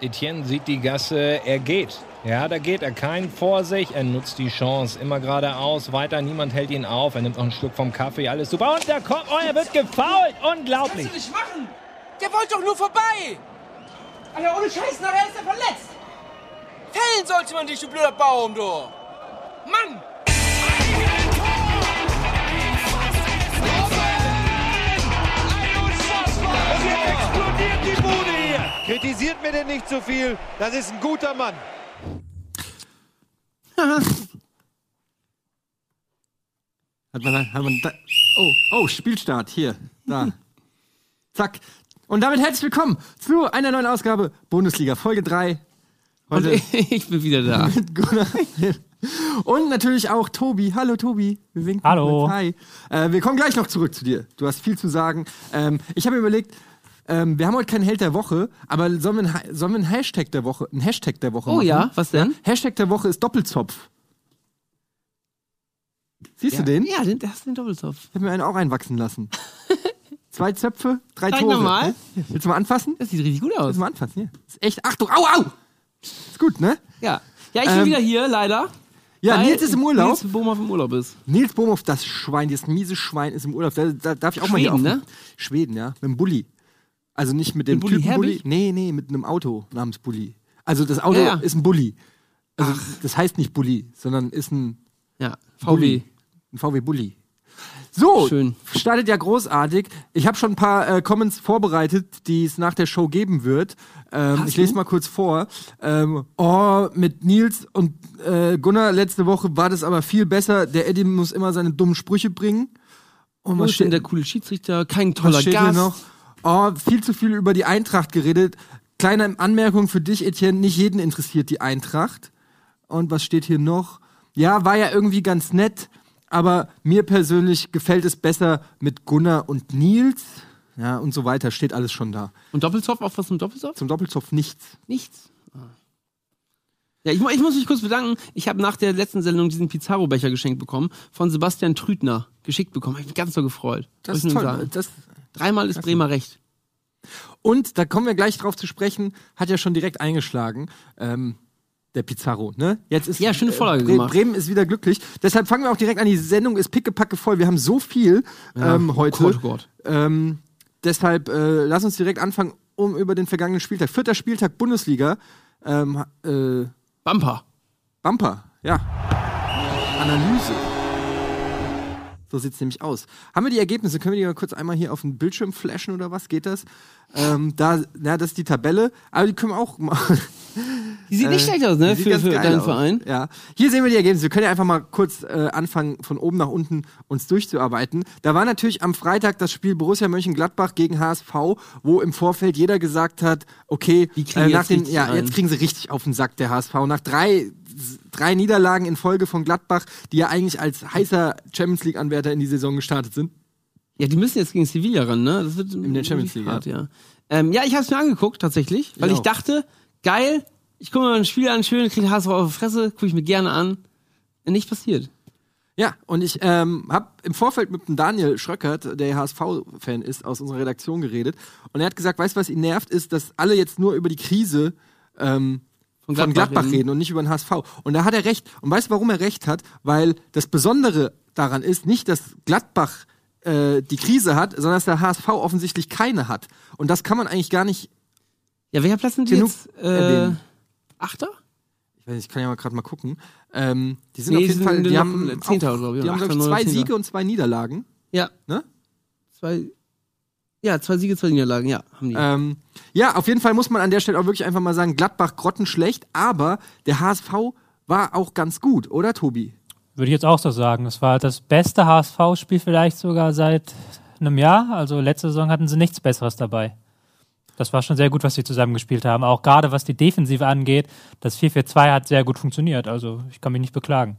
Etienne sieht die Gasse, er geht. Ja, da geht er. Kein Vorsicht. Er nutzt die Chance. Immer geradeaus. Weiter. Niemand hält ihn auf. Er nimmt noch einen Schluck vom Kaffee. Alles super. Und der kommt. Oh, er wird gefault. Unglaublich. Kannst du nicht machen? Der wollte doch nur vorbei. Alter, ohne Scheiß, nachher ist er verletzt. Fällen sollte man dich, du blöder Baum, du. Mann! Kritisiert mir denn nicht zu viel. Das ist ein guter Mann. Hat man, hat man da, oh, oh, Spielstart, hier, da. Zack. Und damit herzlich willkommen zu einer neuen Ausgabe Bundesliga, Folge 3. Und Heute ich bin wieder da. mit Gunnar. Und natürlich auch Tobi. Hallo Tobi. Wir winken Hallo. Hi. Äh, wir kommen gleich noch zurück zu dir. Du hast viel zu sagen. Ähm, ich habe mir überlegt, ähm, wir haben heute keinen Held der Woche, aber sollen wir, ein, Ha- sollen wir einen Hashtag der Woche, einen Hashtag der Woche Oh machen? ja, was denn? Hashtag der Woche ist Doppelzopf. Siehst du den? Ja, den, das ist den Doppelzopf. Ich habe mir einen auch einwachsen lassen. Zwei Zöpfe, drei Zeig Tore. Hier, Willst du mal anfassen? Das sieht richtig gut aus. Willst du mal anfassen? Hier. Ist echt. Achtung, au, au! Ist gut, ne? Ja. Ja, ich bin Ähm, wieder hier, leider. Ja, Nils ist im Urlaub. Nils Bohmhoff im Urlaub ist. Nils Bohmhoff, das Schwein, das miese Schwein ist im Urlaub. Da, da darf ich auch mal hier auf Schweden, ne? Schweden, ja. Mit dem Bulli. Also nicht mit dem Bulli Typen Bulli. Nee, nee, mit einem Auto namens Bulli. Also das Auto Ja, ja. ist ein Bulli. Also das heißt nicht Bulli, sondern ist ein Ja, VW. Bulli. Ein VW Bulli. So, Schön. startet ja großartig. Ich habe schon ein paar äh, Comments vorbereitet, die es nach der Show geben wird. Ähm, ich lese mal kurz vor. Ähm, oh, mit Nils und äh, Gunnar letzte Woche war das aber viel besser. Der Eddie muss immer seine dummen Sprüche bringen. Und was ist denn steht, der coole Schiedsrichter? Kein toller was steht Gast. hier noch? Oh, viel zu viel über die Eintracht geredet. Kleine Anmerkung für dich, Etienne, nicht jeden interessiert die Eintracht. Und was steht hier noch? Ja, war ja irgendwie ganz nett, aber mir persönlich gefällt es besser mit Gunnar und Nils. Ja, und so weiter, steht alles schon da. Und Doppelzopf, auch was zum Doppelzopf? Zum Doppelzopf nichts. Nichts. Ah. Ja, ich, ich muss mich kurz bedanken. Ich habe nach der letzten Sendung diesen Pizarro-Becher geschenkt bekommen von Sebastian Trütner. Geschickt bekommen. Hab ich mich ganz so gefreut. Das ist toll. Das, Dreimal ist Bremer recht. Und da kommen wir gleich drauf zu sprechen, hat ja schon direkt eingeschlagen. Ähm, der Pizarro, ne? Jetzt ist Ja, schöne Vorlage Bre gemacht. Bremen ist wieder glücklich. Deshalb fangen wir auch direkt an. Die Sendung ist pickepacke voll. Wir haben so viel ähm, heute. Gott, oh Gott. Ähm, deshalb äh, lass uns direkt anfangen, um über den vergangenen Spieltag. Vierter Spieltag Bundesliga. Ähm, äh, Bumper. Bumper, ja. Analyse. So sieht's nämlich aus. Haben wir die Ergebnisse? Können wir die mal kurz einmal hier auf den Bildschirm flashen oder was? Geht das? Ähm, da, na, das ist die Tabelle, aber die können wir auch mal. Die sieht nicht schlecht aus, ne? Sieht Für, für deinen aus. Verein. Ja. Hier sehen wir die Ergebnisse. Wir können ja einfach mal kurz äh, anfangen, von oben nach unten uns durchzuarbeiten. Da war natürlich am Freitag das Spiel Borussia Mönchengladbach gegen HSV, wo im Vorfeld jeder gesagt hat, okay, äh, den, ja, jetzt kriegen sie richtig auf den Sack, der HSV. Nach drei, drei Niederlagen in Folge von Gladbach, die ja eigentlich als heißer Champions League-Anwärter in die Saison gestartet sind. Ja, die müssen jetzt gegen Sevilla ran, ne? Das wird in der Champions League, hart, ja. Ähm, ja, ich habe es mir angeguckt tatsächlich, weil Ich ich dachte, geil, ich gucke mir mal ein Spiel an, schön, kriege HSV auf die Fresse, gucke ich mir gerne an. Nicht passiert. Ja, und ich ähm, habe im Vorfeld mit dem Daniel Schröckert, der HSV-Fan ist, aus unserer Redaktion geredet. Und er hat gesagt, weißt du, was ihn nervt, ist, dass alle jetzt nur über die Krise ähm, von Gladbach, reden. und nicht über den HSV. Und da hat er recht. Und weißt du, warum er recht hat? Weil das Besondere daran ist nicht, dass Gladbach äh, die Krise hat, sondern dass der HSV offensichtlich keine hat. Und das kann man eigentlich gar nicht. Ja, welcher Platz sind die jetzt? Äh. Achter? Ich weiß nicht, ich kann ja mal gerade mal gucken. Ähm, die sind Nee, auf jeden Fall. Die haben, Zehnter, auch, ich, die haben oder glaub ich, zwei Siege und zwei Niederlagen. Ja. Ne? Zwei. Ja, zwei Siege, zwei Niederlagen, ja, haben die. Ähm, ja, auf jeden Fall muss man an der Stelle auch wirklich einfach mal sagen, Gladbach grottenschlecht, aber der HSV war auch ganz gut, oder Tobi? Würde ich jetzt auch so sagen. Das war das beste HSV-Spiel vielleicht sogar seit einem Jahr. Also letzte Saison hatten sie nichts Besseres dabei. Das war schon sehr gut, was sie zusammengespielt haben. Auch gerade was die Defensive angeht, das 4-4-2 hat sehr gut funktioniert. Also ich kann mich nicht beklagen.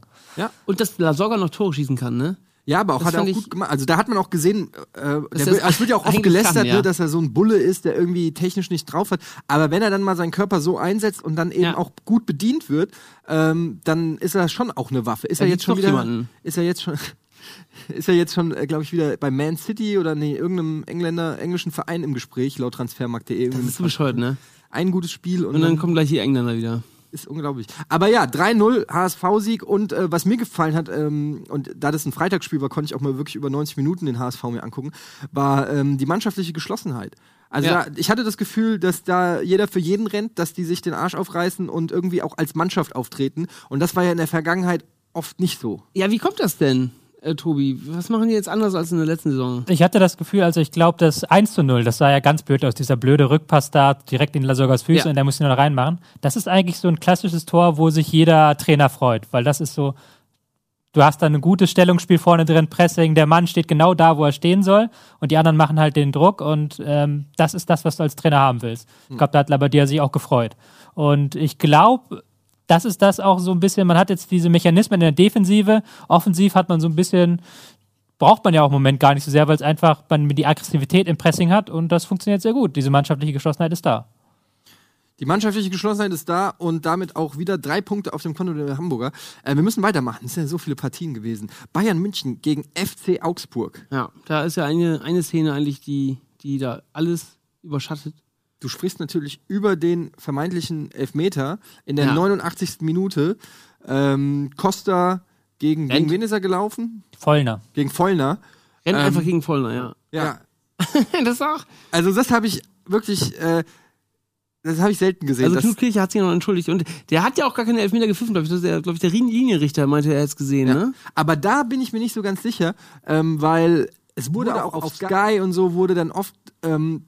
Und dass Lasogga noch Tore schießen kann, ne? Ja, aber auch Das hat er auch gut gemacht. Also da hat man auch gesehen, äh, der wird, es wird ja auch oft gelästert, kann, ja. ne, dass er so ein Bulle ist, der irgendwie technisch nicht drauf hat. Aber wenn er dann mal seinen Körper so einsetzt und dann eben Ja. auch gut bedient wird, ähm, dann ist er schon auch eine Waffe. Ist Da er jetzt schon wieder? jemanden. Ist er jetzt schon? Ist er jetzt schon, glaube ich, wieder bei Man City oder nee, irgendeinem Engländer, englischen Verein im Gespräch, laut transfermarkt.de. Das ist bescheuert, ne? ein gutes Spiel und, Und dann kommen gleich die Engländer wieder. Ist unglaublich. Aber ja, 3-0 HSV-Sieg und äh, was mir gefallen hat, ähm, und da das ein Freitagsspiel war, konnte ich auch mal wirklich über 90 Minuten den HSV mir angucken, war ähm, die mannschaftliche Geschlossenheit. Also Ja. da, ich hatte das Gefühl, dass da jeder für jeden rennt, dass die sich den Arsch aufreißen und irgendwie auch als Mannschaft auftreten. Und das war ja in der Vergangenheit oft nicht so. Ja, wie kommt das denn, äh, Tobi? Was machen die jetzt anders als in der letzten Saison? Ich hatte das Gefühl, also ich glaube, das 1 zu 0, das sah ja ganz blöd aus, dieser blöde Rückpass da direkt in Lasoggas Füße Ja. und der muss ihn noch reinmachen. Das ist eigentlich so ein klassisches Tor, wo sich jeder Trainer freut, weil das ist so, du hast da ein gutes Stellungsspiel vorne drin, Pressing, der Mann steht genau da, wo er stehen soll und die anderen machen halt den Druck und ähm, das ist das, was du als Trainer haben willst. Ich glaube, da hat Labadia sich auch gefreut. Und ich glaube, das ist das auch so ein bisschen, man hat jetzt diese Mechanismen in der Defensive, offensiv hat man so ein bisschen braucht man ja auch im Moment gar nicht so sehr, weil es einfach man die Aggressivität im Pressing hat und das funktioniert sehr gut. Diese mannschaftliche Geschlossenheit ist da. Die mannschaftliche Geschlossenheit ist da und damit auch wieder drei Punkte auf dem Konto der Hamburger. Äh, wir müssen weitermachen. Es sind ja so viele Partien gewesen. Bayern München gegen FC Augsburg. Ja, da ist ja eine, eine Szene eigentlich, die, die da alles überschattet. Du sprichst natürlich über den vermeintlichen Elfmeter in der Ja. 89. Minute. Ähm, Costa gegen, gegen Rennt. wen ist er gelaufen? Vollner. Gegen Vollner. Rennt Ähm, einfach gegen Vollner, ja. Ja. das auch. Also das habe ich wirklich, äh, das habe ich selten gesehen. Also das, Knut Kircher hat sich noch entschuldigt. Und der hat ja auch gar keine Elfmeter gepfiffen, glaube ich. Das ist der, glaub ich, der Linienrichter meinte, er hätte es gesehen, Ja. ne? Aber da bin ich mir nicht so ganz sicher, ähm, weil es wurde, auch auf Sky und so wurde dann oft ähm,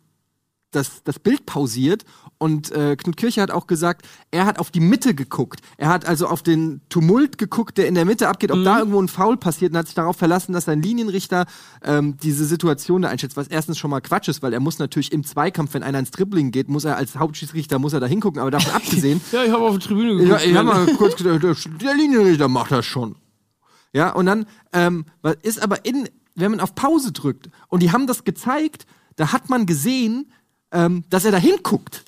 das, das Bild pausiert und äh, Knut Kircher hat auch gesagt, er hat auf die Mitte geguckt. Er hat also auf den Tumult geguckt, der in der Mitte abgeht, ob da irgendwo ein Foul passiert und hat sich darauf verlassen, dass sein Linienrichter ähm, diese Situation da einschätzt, was erstens schon mal Quatsch ist, weil er muss natürlich im Zweikampf, wenn einer ins Dribbling geht, muss er als Hauptschiedsrichter, muss er da hingucken, aber davon abgesehen, Ja, ich habe auf die Tribüne ja, geguckt. ich hab mal kurz gedacht, der, Linienrichter macht das schon. Ja, und dann ähm, ist aber in, wenn man auf Pause drückt und die haben das gezeigt, da hat man gesehen, ähm, dass er da hinguckt.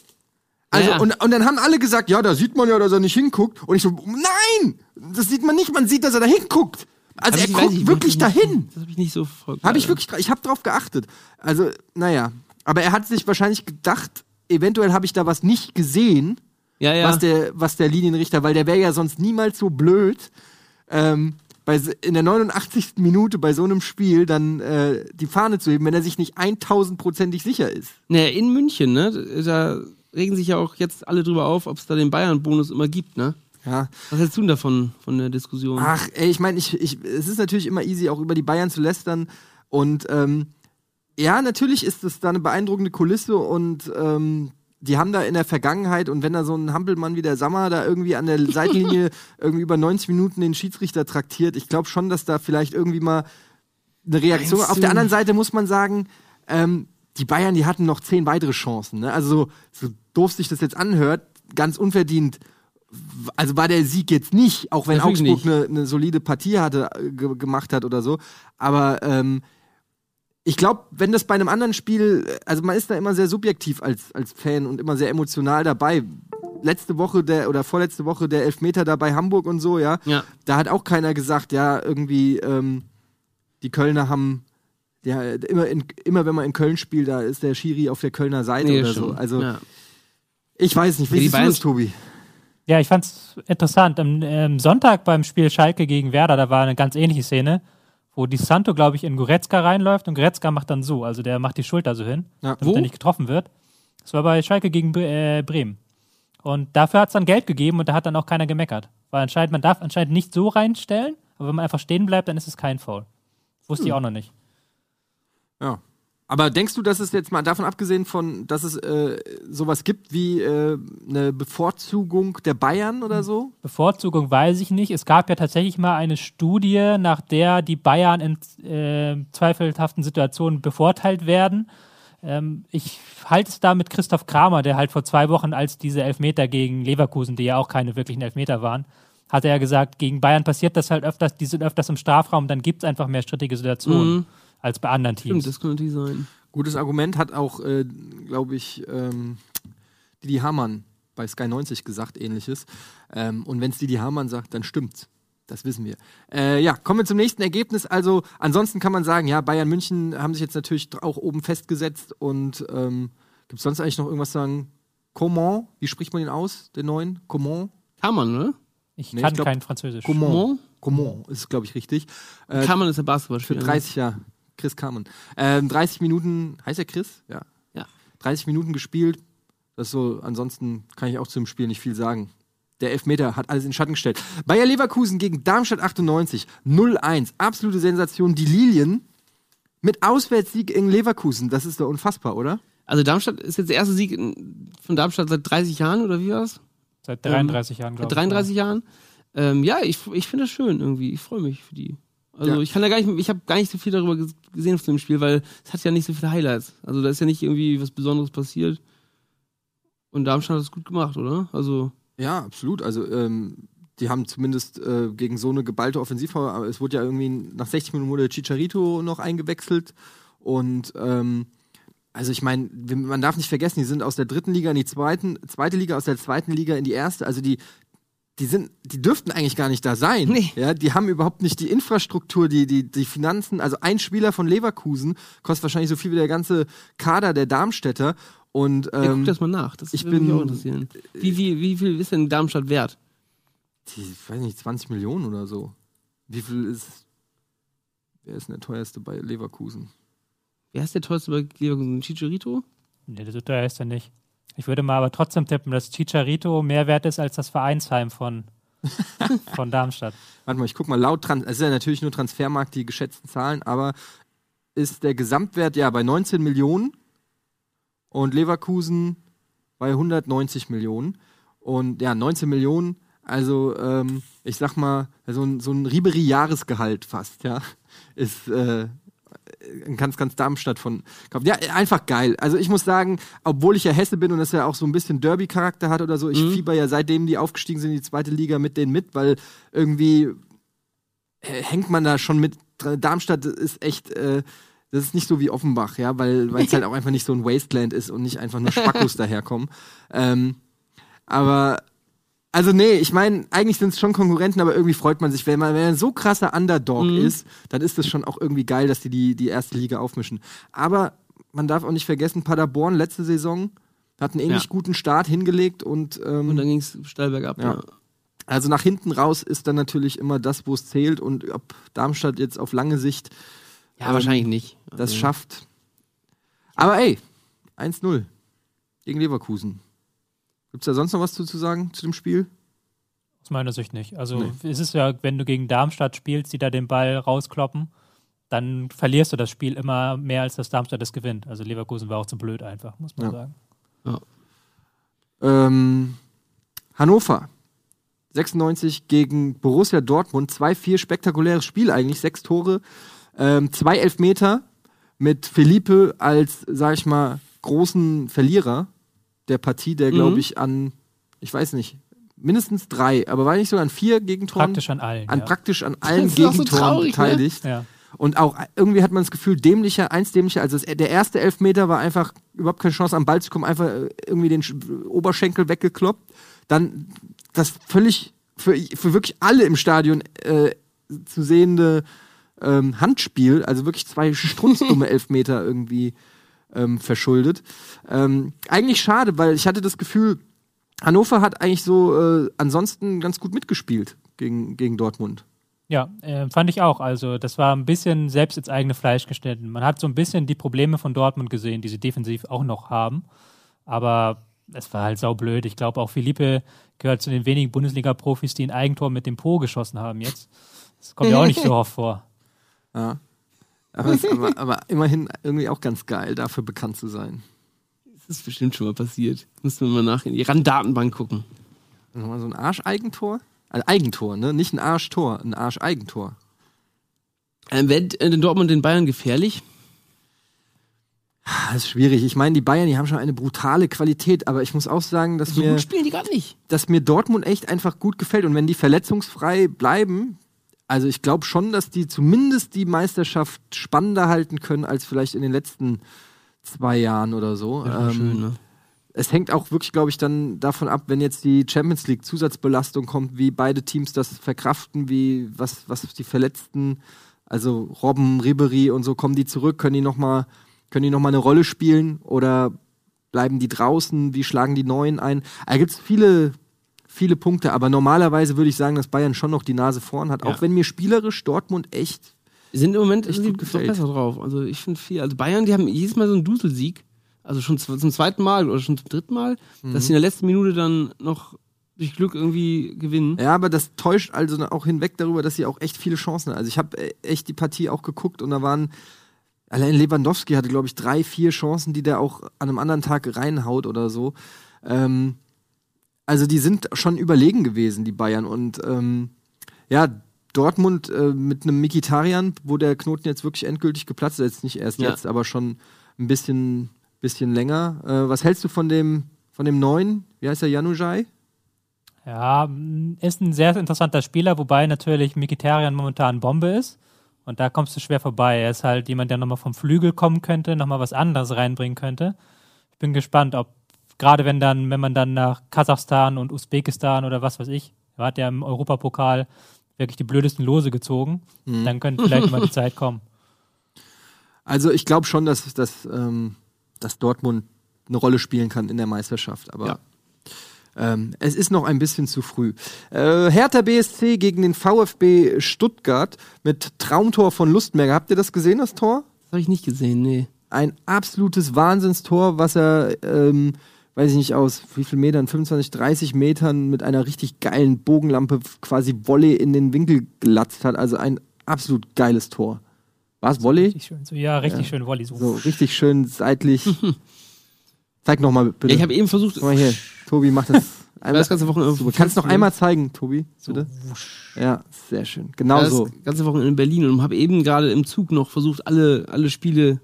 Also, Ja. Und, und dann haben alle gesagt, ja, da sieht man ja, dass er nicht hinguckt. Und ich so, nein, das sieht man nicht, man sieht, dass er da hinguckt. Also Hab er ich- guckt ich wirklich nicht- dahin. Das habe ich nicht so verfolgt. Habe ich wirklich, ich habe drauf geachtet. Also, naja. Aber er hat sich wahrscheinlich gedacht, eventuell habe ich da was nicht gesehen Ja, ja. was, der, was der Linienrichter, weil der wäre ja sonst niemals so blöd, ähm, bei, in der 89. Minute bei so einem Spiel dann äh, die Fahne zu heben, wenn er sich nicht 1000%ig sicher ist. Naja, in München, ne? Da regen sich ja auch jetzt alle drüber auf, ob es da den Bayern-Bonus immer gibt, ne? Ja. Was hältst du denn davon, von der Diskussion? Ach, ey, ich meine, ich, ich, es ist natürlich immer easy, auch über die Bayern zu lästern. Und ähm, ja, natürlich ist es da eine beeindruckende Kulisse und ähm, die haben da in der Vergangenheit und wenn da so ein Hampelmann wie der Sammer da irgendwie an der Seitenlinie irgendwie über 90 Minuten den Schiedsrichter traktiert, ich glaube schon, dass da vielleicht irgendwie mal eine Reaktion. Auf der anderen Seite muss man sagen, ähm, die Bayern, die hatten noch zehn weitere Chancen. Ne? Also so, so doof sich das jetzt anhört, ganz unverdient. Also war der Sieg jetzt nicht, auch wenn Natürlich Augsburg eine, eine solide Partie hatte, äh, ge gemacht hat oder so. Aber ähm, ich glaube, wenn das bei einem anderen Spiel, also man ist da immer sehr subjektiv als, als Fan und immer sehr emotional dabei. Letzte Woche der oder vorletzte Woche der Elfmeter da bei Hamburg und so, ja. Ja. Da hat auch keiner gesagt, ja, irgendwie, ähm, die Kölner haben, ja, immer, in, immer wenn man in Köln spielt, da ist der Schiri auf der Kölner Seite Nee, oder stimmt. so. Also, ja. ich weiß nicht, wie Ja, die siehst du Bayern- das, Tobi? Ja, ich fand's interessant. Am ähm, Sonntag beim Spiel Schalke gegen Werder, da war eine ganz ähnliche Szene, wo Di Santo, glaube ich, in Goretzka reinläuft und Goretzka macht dann so, also der macht die Schulter so hin, Ja. damit Wo? er nicht getroffen wird. Das war bei Schalke gegen äh, Bremen. Und dafür hat's dann Geld gegeben und da hat dann auch keiner gemeckert. Weil anscheinend, man darf anscheinend nicht so reinstellen, aber wenn man einfach stehen bleibt, dann ist es kein Foul. Wusste ich auch noch nicht. Ja. Aber denkst du, dass es jetzt mal davon abgesehen von, dass es äh, sowas gibt wie äh, eine Bevorzugung der Bayern oder so? Bevorzugung weiß ich nicht. Es gab ja tatsächlich mal eine Studie, nach der die Bayern in äh, zweifelhaften Situationen bevorteilt werden. Ähm, ich halte es da mit Christoph Kramer, der halt vor zwei Wochen, als diese Elfmeter gegen Leverkusen, die ja auch keine wirklichen Elfmeter waren, hat er ja gesagt, gegen Bayern passiert das halt öfters, die sind öfters im Strafraum, dann gibt es einfach mehr strittige Situationen Mhm. Als bei anderen Teams. Stimmt, das könnte natürlich sein. Gutes Argument hat auch, äh, glaube ich, ähm, Didi Hamann bei Sky 90 gesagt, ähnliches. Ähm, und wenn es Didi Hamann sagt, dann stimmt's. Das wissen wir. Äh, ja, kommen wir zum nächsten Ergebnis. Also, ansonsten kann man sagen, ja, Bayern München haben sich jetzt natürlich auch oben festgesetzt und ähm, gibt es sonst eigentlich noch irgendwas zu sagen? Coman, wie spricht man den aus, den neuen? Coman? Kann man, ne? Ich Nee, kann ich glaub- kein Französisch. Coman. Coman ist, glaube ich, richtig. Äh, Kann man ist für Basketballspieler. 30 Jahre. Chris Carmen. Ähm, 30 Minuten, heißt er Chris? Ja. Ja. 30 Minuten gespielt. Das ist so, ansonsten kann ich auch zu dem Spiel nicht viel sagen. Der Elfmeter hat alles in Schatten gestellt. Bayer Leverkusen gegen Darmstadt 98. 0-1. Absolute Sensation. Die Lilien mit Auswärtssieg in Leverkusen. Das ist doch unfassbar, oder? Also Darmstadt ist jetzt der erste Sieg von Darmstadt seit 30 Jahren oder wie war's? Seit 33 Jahren, glaube Seit ich. 33 Jahren. Ähm, ja, ich, ich finde das schön irgendwie. Ich freue mich für die. Also Ja. ich kann da gar nicht, ich habe gar nicht so viel darüber ges- gesehen auf dem Spiel, weil es hat ja nicht so viele Highlights. Also da ist ja nicht irgendwie was Besonderes passiert. Und Darmstadt hat es gut gemacht, oder? Also Ja, absolut. Also, ähm, die haben zumindest äh, gegen so eine geballte Offensivpower, es wurde ja irgendwie nach 60 Minuten wurde Chicharito noch eingewechselt. Und ähm, also ich meine, man darf nicht vergessen, die sind aus der dritten Liga in die zweiten, zweite Liga, aus der zweiten Liga in die erste. Also die, die sind, die dürften eigentlich gar nicht da sein. Nee. Ja, die haben überhaupt nicht die Infrastruktur, die, die, die Finanzen. Also ein Spieler von Leverkusen kostet wahrscheinlich so viel wie der ganze Kader der Darmstädter. Und ja, ähm, guck das mal nach. Das ich würde mich bin- auch interessieren. Wie, wie, wie viel ist denn Darmstadt wert? die, ich weiß nicht, 20 Millionen oder so. Wie viel ist. Wer ist denn der teuerste bei Leverkusen? Wer ist der teuerste bei Leverkusen? Chicharito? Nee, so teuer ist er nicht. Ich würde mal aber trotzdem tippen, dass Chicharito mehr wert ist als das Vereinsheim von, von Darmstadt. Warte mal, ich guck mal, laut Trans es ist ja natürlich nur Transfermarkt, die geschätzten Zahlen, aber ist der Gesamtwert ja bei 19 Millionen und Leverkusen bei 190 Millionen. Und ja, 19 Millionen, also ähm, ich sag mal, so ein, so ein Ribery-Jahresgehalt fast, ja, ist äh, ein ganz, ganz Darmstadt von. Ja, einfach geil. Also ich muss sagen, obwohl ich ja Hesse bin und das ja auch so ein bisschen Derby-Charakter hat oder so, ich fieber ja seitdem die aufgestiegen sind in die zweite Liga mit denen mit, weil irgendwie äh, hängt man da schon mit. Darmstadt ist echt. Äh, das ist nicht so wie Offenbach, ja, weil weil es halt auch einfach nicht so ein Wasteland ist und nicht einfach nur Spackos daherkommen. Ähm, aber also nee, ich meine, eigentlich sind es schon Konkurrenten, aber irgendwie freut man sich, wenn man, wenn man so krasser Underdog ist, dann ist es schon auch irgendwie geil, dass die, die die erste Liga aufmischen. Aber man darf auch nicht vergessen, Paderborn letzte Saison hat einen ähnlich Ja. guten Start hingelegt und, ähm, Und dann ging es steil bergab. Ja. Ja. also nach hinten raus ist dann natürlich immer das, wo es zählt und ob Darmstadt jetzt auf lange Sicht ja, Ähm, wahrscheinlich nicht. das Also, schafft. Aber ey, 1-0 gegen Leverkusen. Gibt's da sonst noch was zu, zu sagen zu dem Spiel? Aus meiner Sicht nicht. Also es ist ja, wenn du gegen Darmstadt spielst, die da den Ball rauskloppen, dann verlierst du das Spiel immer mehr, als dass Darmstadt es gewinnt. Also Leverkusen war auch zu blöd einfach, muss man Ja. sagen. Ähm, Hannover. 96 gegen Borussia Dortmund. 2-4, spektakuläres Spiel eigentlich. Sechs Tore, ähm, zwei Elfmeter mit Felipe als, sag ich mal, großen Verlierer der Partie, der, glaube Mhm. ich, an, ich weiß nicht, mindestens drei, aber war nicht sogar an vier Gegentoren? Praktisch an allen. an ja. praktisch an allen Das ist auch so Gegentoren traurig, ne? beteiligt. Ja. Und auch irgendwie hat man das Gefühl, dämlicher, eins dämlicher. Also das, der erste Elfmeter war einfach überhaupt keine Chance am Ball zu kommen, einfach äh, irgendwie den Sch- Oberschenkel weggekloppt. Dann das völlig für, für wirklich alle im Stadion äh, zu sehende ähm, Handspiel, also wirklich zwei strunzdumme Elfmeter irgendwie ähm, verschuldet. Ähm, eigentlich schade, weil ich hatte das Gefühl, Hannover hat eigentlich so äh, ansonsten ganz gut mitgespielt gegen, gegen Dortmund. Ja, äh, fand ich auch. Also, das war ein bisschen selbst ins eigene Fleisch geschnitten. Man hat so ein bisschen die Probleme von Dortmund gesehen, die sie defensiv auch noch haben. Aber es war halt saublöd. Ich glaube, auch Philippe gehört zu den wenigen Bundesliga-Profis, die ein Eigentor mit dem Po geschossen haben jetzt. Das kommt ja auch nicht so oft vor. Ja. Aber, es, aber, aber immerhin irgendwie auch ganz geil, dafür bekannt zu sein. Das ist bestimmt schon mal passiert. Müssen wir mal nach in die RAN-Datenbank gucken. Nochmal so ein Arscheigentor? Also Eigentor, ne? Nicht ein Arschtor, ein Arscheigentor. Ähm, Wird äh, Dortmund den Bayern gefährlich? Das ist schwierig. Ich meine, die Bayern, die haben schon eine brutale Qualität, aber ich muss auch sagen, dass, So mir, spielen die gerade nicht. dass mir Dortmund echt einfach gut gefällt. Und wenn die verletzungsfrei bleiben, also ich glaube schon, dass die zumindest die Meisterschaft spannender halten können als vielleicht in den letzten zwei Jahren oder so. Ja, Ähm, schön, ne? es hängt auch wirklich, glaube ich, dann davon ab, wenn jetzt die Champions League Zusatzbelastung kommt, wie beide Teams das verkraften, wie was, was die Verletzten, also Robben, Ribery und so, kommen die zurück, können die nochmal können die noch mal eine Rolle spielen oder bleiben die draußen, wie schlagen die Neuen ein. Da gibt es viele, viele Punkte, aber normalerweise würde ich sagen, dass Bayern schon noch die Nase vorn hat, Ja. auch wenn mir spielerisch Dortmund echt Die sind im Moment Echt gut gefällt. besser drauf. Also ich finde viel. Also Bayern, die haben jedes Mal so einen Duselsieg. Also schon zum zweiten Mal oder schon zum dritten Mal, Mhm. dass sie in der letzten Minute dann noch durch Glück irgendwie gewinnen. Ja, aber das täuscht also auch hinweg darüber, dass sie auch echt viele Chancen haben. Also ich habe äh, echt die Partie auch geguckt und da waren allein Lewandowski hatte glaube ich drei, vier Chancen, die der auch an einem anderen Tag reinhaut oder so. Ähm, also die sind schon überlegen gewesen, die Bayern und ähm, ja. Dortmund äh, mit einem Mikitarian, wo der Knoten jetzt wirklich endgültig geplatzt ist, jetzt nicht erst Ja. jetzt, aber schon ein bisschen, bisschen länger. Äh, was hältst du von dem, von dem neuen, wie heißt der, Janujai? Ja, ist ein sehr interessanter Spieler, wobei natürlich Mikitarian momentan Bombe ist. Und da kommst du schwer vorbei. Er ist halt jemand, der nochmal vom Flügel kommen könnte, nochmal was anderes reinbringen könnte. Ich bin gespannt, ob, gerade wenn dann, wenn man dann nach Kasachstan und Usbekistan oder was weiß ich, er hat ja im Europapokal wirklich die blödesten Lose gezogen, dann könnte vielleicht mal die Zeit kommen. Also ich glaube schon, dass, dass, ähm, dass Dortmund eine Rolle spielen kann in der Meisterschaft, aber Ja. ähm, es ist noch ein bisschen zu früh. Äh, Hertha BSC gegen den VfB Stuttgart mit Traumtor von Lustmerger. Habt ihr das gesehen, das Tor? Das habe ich nicht gesehen, nee. Ein absolutes Wahnsinnstor, was er, ähm, weiß ich nicht, aus wie viel Metern, 25, 30 Metern mit einer richtig geilen Bogenlampe quasi Volley in den Winkel gelatzt hat. Also ein absolut geiles Tor. War es Volley? Richtig schön. So, ja, richtig schön Volley. So. So richtig schön seitlich. Zeig nochmal bitte. Ja, ich habe eben versucht, Guck mal hier. Tobi macht das. war das ganze Wochenende. Super. Kannst du noch einmal zeigen, Tobi? so Bitte? wusch. Ja, sehr schön. war Genau das so. ganze Wochenende in Berlin und habe eben gerade im Zug noch versucht, alle, alle Spiele,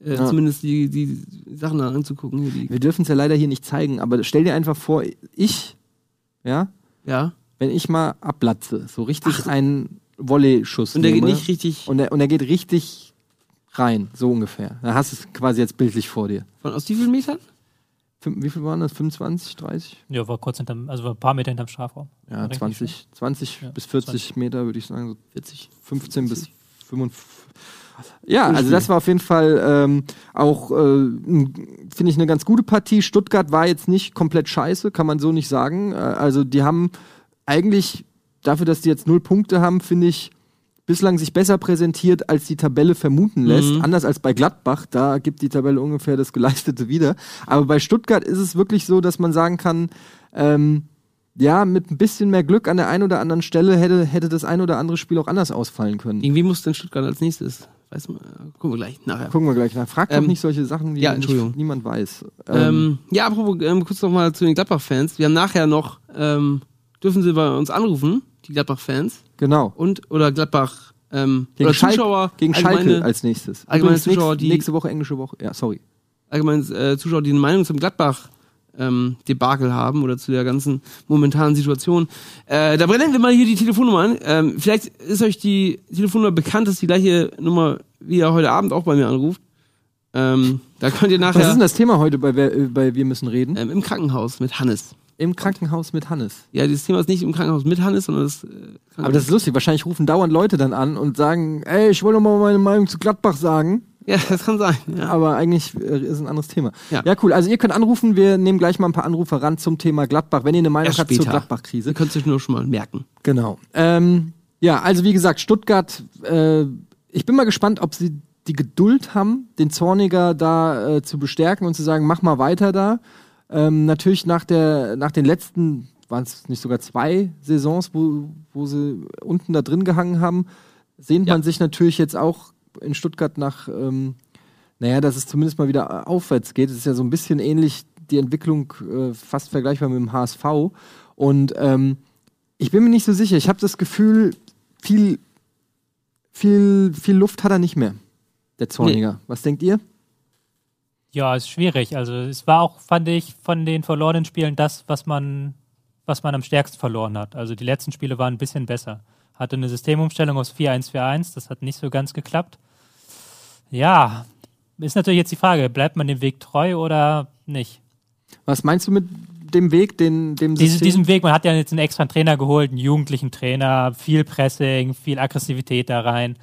äh, Ja. zumindest die, die Sachen da anzugucken. Hier, die, Wir dürfen es ja leider hier nicht zeigen, aber stell dir einfach vor, ich, ja, ja. wenn ich mal ablatze, so richtig einen Volley-Schuss Und der geht nehme, nicht richtig und der, und der geht richtig rein, so ungefähr. Da hast du es quasi jetzt bildlich vor dir. von aus wie vielen Metern? Wie viel waren das? 25, 30? Ja, war kurz hinterm, also war ein paar Meter hinterm Strafraum. Ja, Richtig 20, 20 Ja, bis 40 Meter, würde ich sagen. So 40. 15 bis 55. Ja, also das war auf jeden Fall ähm, auch, äh, finde ich, eine ganz gute Partie. Stuttgart war jetzt nicht komplett scheiße, kann man so nicht sagen. Äh, also die haben eigentlich, dafür, dass die jetzt null Punkte haben, finde ich, bislang sich besser präsentiert, als die Tabelle vermuten lässt. Mhm. Anders als bei Gladbach, da gibt die Tabelle ungefähr das Geleistete wieder. Aber bei Stuttgart ist es wirklich so, dass man sagen kann, ähm, ja, mit ein bisschen mehr Glück an der einen oder anderen Stelle hätte, hätte das ein oder andere Spiel auch anders ausfallen können. Gegen wen muss denn Stuttgart als nächstes? Weiß man, äh, gucken wir gleich nachher. Gucken wir gleich nach. Frag doch Ähm, nicht solche Sachen, die ja, nicht, Entschuldigung. niemand weiß. Ähm, Ähm, ja, apropos, ähm, kurz noch mal zu den Gladbach-Fans. Wir haben nachher noch, ähm, dürfen sie bei uns anrufen, die Gladbach-Fans genau. und oder Gladbach ähm, Gegen, oder Schalke, Zuschauer, gegen Schalke als nächstes. allgemeine Zuschauer, nächst- die- nächste Woche englische Woche. Ja, sorry. allgemeine äh, Zuschauer, die eine Meinung zum Gladbach ähm, Debakel haben oder zu der ganzen momentanen Situation. Äh, da brennen wir mal hier die Telefonnummer an. Ähm, vielleicht ist euch die Telefonnummer bekannt, das ist die gleiche Nummer, wie er heute Abend auch bei mir anruft. Ähm, da könnt ihr Was ist nachher denn das Thema heute bei, Wer- äh, bei Wir müssen reden? ähm, im Krankenhaus mit Hannes. Im Krankenhaus mit Hannes. Ja, das Thema ist nicht im Krankenhaus mit Hannes, sondern das äh. Aber das ist lustig. Wahrscheinlich rufen dauernd Leute dann an und sagen, ey, ich wollte noch mal meine Meinung zu Gladbach sagen. ja, das kann sein. Ja. Aber eigentlich äh, ist ein anderes Thema. Ja. ja, cool. Also ihr könnt anrufen. Wir nehmen gleich mal ein paar Anrufer ran zum Thema Gladbach, wenn ihr eine Meinung Erst habt zur. Gladbach-Krise. Ihr könnt es euch nur schon mal merken. Genau. Ähm, ja, also wie gesagt, Stuttgart, äh, ich bin mal gespannt, ob sie die Geduld haben, den Zorniger da äh, zu bestärken und zu sagen, mach mal weiter da. Ähm, natürlich nach, der, nach den letzten, waren es nicht sogar zwei Saisons, wo, wo sie unten da drin gehangen haben, sehnt Ja. man sich natürlich jetzt auch in Stuttgart nach, ähm, naja, dass es zumindest mal wieder aufwärts geht. Es ist ja so ein bisschen ähnlich die Entwicklung, äh, fast vergleichbar mit dem HSV. Und ähm, ich bin mir nicht so sicher. Ich habe das Gefühl, viel, viel, viel Luft hat er nicht mehr, der Zorniger. Was denkt ihr? Ja, ist schwierig. Also es war auch, fand ich, von den verlorenen Spielen das, was man, was man am stärksten verloren hat. Also die letzten Spiele waren ein bisschen besser. Hatte eine Systemumstellung aus 4-1-4-1, das hat nicht so ganz geklappt. Ja, ist natürlich jetzt die Frage, bleibt man dem Weg treu oder nicht? Was meinst du mit dem Weg, den, dem System? diesem Weg, man hat ja jetzt einen extra Trainer geholt, einen jugendlichen Trainer, viel Pressing, viel Aggressivität da rein.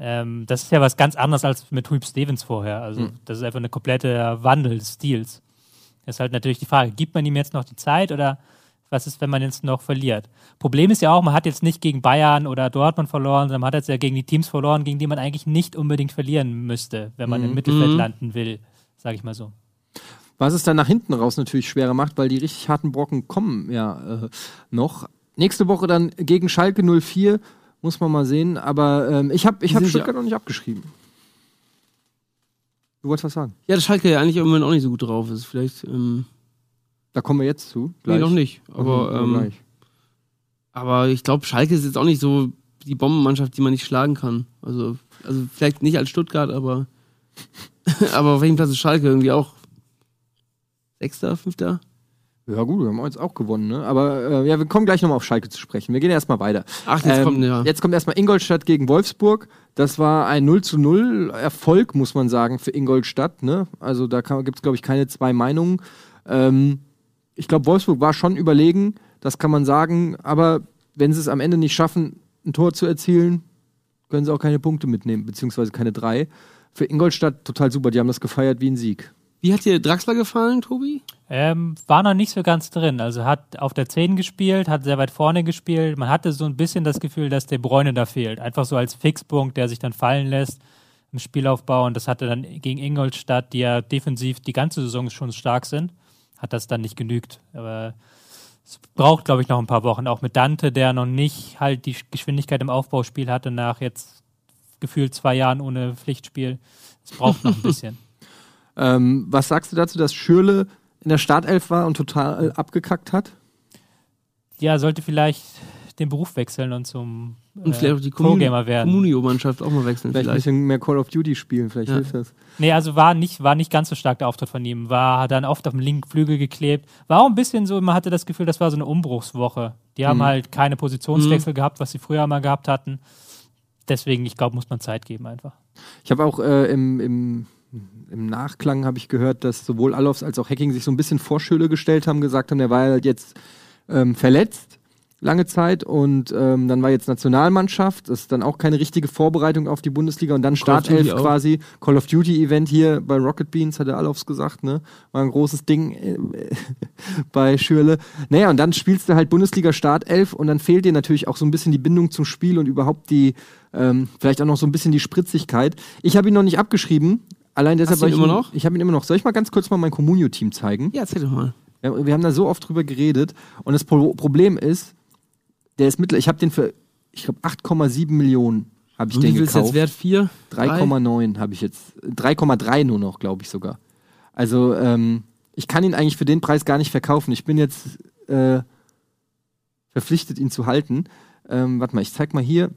Ähm, das ist ja was ganz anderes als mit Huib Stevens vorher. Also Hm. das ist einfach eine komplette Wandel des Stils. Ist halt natürlich die Frage, gibt man ihm jetzt noch die Zeit oder was ist, wenn man jetzt noch verliert? Problem ist ja auch, man hat jetzt nicht gegen Bayern oder Dortmund verloren, sondern man hat jetzt ja gegen die Teams verloren, gegen die man eigentlich nicht unbedingt verlieren müsste, wenn man im Mittelfeld landen will, sage ich mal so. Was es dann nach hinten raus natürlich schwerer macht, weil die richtig harten Brocken kommen ja äh, noch. Nächste Woche dann gegen Schalke 04, muss man mal sehen. Aber ähm, ich habe ich hab Stuttgart noch nicht abgeschrieben. Du wolltest was sagen? Ja, dass Schalke ja eigentlich im Moment auch nicht so gut drauf ist. Vielleicht, ähm, Da kommen wir jetzt zu. nee, noch nicht. Aber, Okay, ähm, gleich. aber ich glaube, Schalke ist jetzt auch nicht so die Bombenmannschaft, die man nicht schlagen kann. Also, also vielleicht nicht als Stuttgart, aber, aber auf welchem Platz ist Schalke irgendwie auch? Sechster, fünfter? Ja gut, wir haben jetzt auch gewonnen, ne? Aber äh, ja, wir kommen gleich nochmal auf Schalke zu sprechen. Wir gehen erstmal weiter. Ach, jetzt Ähm, kommt, ja. Jetzt kommt erstmal Ingolstadt gegen Wolfsburg. Das war ein 0 zu 0 Erfolg, muss man sagen, für Ingolstadt. Ne? Also da gibt es, glaube ich, keine zwei Meinungen. Ähm, ich glaube, Wolfsburg war schon überlegen, das kann man sagen. Aber wenn sie es am Ende nicht schaffen, ein Tor zu erzielen, können sie auch keine Punkte mitnehmen, beziehungsweise keine drei. Für Ingolstadt total super. Die haben das gefeiert wie ein Sieg. Wie hat dir Draxler gefallen, Tobi? Ähm, war noch nicht so ganz drin. Also hat auf der 10 gespielt, hat sehr weit vorne gespielt. Man hatte so ein bisschen das Gefühl, dass der Bräune da fehlt. Einfach so als Fixpunkt, der sich dann fallen lässt im Spielaufbau. Und das hatte dann gegen Ingolstadt, die ja defensiv die ganze Saison schon stark sind, hat das dann nicht genügt. Aber es braucht, glaube ich, noch ein paar Wochen. Auch mit Dante, der noch nicht halt die Geschwindigkeit im Aufbauspiel hatte, nach jetzt gefühlt zwei Jahren ohne Pflichtspiel. Es braucht noch ein bisschen. Ähm, was sagst du dazu, dass Schürle in der Startelf war und total abgekackt hat? ja, sollte vielleicht den Beruf wechseln und zum Und äh, vielleicht auch die Pro-Gamer werden. Communio-Mannschaft auch mal wechseln. Vielleicht, ein Vielleicht. bisschen mehr Call of Duty spielen, vielleicht Ja. hilft das. Nee, also war nicht, war nicht ganz so stark der Auftritt von ihm. War dann oft auf dem linken Flügel geklebt. War auch ein bisschen so, man hatte das Gefühl, das war so eine Umbruchswoche. Die haben Mhm. halt keine Positionswechsel gehabt, was sie früher mal gehabt hatten. Deswegen, ich glaube, muss man Zeit geben einfach. Ich habe auch äh, im, im, im Nachklang habe ich gehört, dass sowohl Alofs als auch Hacking sich so ein bisschen vor Schürle gestellt haben, gesagt haben, der war halt jetzt ähm, verletzt lange Zeit und ähm, dann war jetzt Nationalmannschaft, das ist dann auch keine richtige Vorbereitung auf die Bundesliga und dann Startelf quasi, Call of Duty Event hier bei Rocket Beans, hat der Alofs gesagt, ne? War ein großes Ding äh, bei Schürle. Naja, und dann spielst du halt Bundesliga Startelf und dann fehlt dir natürlich auch so ein bisschen die Bindung zum Spiel und überhaupt die, ähm, vielleicht auch noch so ein bisschen die Spritzigkeit. Ich habe ihn noch nicht abgeschrieben, allein deshalb, weil ihn ich immer noch? Ich habe ihn immer noch. Soll ich mal ganz kurz mal mein Communio-Team zeigen? Ja, erzähl doch mal. Wir, haben da so oft drüber geredet. Und das Pro Problem ist, der ist mittler, ich habe den für, ich glaube, 8,7 Millionen habe ich Und den wie viel ist gekauft. jetzt wert? Vier? Drei? 3,9 habe ich jetzt. 3,3 nur noch, glaube ich sogar. Also, ähm, ich kann ihn eigentlich für den Preis gar nicht verkaufen. Ich bin jetzt äh, verpflichtet, ihn zu halten. Ähm, warte mal, ich zeig mal hier.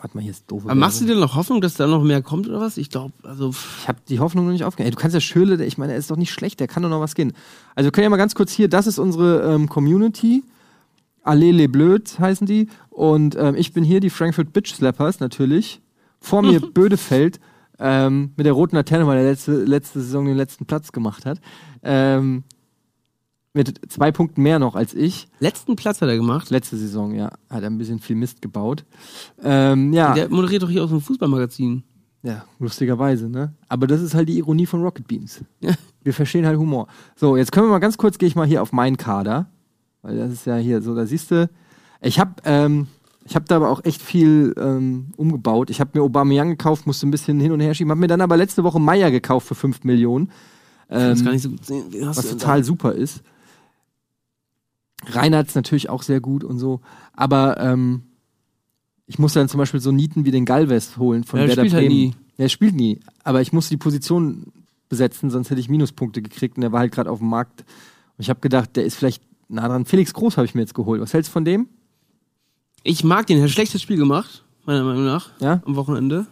Warte mal, hier ist doof. Aber machst du dir noch Hoffnung, dass da noch mehr kommt oder was? Ich glaube, also. Ich habe die Hoffnung noch nicht aufgegeben. Ey, du kannst ja Schürle, der- ich meine, er ist doch nicht schlecht, der kann doch noch was gehen. Also wir können ja mal ganz kurz hier, das ist unsere ähm, Community. Allee Les Bleus heißen die. Und ähm, ich bin hier, die Frankfurt Bitch Slappers natürlich. Vor mir Bödefeld ähm, mit der roten Laterne, weil er letzte, letzte Saison den letzten Platz gemacht hat. Ähm, mit zwei Punkten mehr noch als ich. Letzten Platz hat er gemacht. Letzte Saison, ja. Hat er ein bisschen viel Mist gebaut. Ähm, ja. Der moderiert doch hier aus dem Fußballmagazin. Ja, lustigerweise, ne? Aber das ist halt die Ironie von Rocket Beans. Ja. Wir verstehen halt Humor. So, jetzt können wir mal ganz kurz, gehe ich mal hier auf meinen Kader. Weil das ist ja hier so, da siehst du, ich habe ähm, ich hab da aber auch echt viel ähm, umgebaut. Ich habe mir Aubameyang gekauft, musste ein bisschen hin und her schieben. Habe mir dann aber letzte Woche Meier gekauft für 5 Millionen. Ähm, so was total super ist. Reinhardt natürlich auch sehr gut und so. Aber ähm, ich musste dann zum Beispiel so Nieten wie den Galvez holen von Ja, der Werder spielt halt Bremen. nie. Ja, er spielt nie. Aber ich musste die Position besetzen, sonst hätte ich Minuspunkte gekriegt und der war halt gerade auf dem Markt. Und ich habe gedacht, der ist vielleicht nah dran. Felix Groß habe ich mir jetzt geholt. Was hältst du von dem? Ich mag den. Er hat ein schlechtes Spiel gemacht, meiner Meinung nach, Ja? am Wochenende.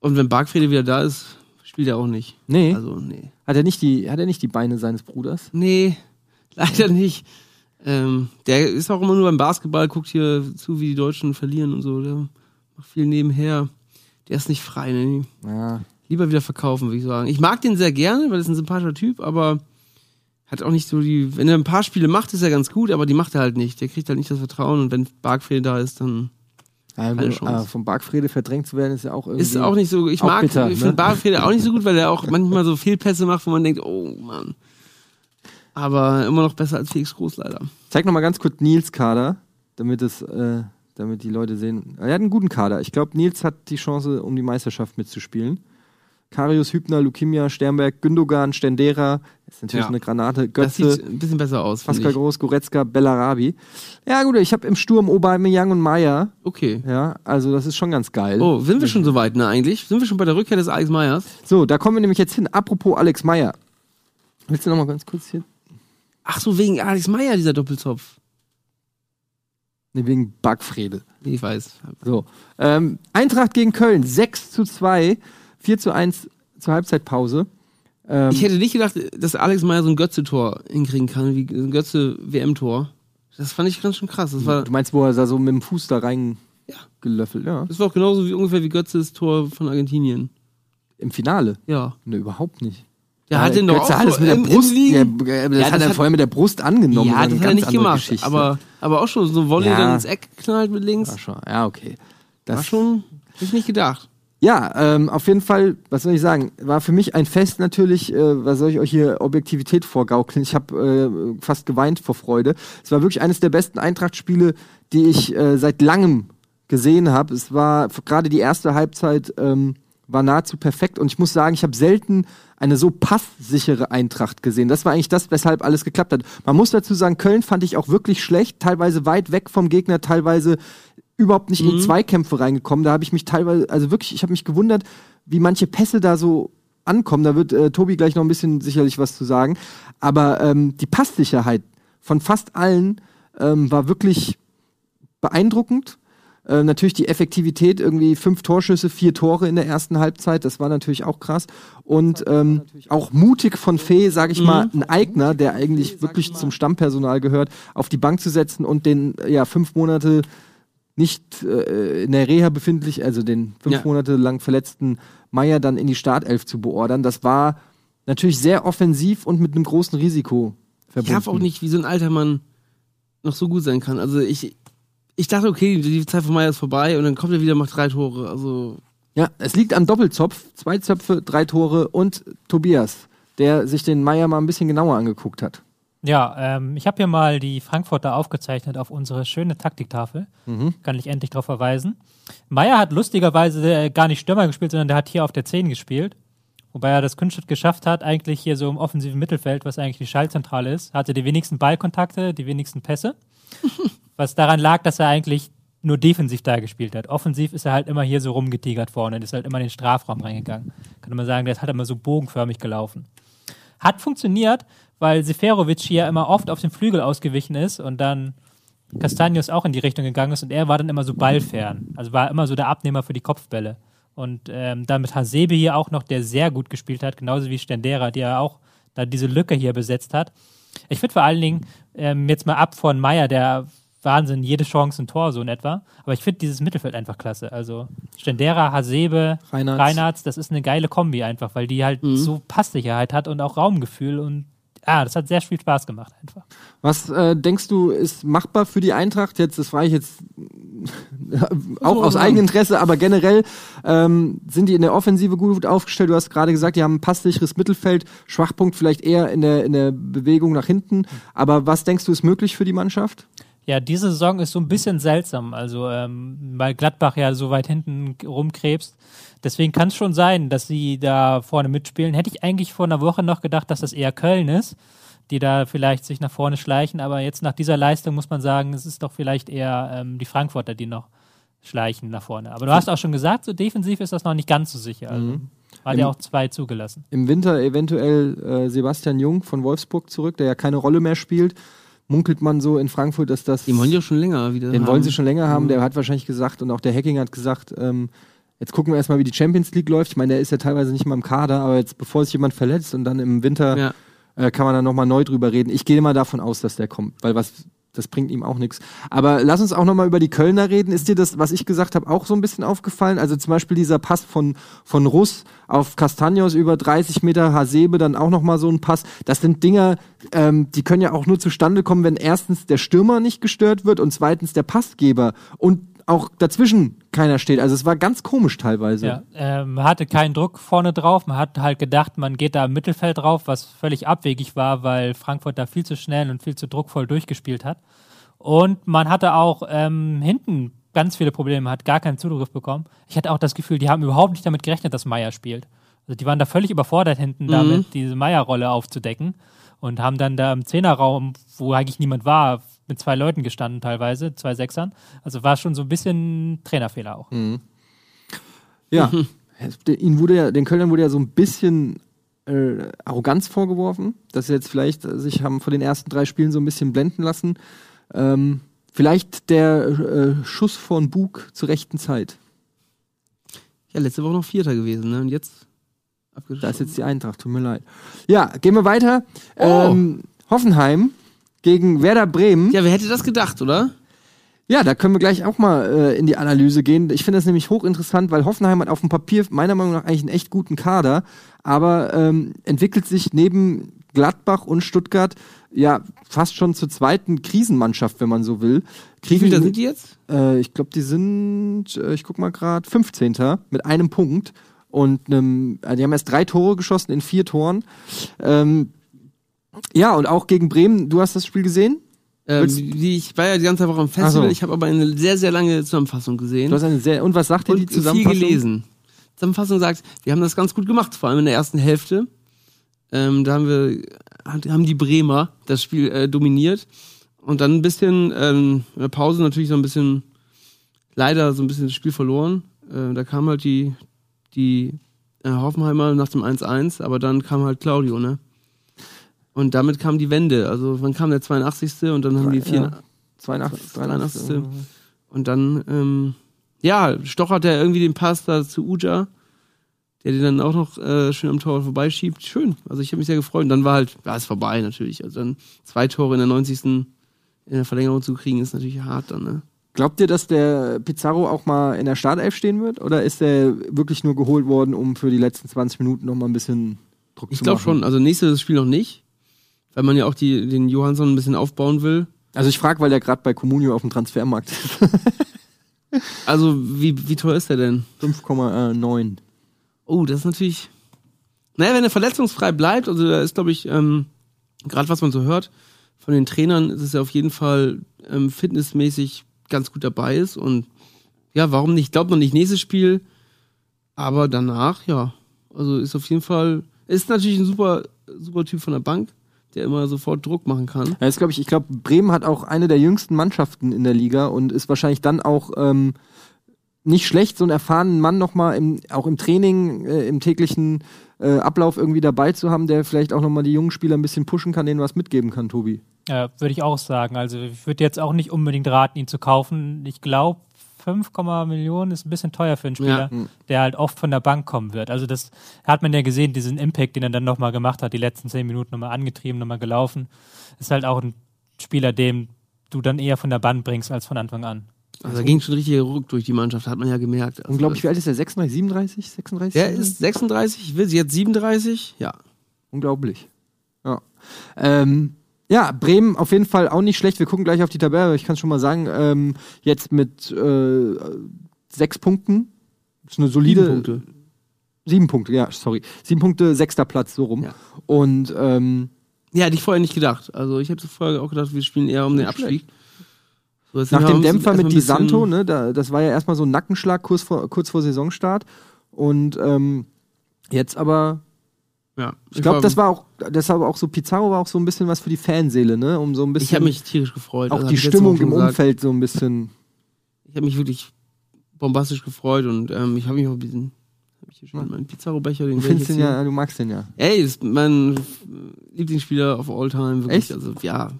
Und wenn Bargfrede wieder da ist, spielt er auch nicht. Nee. Also, nee. Hat er nicht die, hat er nicht die Beine seines Bruders? Nee, leider nicht. Ähm, der ist auch immer nur beim Basketball, guckt hier zu, wie die Deutschen verlieren und so. Der macht viel nebenher. Der ist nicht frei. Ne? Ja. Lieber wieder verkaufen, würde ich sagen. Ich mag den sehr gerne, weil er ist ein sympathischer Typ, aber hat auch nicht so die. Wenn er ein paar Spiele macht, ist er ganz gut, aber die macht er halt nicht. Der kriegt halt nicht das Vertrauen und wenn Bargfrede da ist, dann ja Keine Chance. äh, vom Bargfrede verdrängt zu werden, ist ja auch irgendwie. ist auch nicht so. Ich mag, bitter, ich ne? finde Bargfrede auch nicht so gut, weil er auch manchmal so Fehlpässe macht, wo man denkt, oh Mann. Aber immer noch besser als Felix Groß leider. Zeig noch mal ganz kurz Nils Kader, damit es, äh, damit die Leute sehen. Er hat einen guten Kader. Ich glaube, Nils hat die Chance, um die Meisterschaft mitzuspielen. Karius, Hübner, Lukimia, Sternberg, Gündogan, Stendera. Das ist natürlich Ja. eine Granate. Das Götze, sieht ein bisschen besser aus. Pascal. Groß, Goretzka, Bellarabi. Ja gut, ich habe im Sturm Aubameyang und Meier. Okay. Ja, also das ist schon ganz geil. Oh, sind wir schon so weit, ne, eigentlich? Sind wir schon bei der Rückkehr des Alex Meyers? So, da kommen wir nämlich jetzt hin. Apropos Alex Meyer. Willst du noch mal ganz kurz hier? Ach so, wegen Alex Meyer, dieser Doppelzopf. Nee, wegen Backfrede. Ich weiß. So. Ähm, Eintracht gegen Köln, 6 zu 2, 4 zu 1 zur Halbzeitpause. Ähm, Ich hätte nicht gedacht, dass Alex Meyer so ein Götze-Tor hinkriegen kann, wie ein Götze-WM-Tor. Das fand ich ganz schön krass. Das war, du meinst, wo er da so mit dem Fuß da rein Ja. gelöffelt, ja. das war auch genauso wie ungefähr wie Götzes Tor von Argentinien. Im Finale? Ja. Ne, überhaupt nicht. Der hat den doch auch hat so mit der Brust, ja, äh, das Ja, hat das er hat- vorher mit der Brust angenommen. Ja, das hat er nicht gemacht. Geschichte. Aber, aber auch schon so Volley Ja. dann ins Eck knallt mit links. ja, schon. ja, okay. Das War schon, hab ich nicht gedacht. Ja, ähm, auf jeden Fall, was soll ich sagen, war für mich ein Fest natürlich, äh, was soll ich euch hier Objektivität vorgaukeln? Ich habe äh, fast geweint vor Freude. Es war wirklich eines der besten Eintracht-Spiele, die ich äh, seit langem gesehen habe. Es war gerade die erste Halbzeit ähm, war nahezu perfekt und ich muss sagen, ich habe selten eine so passsichere Eintracht gesehen. Das war eigentlich das, weshalb alles geklappt hat. Man muss dazu sagen, Köln fand ich auch wirklich schlecht, teilweise weit weg vom Gegner, teilweise überhaupt nicht in die Zweikämpfe reingekommen. Da habe ich mich teilweise, also wirklich, ich habe mich gewundert, wie manche Pässe da so ankommen. Da wird äh, Tobi gleich noch ein bisschen sicherlich was zu sagen. Aber ähm, die Passsicherheit von fast allen ähm, war wirklich beeindruckend. Äh, natürlich die Effektivität, irgendwie fünf Torschüsse, vier Tore in der ersten Halbzeit, das war natürlich auch krass. Und ähm, auch mutig von Fee, sage ich mal, ein Eigner, der eigentlich wirklich zum Stammpersonal gehört, auf die Bank zu setzen und den ja fünf Monate nicht äh, in der Reha befindlich, also den fünf Ja. Monate lang verletzten Meier dann in die Startelf zu beordern. Das war natürlich sehr offensiv und mit einem großen Risiko Ich verbunden. raff auch nicht, wie so ein alter Mann noch so gut sein kann. Also ich, ich dachte, okay, die Zeit von Meyer ist vorbei und dann kommt er wieder, macht drei Tore. Also Ja, es liegt am Doppelzopf. Zwei Zöpfe, drei Tore und Tobias, der sich den Meier mal ein bisschen genauer angeguckt hat. Ja, ähm, ich habe hier mal die Frankfurter aufgezeichnet auf unsere schöne Taktiktafel. Kann ich endlich darauf verweisen. Meier hat lustigerweise äh, gar nicht Stürmer gespielt, sondern der hat hier auf der 10 gespielt. Wobei er das Kunststück geschafft hat, eigentlich hier so im offensiven Mittelfeld, was eigentlich die Schallzentrale ist, hatte die wenigsten Ballkontakte, die wenigsten Pässe. was daran lag, dass er eigentlich nur defensiv da gespielt hat. Offensiv ist er halt immer hier so rumgetigert vorne und ist halt immer in den Strafraum reingegangen. Kann man sagen, der ist halt immer so bogenförmig gelaufen. Hat funktioniert, weil Seferovic hier immer oft auf den Flügel ausgewichen ist und dann Castanios auch in die Richtung gegangen ist und er war dann immer so ballfern. Also war immer so der Abnehmer für die Kopfbälle. Und ähm, damit Hasebe hier auch noch, der sehr gut gespielt hat, genauso wie Stendera, der auch da diese Lücke hier besetzt hat. Ich finde vor allen Dingen, ähm, jetzt mal ab von Meier, der Wahnsinn, jede Chance ein Tor so in etwa. Aber ich finde dieses Mittelfeld einfach klasse. Also Stendera, Hasebe, Reinhardt. Das ist eine geile Kombi einfach, weil die halt so Passsicherheit hat und auch Raumgefühl und ah, das hat sehr viel Spaß gemacht einfach. Was äh, denkst du, ist machbar für die Eintracht? Jetzt, das frage ich jetzt auch aus Eigeninteresse, aber generell ähm, sind die in der Offensive gut aufgestellt. Du hast gerade gesagt, die haben ein passsicheres Mittelfeld, Schwachpunkt vielleicht eher in der, in der Bewegung nach hinten. Aber was denkst du, ist möglich für die Mannschaft? Ja, diese Saison ist so ein bisschen seltsam, also ähm, weil Gladbach ja so weit hinten rumkrebst. Deswegen kann es schon sein, dass sie da vorne mitspielen. Hätte ich eigentlich vor einer Woche noch gedacht, dass das eher Köln ist, die da vielleicht sich nach vorne schleichen. Aber jetzt nach dieser Leistung muss man sagen, es ist doch vielleicht eher ähm, die Frankfurter, die noch schleichen nach vorne. Aber du hast auch schon gesagt, so defensiv ist das noch nicht ganz so sicher. Also hat ja auch zwei zugelassen. Im Winter eventuell äh, Sebastian Jung von Wolfsburg zurück, der ja keine Rolle mehr spielt. Munkelt man so in Frankfurt, dass das. die wollen ja schon länger wieder. Den haben. wollen sie schon länger haben. Der hat wahrscheinlich gesagt, und auch der Hacking hat gesagt, ähm, jetzt gucken wir erstmal, wie die Champions League läuft. Ich meine, der ist ja teilweise nicht mal im Kader, aber jetzt, bevor sich jemand verletzt und dann im Winter Ja. äh, kann man dann nochmal neu drüber reden. Ich gehe mal davon aus, dass der kommt, weil was, das bringt ihm auch nichts. Aber lass uns auch nochmal über die Kölner reden. Ist dir das, was ich gesagt habe, auch so ein bisschen aufgefallen? Also zum Beispiel dieser Pass von, von Russ auf Castanios über 30 Meter, Hasebe dann auch nochmal so ein Pass. Das sind Dinger, ähm, die können ja auch nur zustande kommen, wenn erstens der Stürmer nicht gestört wird und zweitens der Passgeber und auch dazwischen keiner steht. Also es war ganz komisch teilweise. Ja, äh, man hatte keinen Druck vorne drauf. Man hat halt gedacht, man geht da im Mittelfeld drauf, was völlig abwegig war, weil Frankfurt da viel zu schnell und viel zu druckvoll durchgespielt hat. Und man hatte auch ähm, hinten ganz viele Probleme, hat gar keinen Zugriff bekommen. Ich hatte auch das Gefühl, die haben überhaupt nicht damit gerechnet, dass Meier spielt. Also die waren da völlig überfordert hinten Mhm. damit, diese Meier-Rolle aufzudecken und haben dann da im Zehnerraum, wo eigentlich niemand war, mit zwei Leuten gestanden teilweise, zwei Sechsern. Also war schon so ein bisschen Trainerfehler auch. Ja. Ihnen wurde ja, den Kölnern wurde ja so ein bisschen äh, Arroganz vorgeworfen, dass sie jetzt vielleicht sich haben von den ersten drei Spielen so ein bisschen blenden lassen. Ähm, vielleicht der äh, Schuss von Bug zur rechten Zeit. Ja, letzte Woche noch Vierter gewesen, ne? Und jetzt abgeschlossen. Da ist jetzt die Eintracht, tut mir leid. Ja, gehen wir weiter. Oh. Ähm, Hoffenheim gegen Werder Bremen. Ja, wer hätte das gedacht, oder? Ja, da können wir gleich auch mal äh, in die Analyse gehen. Ich finde das nämlich hochinteressant, weil Hoffenheim hat auf dem Papier meiner Meinung nach eigentlich einen echt guten Kader, aber ähm, entwickelt sich neben Gladbach und Stuttgart ja fast schon zur zweiten Krisenmannschaft, wenn man so will. Wie Kriegen viel da sind die jetzt? Äh, ich glaube, die sind, äh, ich guck mal gerade, 15. mit einem Punkt und einem, äh, die haben erst drei Tore geschossen in vier Toren. Ähm, ja, und auch gegen Bremen, du hast das Spiel gesehen? Ähm, ich war ja die ganze Woche am Festival, so. ich habe aber eine sehr, sehr lange Zusammenfassung gesehen. Du hast eine sehr, und was sagt dir die viel Zusammenfassung? gelesen. Zusammenfassung sagt, wir haben das ganz gut gemacht, vor allem in der ersten Hälfte. Ähm, da haben wir, haben die Bremer das Spiel äh, dominiert. Und dann ein bisschen, ähm, in der Pause natürlich so ein bisschen, leider so ein bisschen das Spiel verloren. Äh, da kam halt die, die äh, Hoffenheimer nach dem 1-1, aber dann kam halt Claudio, ne? Und damit kam die Wende. Also wann kam der 82. und dann haben die vier, Ja. 82, 83. 83. und dann, ähm, ja, stochert er irgendwie den Pass da zu Uja, der den dann auch noch äh, schön am Tor vorbeischiebt. Schön. Also ich habe mich sehr gefreut. Und dann war halt, ja, ist vorbei natürlich. Also dann zwei Tore in der 90. in der Verlängerung zu kriegen, ist natürlich hart dann, ne? Glaubt ihr, dass der Pizarro auch mal in der Startelf stehen wird? Oder ist er wirklich nur geholt worden, um für die letzten 20 Minuten noch mal ein bisschen Druck Ich zu glaube machen? schon. Also nächstes Spiel noch nicht. Weil man ja auch die, den Johansson ein bisschen aufbauen will. Also ich frage, weil der gerade bei Comunio auf dem Transfermarkt ist. Also, wie, wie teuer ist der denn? 5,9. Oh, das ist natürlich. Naja, wenn er verletzungsfrei bleibt, also da ist, glaube ich, ähm, gerade was man so hört, von den Trainern ist es ja auf jeden Fall ähm, fitnessmäßig ganz gut dabei ist. Und ja, warum nicht? Ich glaube noch nicht nächstes Spiel, aber danach, ja. Also ist auf jeden Fall, ist natürlich ein super, super Typ von der Bank, der immer sofort Druck machen kann. Ja, ist, glaub ich, ich glaube, Bremen hat auch eine der jüngsten Mannschaften in der Liga und ist wahrscheinlich dann auch ähm, nicht schlecht, so einen erfahrenen Mann nochmal im, auch im Training, äh, im täglichen äh, Ablauf irgendwie dabei zu haben, der vielleicht auch nochmal die jungen Spieler ein bisschen pushen kann, denen was mitgeben kann, Tobi. Ja, würde ich auch sagen. Also ich würde jetzt auch nicht unbedingt raten, ihn zu kaufen. Ich glaube, 5, Millionen ist ein bisschen teuer für einen Spieler, der halt oft von der Bank kommen wird. Also das hat man ja gesehen, diesen Impact, den er dann nochmal gemacht hat, die letzten 10 Minuten nochmal angetrieben, nochmal gelaufen. Ist halt auch ein Spieler, dem du dann eher von der Bank bringst als von Anfang an. Also da ging schon richtig Ruck durch die Mannschaft, hat man ja gemerkt. Also, Unglaublich, wie alt ist der? 36, 37, 36? Er ist 36, will sie jetzt 37? Ja. Unglaublich. Ja. Ähm, ja, Bremen auf jeden Fall auch nicht schlecht. Wir gucken gleich auf die Tabelle, aber ich kann schon mal sagen, ähm, jetzt mit äh, sechs Punkten. ist eine solide. Sieben Punkte. Sieben Punkte, ja, sorry. Sieben Punkte, sechster Platz, so rum. Ja. Und ähm, Ja, hätte ich vorher nicht gedacht. Also ich hätte vorher auch gedacht, wir spielen eher um den Abstieg. So, nach dem Dämpfer mit Di Santo, ne, da, das war ja erstmal so ein Nackenschlag kurz vor, kurz vor Saisonstart. Und ähm, jetzt aber Ja, Ich glaube, das war auch, deshalb auch so, Pizarro war auch so ein bisschen was für die Fanseele, ne? Um so ein bisschen Ich habe mich tierisch gefreut. auch Also, die Stimmung im gesagt. Umfeld so ein bisschen. Ich habe mich wirklich bombastisch gefreut und ähm, ich habe mich auch ein bisschen. Hab ich hier schon meinen Pizarro-Becher, den Du findest den ja, du magst den ja. Ey, ist mein Lieblingsspieler of all time. Wirklich. Echt? Also ja,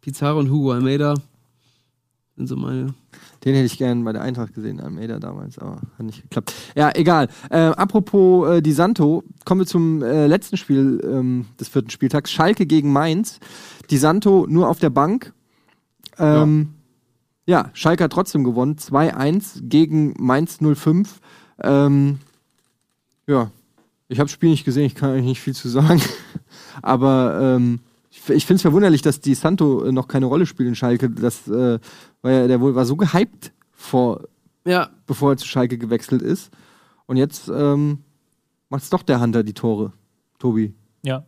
Pizarro und Hugo Almeida sind so meine. Den hätte ich gern bei der Eintracht gesehen, Almeida damals, aber hat nicht geklappt. Ja, egal. Äh, apropos äh, Di Santo, kommen wir zum äh, letzten Spiel ähm, des vierten Spieltags. Schalke gegen Mainz. Di Santo nur auf der Bank. Ähm, ja. Schalke hat trotzdem gewonnen. 2-1 gegen Mainz 05. Ähm, ja, ich habe das Spiel nicht gesehen, ich kann eigentlich nicht viel zu sagen. Aber ähm, ich, finde es verwunderlich, dass Di Santo äh, noch keine Rolle spielt in Schalke. Das äh, war ja, der wohl war so gehypt vor Ja. bevor er zu Schalke gewechselt ist. Und jetzt ähm, macht's doch der Hunter die Tore, Tobi. Ja.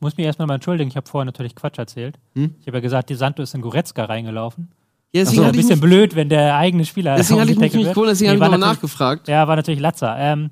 Muss mich erstmal mal entschuldigen, ich habe vorher natürlich Quatsch erzählt. Hm? Ich habe ja gesagt, die Santo ist in Goretzka reingelaufen. Ja, Das deswegen ist ein bisschen blöd, wenn der eigene Spieler. deswegen hatte ich mich nicht gewundert, deswegen Nee, habe ich war nochmal natürlich- nachgefragt. Ja, war natürlich Latzer. Ähm,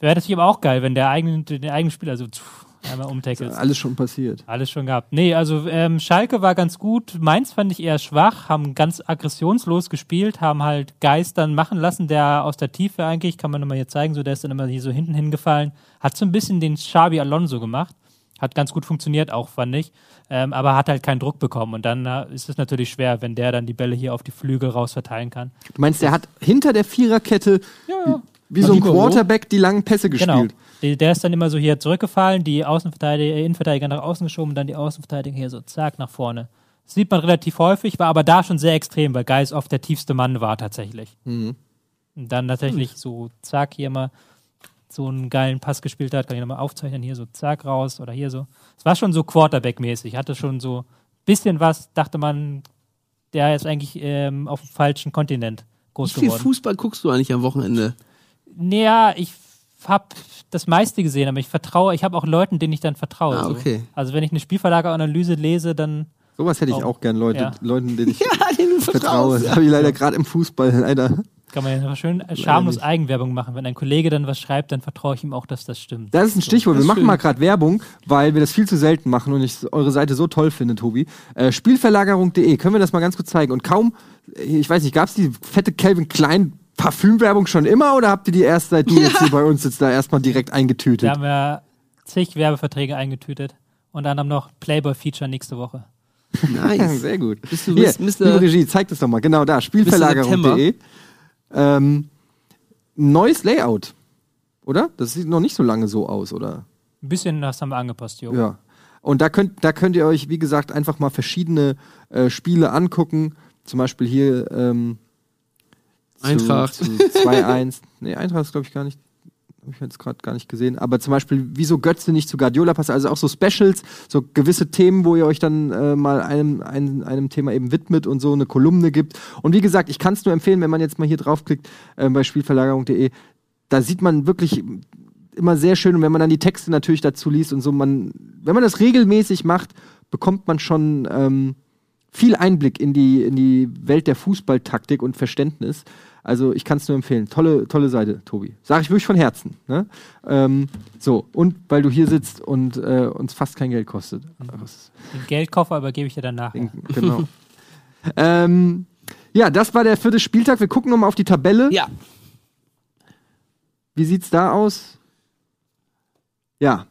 Wäre natürlich aber auch geil, wenn der eigene, den eigenen Spieler so pff, einmal umtackelt. Alles schon passiert. Alles schon gehabt. Nee, also ähm, Schalke war ganz gut. Mainz fand ich eher schwach, haben ganz aggressionslos gespielt, haben halt Geist dann machen lassen, der aus der Tiefe eigentlich, kann man nochmal hier zeigen, so der ist dann immer hier so hinten hingefallen. Hat so ein bisschen den Xabi Alonso gemacht. Hat ganz gut funktioniert auch, fand ich. Ähm, aber hat halt keinen Druck bekommen. Und dann äh, ist es natürlich schwer, wenn der dann die Bälle hier auf die Flügel raus verteilen kann. Du meinst, der hat hinter der Viererkette Ja, wie so ein? Quarterback die langen Pässe Genau. gespielt. Die- Der ist dann immer so hier zurückgefallen, die Außenverteidiger, äh, Innenverteidiger nach außen geschoben, dann die Außenverteidiger hier so zack nach vorne. Das sieht man relativ häufig, war aber da schon sehr extrem, weil Geis oft der tiefste Mann war tatsächlich. Mhm. Und dann tatsächlich so zack hier mal so einen geilen Pass gespielt hat, kann ich nochmal aufzeichnen, hier so zack raus oder hier so. Es war schon so Quarterback-mäßig, hatte schon so bisschen was, dachte man, der ist eigentlich ähm, auf dem falschen Kontinent Wie groß viel geworden. Fußball guckst du eigentlich am Wochenende? Naja, ich habe das meiste gesehen, aber ich vertraue, ich habe auch Leuten, denen ich dann vertraue. Ah, so. okay. Also wenn ich eine Spielverlageranalyse lese, dann Sowas hätte ich auch gern, Leute, Ja. Leuten, denen ich Ja, den du vertraue. Das habe ich leider gerade im Fußball leider. kann man ja schön schamlos nicht. Eigenwerbung machen. Wenn ein Kollege dann was schreibt, dann vertraue ich ihm auch, dass das stimmt. Das ist ein Stichwort. das Wir machen schön. mal gerade Werbung, weil wir das viel zu selten machen und ich eure Seite so toll finde, Tobi. Äh, Spielverlagerung.de, können wir das mal ganz kurz zeigen? Und kaum, äh, ich weiß nicht, gab es die fette Calvin Klein Parfümwerbung schon immer oder habt ihr die erst seit du jetzt hier bei uns sitzt da erstmal direkt eingetütet? Wir haben ja zig Werbeverträge eingetütet. Unter anderem noch Playboy-Feature nächste Woche. Nice. Sehr gut. Bist du Hier, bist, Mr. liebe Regie, zeig das doch mal. Genau da, Spielverlagerung.de. Ähm, neues Layout, oder? Das sieht noch nicht so lange so aus, oder? Ein bisschen das haben wir angepasst, Jo. Ja. Und da könnt, da könnt ihr euch, wie gesagt, einfach mal verschiedene äh, Spiele angucken. Zum Beispiel hier ähm, Eintracht. Zu 2-1. nee, Eintracht ist, glaube ich, gar nicht. Habe ich jetzt gerade gar nicht gesehen. Aber zum Beispiel, wieso Götze nicht zu Guardiola passt. Also auch so Specials, so gewisse Themen, wo ihr euch dann äh, mal einem, einem, einem Thema eben widmet und so eine Kolumne gibt. Und wie gesagt, ich kann es nur empfehlen, wenn man jetzt mal hier draufklickt äh, bei Spielverlagerung.de. Da sieht man wirklich immer sehr schön und wenn man dann die Texte natürlich dazu liest und so, man, wenn man das regelmäßig macht, bekommt man schon ähm, viel Einblick in die, in die Welt der Fußballtaktik und Verständnis. Also ich kann es nur empfehlen. Tolle, tolle Seite, Tobi. Sag ich wirklich von Herzen. Ne? Ähm, so, und weil du hier sitzt und äh, uns fast kein Geld kostet. Was- Den Geldkoffer übergebe ich dir dann nachher. Genau. ähm, ja, das war der vierte Spieltag. Wir gucken nochmal auf die Tabelle. Ja. Wie sieht's da aus? Ja,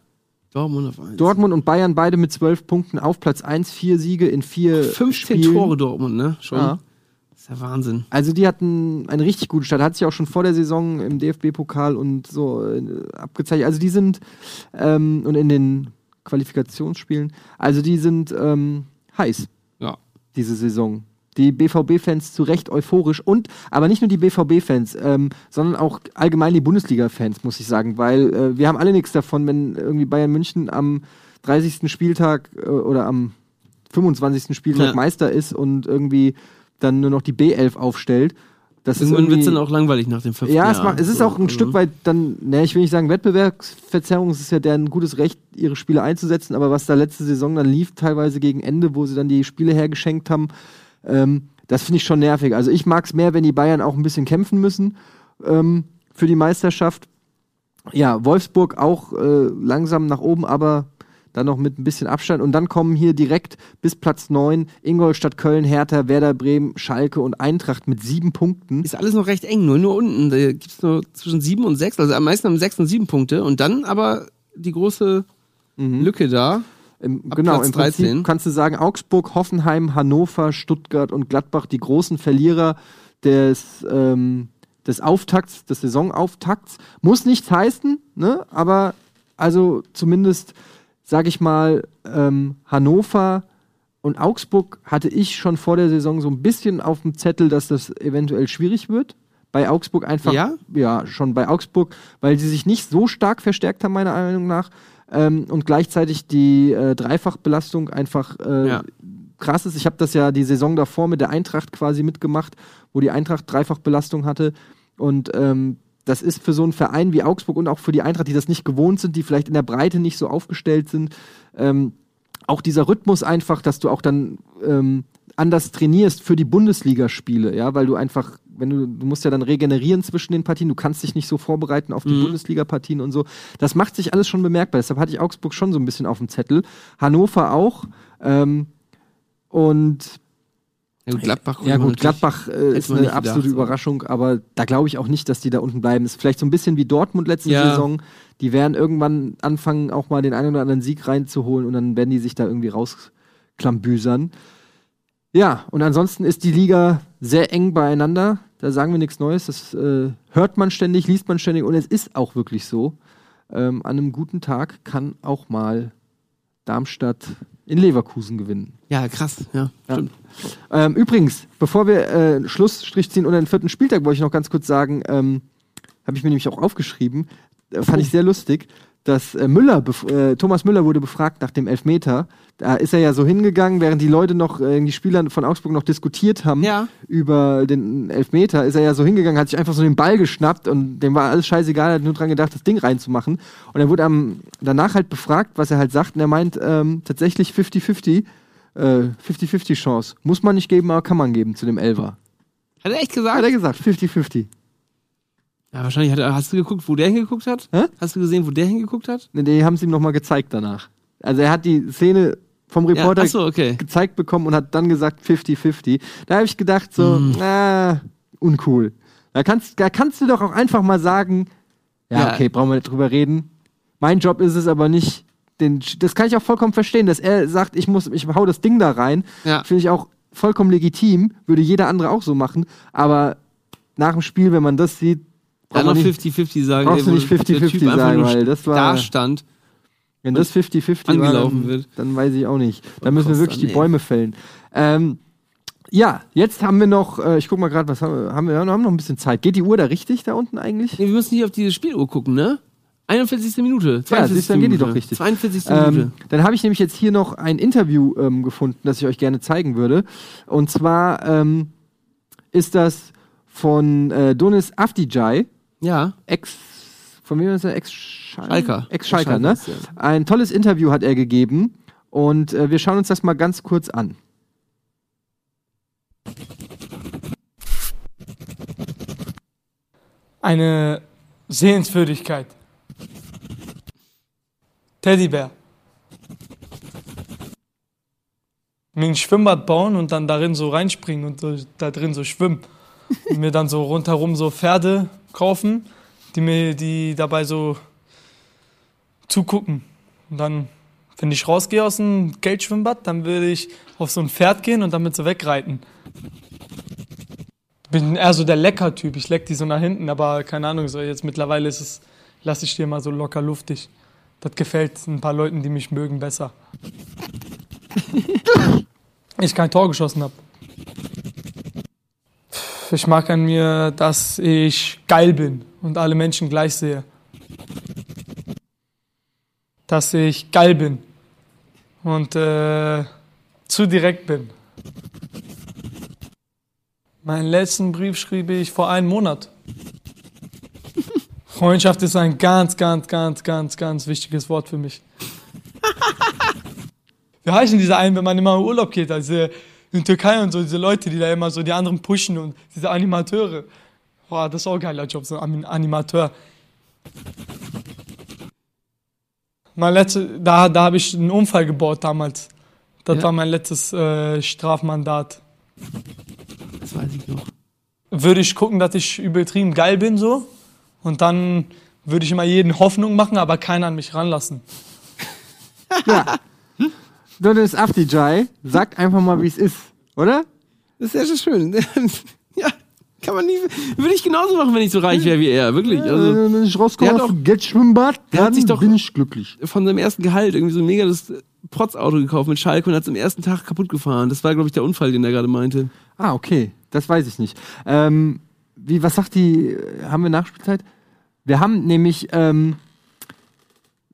Dortmund auf 1. Dortmund und Bayern beide mit zwölf Punkten auf Platz 1, vier Siege in vier 15 Spielen. Tore Dortmund, ne? Schon. Ja. Das ist ja Wahnsinn. Also die hatten einen richtig guten Start, hat sich auch schon vor der Saison im DFB-Pokal und so äh, abgezeichnet. Also die sind ähm, und in den Qualifikationsspielen, also die sind ähm, heiß Ja. diese Saison. Die BVB-Fans zu Recht euphorisch und aber nicht nur die BVB-Fans, ähm, sondern auch allgemein die Bundesliga-Fans, muss ich sagen, weil äh, wir haben alle nichts davon, wenn irgendwie Bayern München am 30. Spieltag äh, oder am 25. Spieltag Ja. Meister ist und irgendwie dann nur noch die B11 aufstellt. Das ist Irgendwann wird es dann auch langweilig nach dem fünften ja, es, macht, es ist So, auch ein also- Stück weit dann, ne, ich will nicht sagen Wettbewerbsverzerrung, es ist ja deren gutes Recht, ihre Spiele einzusetzen, aber was da letzte Saison dann lief, teilweise gegen Ende, wo sie dann die Spiele hergeschenkt haben, ähm, das finde ich schon nervig. Also ich mag es mehr, wenn die Bayern auch ein bisschen kämpfen müssen ähm, für die Meisterschaft. Ja, Wolfsburg auch äh, langsam nach oben, aber dann noch mit ein bisschen Abstand. Und dann kommen hier direkt bis Platz 9 Ingolstadt, Köln, Hertha, Werder Bremen, Schalke und Eintracht mit sieben Punkten. Ist alles noch recht eng, nur, nur unten. Da gibt es nur zwischen sieben und sechs, also am meisten haben sechs und sieben Punkte. Und dann aber die große Lücke da. Im, genau, Platz im Prinzip 13. kannst du sagen, Augsburg, Hoffenheim, Hannover, Stuttgart und Gladbach, die großen Verlierer des, ähm, des Auftakts, des Saisonauftakts. Muss nichts heißen, ne? aber also zumindest, sag ich mal, ähm, Hannover und Augsburg hatte ich schon vor der Saison so ein bisschen auf dem Zettel, dass das eventuell schwierig wird. Bei Augsburg einfach, Ja? ja, schon bei Augsburg, weil sie sich nicht so stark verstärkt haben, meiner Meinung nach. Ähm, und gleichzeitig die äh, Dreifachbelastung einfach äh, Ja. krass ist. Ich habe das ja die Saison davor mit der Eintracht quasi mitgemacht, wo die Eintracht Dreifachbelastung hatte. Und ähm, das ist für so einen Verein wie Augsburg und auch für die Eintracht, die das nicht gewohnt sind, die vielleicht in der Breite nicht so aufgestellt sind, ähm, auch dieser Rhythmus einfach, dass du auch dann ähm, anders trainierst für die Bundesligaspiele, ja, weil du einfach, wenn du, du musst ja dann regenerieren zwischen den Partien, du kannst dich nicht so vorbereiten auf die Mhm. Bundesliga-Partien und so. Das macht sich alles schon bemerkbar. Deshalb hatte ich Augsburg schon so ein bisschen auf dem Zettel. Hannover auch. Ähm, und Ja, gut, Gladbach. ja gut, Gladbach äh, ist eine gedacht, absolute so. Überraschung, aber da glaube ich auch nicht, dass die da unten bleiben. Ist vielleicht so ein bisschen wie Dortmund letzte Ja. Saison. Die werden irgendwann anfangen, auch mal den einen oder anderen Sieg reinzuholen und dann werden die sich da irgendwie rausklambüsern. Ja, und ansonsten ist die Liga sehr eng beieinander. Da sagen wir nichts Neues. Das äh, hört man ständig, liest man ständig und es ist auch wirklich so. Ähm, an einem guten Tag kann auch mal Darmstadt in Leverkusen gewinnen. Ja, krass. Ja, Ja. Ähm, übrigens, bevor wir äh, Schlussstrich ziehen und den vierten Spieltag, wollte ich noch ganz kurz sagen, ähm, habe ich mir nämlich auch aufgeschrieben, äh, fand ich sehr lustig, dass äh, Müller, äh, Thomas Müller wurde befragt nach dem Elfmeter. Da ist er ja so hingegangen, während die Leute noch, äh, die Spieler von Augsburg noch diskutiert haben Ja. über den Elfmeter, ist er ja so hingegangen, hat sich einfach so den Ball geschnappt und dem war alles scheißegal, hat nur dran gedacht, das Ding reinzumachen. Und er wurde am, danach halt befragt, was er halt sagt, und er meint ähm, tatsächlich 50-50, äh, 50-50 Chance. Muss man nicht geben, aber kann man geben zu dem Elfer. Hat er echt Hat gesagt? er gesagt, 50-50. Ja, wahrscheinlich hat er, hast du geguckt, wo der hingeguckt hat? Hä? Hast du gesehen, wo der hingeguckt hat? Ne, Die haben es ihm nochmal gezeigt danach. Also er hat die Szene vom Ja, Reporter achso, okay. gezeigt bekommen und hat dann gesagt 50-50. Da habe ich gedacht so, Mhm. ah, uncool. Da kannst, da kannst du doch auch einfach mal sagen, ja, Ja. okay, brauchen wir nicht drüber reden. Mein Job ist es aber nicht, den, das kann ich auch vollkommen verstehen, dass er sagt, ich muss, ich hau das Ding da rein. Ja. Finde ich auch vollkommen legitim, würde jeder andere auch so machen. Aber nach dem Spiel, wenn man das sieht, Noch man nicht, 50-50 sagen. brauchst du nicht der Typ 50-50 einfach sagen, weil das war- Da stand. wenn das 50-50 war, angelaufen dann, wird. dann weiß ich auch nicht. Dann müssen wir wirklich die. Bäume fällen. Ähm, ja, jetzt haben wir noch, äh, ich guck mal gerade, was haben wir, haben wir, haben noch ein bisschen Zeit. Geht die Uhr da richtig da unten eigentlich? Nee, wir müssen nicht auf diese Spieluhr gucken, ne? 41. Minute. 42. siehst du, dann geht die Minute. doch richtig. 42. Ähm, Minute. dann habe ich nämlich jetzt hier noch ein Interview ähm, gefunden, das ich euch gerne zeigen würde. Und zwar ähm, ist das von äh, Donis Afdijay, Ja. Ex, von wem ist er? Ex-Schalker? Schalker. Ex-Schalker, ne? Ein tolles Interview hat er gegeben und äh, wir schauen uns das mal ganz kurz an. eine Sehenswürdigkeit. Teddybär. Mir ein Schwimmbad bauen und dann darin so reinspringen und so, da drin so schwimmen. Und mir dann so rundherum so Pferde kaufen, die mir die dabei so zugucken. Und dann, wenn ich rausgehe aus dem Geldschwimmbad, dann würde ich auf so ein Pferd gehen und damit so wegreiten bin eher so der Lecker-Typ. Ich leck die so nach hinten, aber keine Ahnung, so jetzt mittlerweile ist es, lasse ich dir mal so locker luftig. Das gefällt ein paar Leuten, die mich mögen, besser. ich kein Tor geschossen habe. Ich mag an mir, dass ich geil bin und alle Menschen gleich sehe. Dass ich geil bin und äh, zu direkt bin. Meinen letzten Brief schrieb ich vor einem Monat. Freundschaft ist ein ganz, ganz, ganz, ganz, ganz wichtiges Wort für mich. Wie heißen diese einen, wenn man immer in Urlaub geht? Also in Türkei und so, diese Leute, die da immer so die anderen pushen und diese Animateure. Boah, das ist auch ein geiler Job, so ein Animateur. Mein letzte, da, da habe ich einen Unfall gebaut damals. Das Ja. war mein letztes äh, Strafmandat Das weiß ich noch. würde ich gucken, dass ich übertrieben geil bin so. Und dann würde ich immer jeden Hoffnung machen, aber keiner an mich ranlassen. Donis Afdijay sagt einfach mal, wie es ist, oder? Das ist ja schön. ja, kann man nie. Würde ich genauso machen, wenn ich so reich wäre wie er. Wirklich. Also wenn ich rauskomme aus hat dem Geldschwimmbad, der hat dann sich doch- bin ich glücklich. von seinem ersten Gehalt irgendwie so ein mega das Protzauto gekauft mit Schalke und hat es am ersten Tag kaputt gefahren. Das war, glaube ich, der Unfall, den er gerade meinte. Ah, okay. Das weiß ich nicht. Ähm, wie, was sagt die, haben wir Nachspielzeit? Wir haben nämlich, ähm,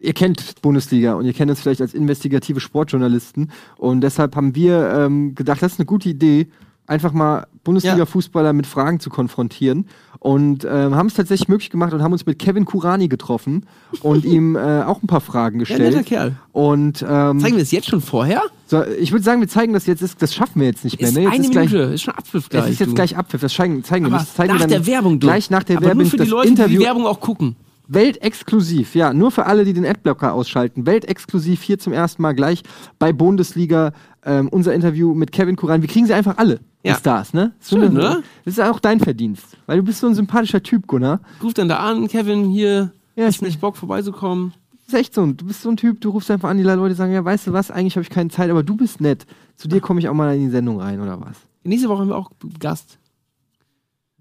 ihr kennt Bundesliga und ihr kennt uns vielleicht als investigative Sportjournalisten. Und deshalb haben wir ähm, gedacht, das ist eine gute Idee, einfach mal Bundesliga-Fußballer mit Fragen zu konfrontieren. Und ähm, haben es tatsächlich möglich gemacht und haben uns mit Kevin Kurani getroffen und ihm äh, auch ein paar Fragen Ja, gestellt. netter Kerl. Und ähm, Zeigen wir es jetzt schon vorher? so, ich würde sagen, wir zeigen das jetzt, ist, das schaffen wir jetzt nicht mehr. Ist Ne? Jetzt eine ist gleich, Minute, ist schon Abpfiff gleich. es ist jetzt du. gleich Abpfiff, das zeigen, zeigen wir nicht. Das zeigen nach wir dann der Werbung, du. Gleich nach der Aber Werbung nur für die das Leute, Interview. die die Werbung auch gucken. Weltexklusiv, ja, nur für alle, die den Adblocker ausschalten. Weltexklusiv hier zum ersten Mal gleich bei Bundesliga. Ähm, unser Interview mit Kevin Kuran. Wir kriegen sie einfach alle, die Ja. Stars, ne? So Schön, ne? Das ist auch dein Verdienst, weil du bist so ein sympathischer Typ, Gunnar. Ruf dann da an, Kevin, hier, Ja, ich- nicht Bock vorbeizukommen? Das ist echt so. Du bist so ein Typ, du rufst einfach an, die Leute sagen, ja, weißt du was, eigentlich habe ich keine Zeit, aber du bist nett. Zu dir komme ich auch mal in die Sendung rein, oder was? Nächste Woche haben wir auch Gast.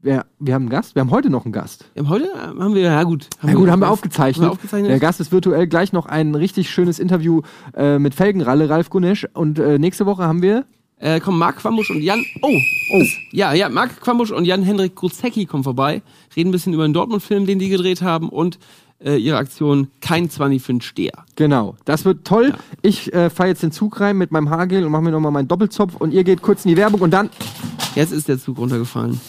Wir, wir haben einen Gast, wir haben heute noch einen Gast. Ja, heute äh, haben wir, ja gut. Ja gut, haben wir Haben aufgezeichnet. wir aufgezeichnet? Der Gast ist virtuell gleich noch ein richtig schönes Interview äh, mit Felgenralle, Ralf Gunesch. Und äh, nächste Woche haben wir Äh, kommen Marc Quambusch und Jan. Oh! oh. Ja, ja, Marc Quambusch und Jan-Hendrik Gruzecki kommen vorbei, reden ein bisschen über den Dortmund-Film, den die gedreht haben und äh, ihre Aktion Kein Zwanni für den Steher. Genau, das wird toll. Ich äh, fahre jetzt den Zug rein mit meinem Haargel und mache mir nochmal meinen Doppelzopf und ihr geht kurz in die Werbung und dann, Jetzt ist der Zug runtergefallen.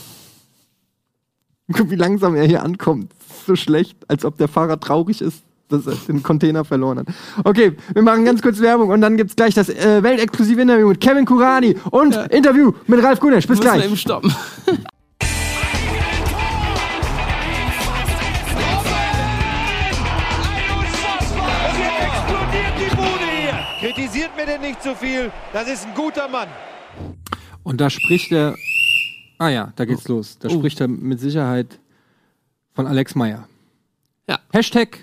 Guck, wie langsam er hier ankommt. So schlecht, als ob der Fahrer traurig ist, dass er den Container verloren hat. Okay, wir machen ganz kurz Werbung und dann gibt's gleich das äh, weltexklusive Interview mit Kevin Kurani und Interview mit Ralf Gunesch. Bis gleich. eben stoppen. Kritisiert mir denn nicht zu viel. Das ist ein guter Mann. Und da spricht er. Ah ja, da geht's los. Da Oh. spricht er mit Sicherheit von Alex Meyer. Ja. Hashtag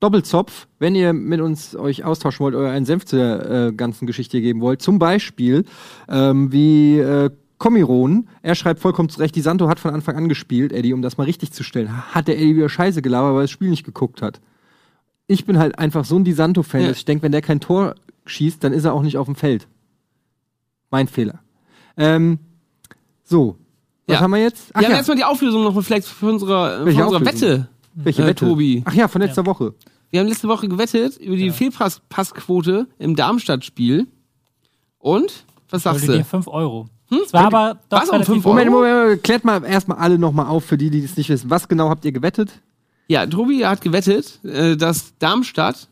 Doppelzopf, wenn ihr mit uns euch austauschen wollt oder einen Senf zu der äh, ganzen Geschichte geben wollt. Zum Beispiel ähm, wie äh, Komiron, er schreibt vollkommen zu Recht, die Santo hat von Anfang an gespielt, Eddie, um das mal richtig zu stellen. Hat der Eddie wieder Scheiße gelabert, weil er das Spiel nicht geguckt hat. Ich bin halt einfach so ein Di Santo-Fan, Ja. dass ich denke, wenn der kein Tor schießt, dann ist er auch nicht auf dem Feld. Mein Fehler. Ähm, so. Was Ja. haben wir jetzt? Ach Wir haben ja, erstmal die Auflösung noch vielleicht für unsere, für unsere Auflösung? Wette. welche äh, Wette? Tobi. Ach ja, von letzter Woche. Wir haben letzte Woche gewettet über die Fehlpassquote im Darmstadt-Spiel. Und? Was sagst Wollte dir du? 5 Euro. Es war aber doch Was, um relativ fünf hoch. Moment, Moment, Moment, klärt mal erstmal alle nochmal auf, für die, die es nicht wissen. Was genau habt ihr gewettet? Ja, Tobi hat gewettet, äh, dass Darmstadt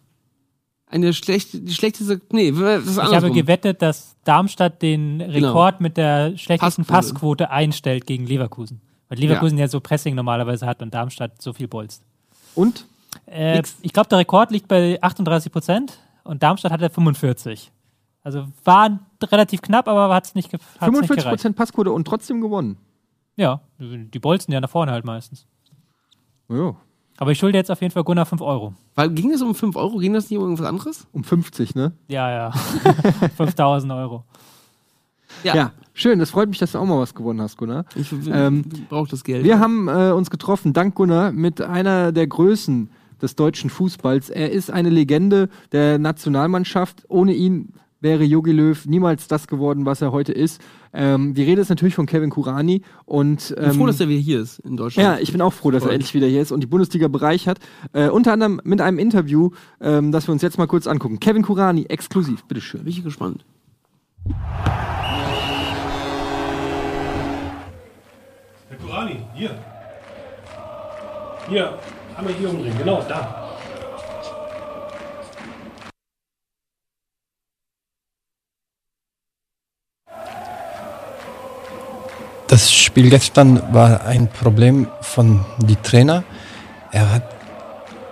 eine schlechte, die schlechteste, nee, ist Ich habe andersrum. gewettet, dass Darmstadt den Rekord mit der schlechtesten Passquote. Passquote einstellt gegen Leverkusen. Weil Leverkusen ja. so Pressing normalerweise hat und Darmstadt so viel bolzt. Und? Äh, ich glaube, der Rekord liegt bei 38 Prozent und Darmstadt hatte 45. Also war relativ knapp, aber hat es nicht, ge hat's nicht gereicht. 45% Passquote und trotzdem gewonnen. Ja, die bolzen ja nach vorne halt meistens. Ja, Aber ich schulde jetzt auf jeden Fall Gunnar 5 Euro. Weil, ging das um 5 Euro? Ging das nicht um irgendwas anderes? um 50, ne? Ja, ja. 5000 Euro. Ja. schön. Das freut mich, dass du auch mal was gewonnen hast, Gunnar. Ich Ähm, brauche das Geld. Wir haben äh, uns getroffen, dank Gunnar, mit einer der Größen des deutschen Fußballs. Er ist eine Legende der Nationalmannschaft. Ohne ihn wäre Jogi Löw niemals das geworden, was er heute ist. Ähm, die Rede ist natürlich von Kevin Kurani und ich bin ähm, froh, dass er wieder hier ist in Deutschland. ja, ich bin auch froh, dass er endlich wieder hier ist und die Bundesliga bereichert. Äh, unter anderem mit einem Interview, ähm, das wir uns jetzt mal kurz angucken. Kevin Kurani, exklusiv, bitteschön. Bin ich gespannt. Herr Kurani, hier. Hier, einmal hier umdrehen, genau, da. Das Spiel gestern war ein Problem von die Trainer. Er hat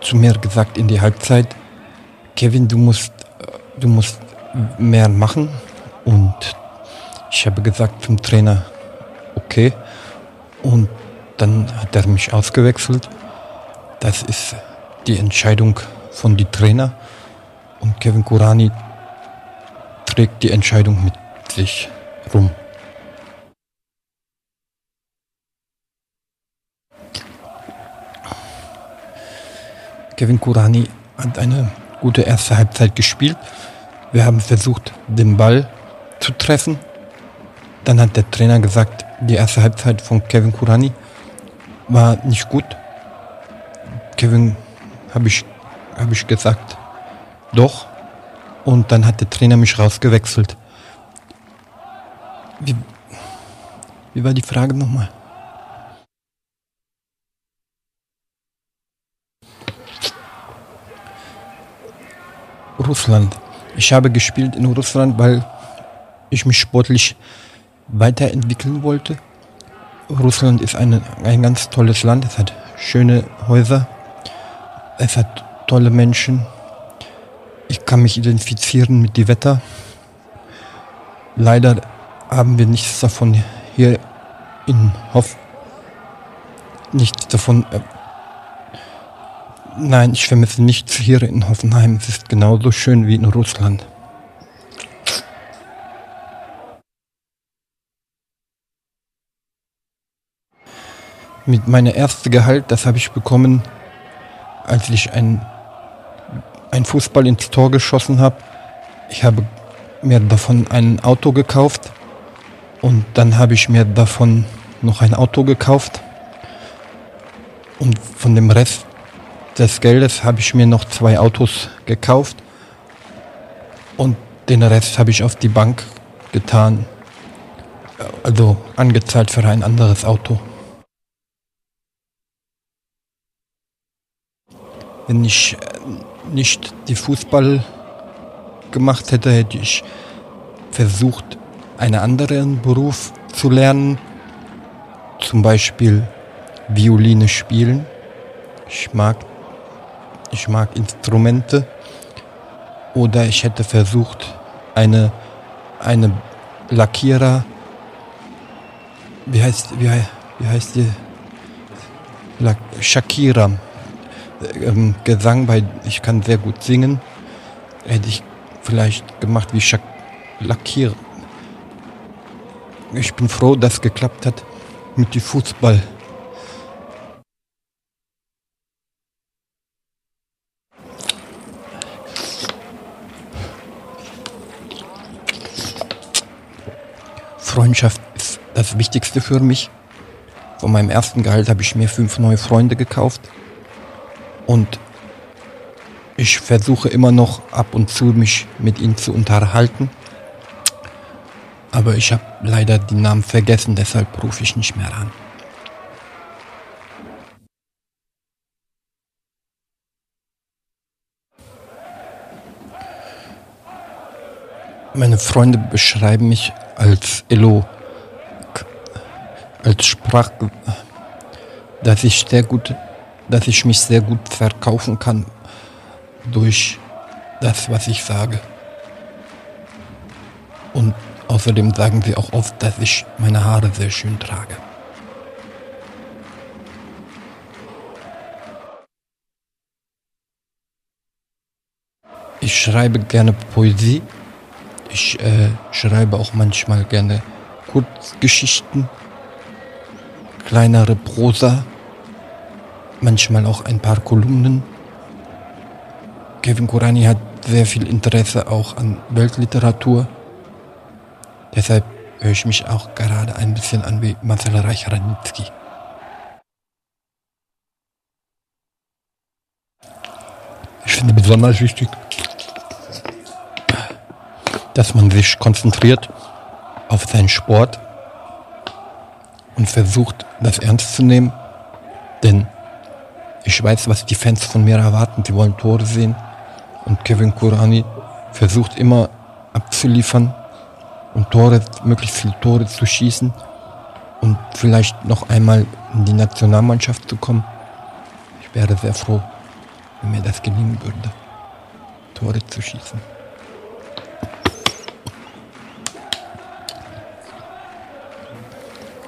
zu mir gesagt in die Halbzeit, Kevin, du musst, du musst mehr machen. Und ich habe gesagt zum Trainer, okay. Und dann hat er mich ausgewechselt. Das ist die Entscheidung von die Trainer. Und Kevin Kurani trägt die Entscheidung mit sich rum. Kevin Kurani hat eine gute erste Halbzeit gespielt. Wir haben versucht, den Ball zu treffen. Dann hat der Trainer gesagt, die erste Halbzeit von Kevin Kurani war nicht gut. Kevin habe ich habe ich gesagt, doch. Und dann hat der Trainer mich rausgewechselt. Wie, wie war die Frage nochmal? Russland. Ich habe gespielt in Russland, weil ich mich sportlich weiterentwickeln wollte. Russland ist eine, ein ganz tolles Land. Es hat schöne Häuser. Es hat tolle Menschen. Ich kann mich identifizieren mit dem Wetter. Leider haben wir nichts davon hier in Hoff. Nichts davon. Nein, ich vermisse nichts hier in Hoffenheim. Es ist genauso schön wie in Russland. Mit meiner ersten Gehalt, das habe ich bekommen, als ich ein, ein Fußball ins Tor geschossen habe. Ich habe mir davon ein Auto gekauft und dann habe ich mir davon noch ein Auto gekauft. Und von dem Rest des Geldes habe ich mir noch zwei Autos gekauft. Und den Rest habe ich auf die Bank getan. Also angezahlt für ein anderes Auto. Wenn ich äh, nicht die Fußball gemacht hätte, hätte ich versucht, einen anderen Beruf zu lernen. Zum Beispiel Violine spielen. Ich mag, ich mag Instrumente. Oder ich hätte versucht, eine, eine Lackierer, wie heißt, wie, wie heißt die? Lack, Shakira ähm, Gesang, weil ich kann sehr gut singen. Hätte ich vielleicht gemacht wie Shak Lackier. Ich bin froh, dass es geklappt hat mit dem Fußball. Freundschaft ist das Wichtigste für mich. Von meinem ersten Gehalt habe ich mir fünf neue Freunde gekauft. Und ich versuche immer noch ab und zu mich mit ihnen zu unterhalten. Aber ich habe leider die Namen vergessen, deshalb rufe ich nicht mehr an. Meine Freunde beschreiben mich als Elo, als Sprach, dass ich sehr gut dass ich mich sehr gut verkaufen kann durch das, was ich sage. Und außerdem sagen sie auch oft, dass ich meine Haare sehr schön trage. Ich schreibe gerne Poesie. Ich äh, schreibe auch manchmal gerne Kurzgeschichten, kleinere Prosa manchmal auch ein paar Kolumnen. Kevin Kurani hat sehr viel Interesse auch an Weltliteratur. Deshalb höre ich mich auch gerade ein bisschen an wie Marcel Reich-Ranitzky. Ich finde besonders wichtig, dass man sich konzentriert auf seinen Sport und versucht, das ernst zu nehmen. Denn ich weiß, was die Fans von mir erwarten. Die wollen Tore sehen. Und Kevin Kurani versucht immer abzuliefern und Tore, möglichst viele Tore zu schießen und vielleicht noch einmal in die Nationalmannschaft zu kommen. Ich wäre sehr froh, wenn mir das gelingen würde, Tore zu schießen.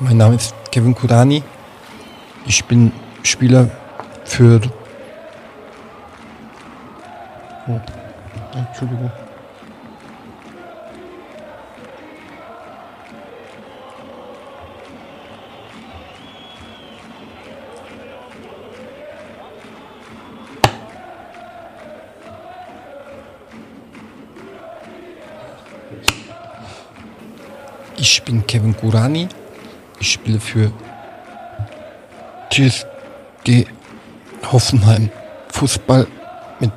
Mein Name ist Kevin Kurani. Ich bin Spieler für. Oh, Entschuldigung. Ich bin Kevin Kurani. Ich spiele für TSG Hoffenheim Fußball mit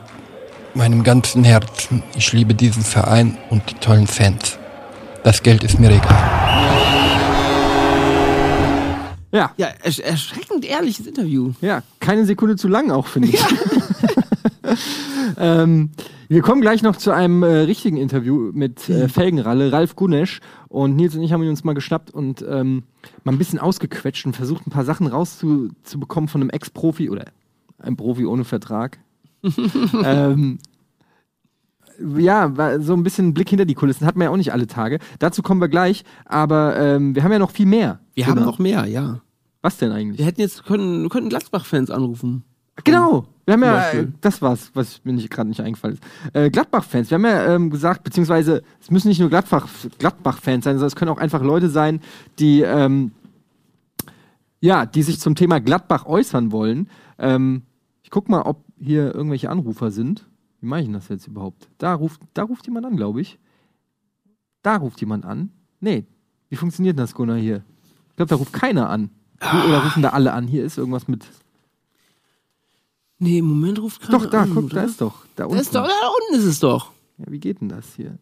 meinem ganzen Herzen. Ich liebe diesen Verein und die tollen Fans. Das Geld ist mir egal. Ja. Ja, ersch erschreckend ehrliches Interview. Ja, keine Sekunde zu lang auch, finde ich. ähm, wir kommen gleich noch zu einem äh, richtigen Interview mit äh, Felgenralle, Ralf Gunesch. Und Nils und ich haben ihn uns mal geschnappt und ähm, mal ein bisschen ausgequetscht und versucht, ein paar Sachen rauszubekommen von einem Ex-Profi oder einem Profi ohne Vertrag. ähm, ja, so ein bisschen ein Blick hinter die Kulissen. Hat man ja auch nicht alle Tage. Dazu kommen wir gleich. Aber ähm, wir haben ja noch viel mehr. Wir haben Oder? noch mehr, ja. Was denn eigentlich? Wir hätten jetzt können, könnten Gladbach-Fans anrufen. Genau. Wir haben ja, äh, das war's, was mir gerade nicht eingefallen ist. Äh, Gladbach-Fans, wir haben ja ähm, gesagt, beziehungsweise es müssen nicht nur Gladbach- Gladbach-Fans sein, sondern es können auch einfach Leute sein, die ähm, ja, die sich zum Thema Gladbach äußern wollen. Ähm, ich guck mal, ob hier irgendwelche Anrufer sind. Wie mache ich denn das jetzt überhaupt? Da ruft, da ruft jemand an, glaube ich. Da ruft jemand an. Nee, wie funktioniert das, Gunnar, hier? Ich glaube, da ruft keiner an. Oder rufen da alle an? Hier ist irgendwas mit. Nee, im Moment ruft keiner Doch, da, an, guck, oder? da ist doch. Da Da unten. ist doch, da unten ist es doch. Ja, wie geht denn das hier?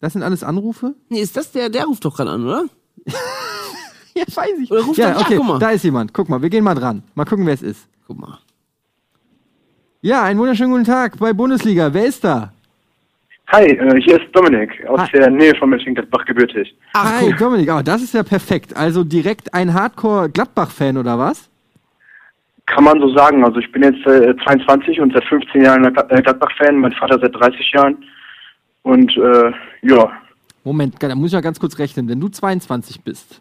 Das sind alles Anrufe? Nee, ist das der, der ruft doch gerade an, oder? Ja, weiß ich. Oder ruft Ja, doch, okay, guck mal. da ist jemand. Guck mal, wir gehen mal dran. Mal gucken, wer es ist. Guck mal. Ja, einen wunderschönen guten Tag bei Bundesliga. Wer ist da? Hi, äh, hier ist Dominik aus Hi. der Nähe von Mönchengladbach gebürtig. Hi, Dominik. Oh, das ist ja perfekt. Also direkt ein Hardcore-Gladbach-Fan, oder was? Kann man so sagen. Also ich bin jetzt äh, 22 und seit 15 Jahren Glad- äh, Gladbach-Fan, mein Vater seit 30 Jahren. Und äh, ja, Moment, da muss ich mal ganz kurz rechnen. Wenn du 22 bist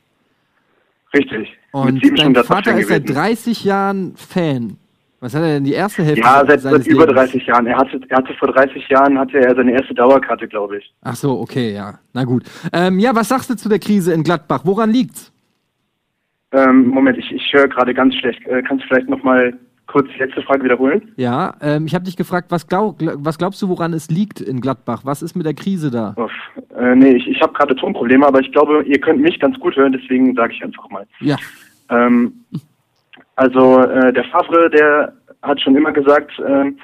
richtig. und dein Vater Gladbach-Fan ist seit gewesen. 30 Jahren Fan, was hat er denn die erste Hälfte Ja, seit, seit über Lebens? 30 Jahren. Er hatte, er hatte vor 30 Jahren hatte er seine erste Dauerkarte, glaube ich. Ach so, okay, ja. Na gut. Ähm, ja, was sagst du zu der Krise in Gladbach? Woran liegt's? Ähm, Moment, ich, ich höre gerade ganz schlecht. Äh, kannst du vielleicht nochmal kurz die letzte Frage wiederholen? Ja, ähm, ich habe dich gefragt, was, glaub, gl- was glaubst du, woran es liegt in Gladbach? Was ist mit der Krise da? Uff. Äh, nee, ich, ich habe gerade Tonprobleme, aber ich glaube, ihr könnt mich ganz gut hören, deswegen sage ich einfach mal. Ja. Ähm, also äh, der Favre, der hat schon immer gesagt, ähm,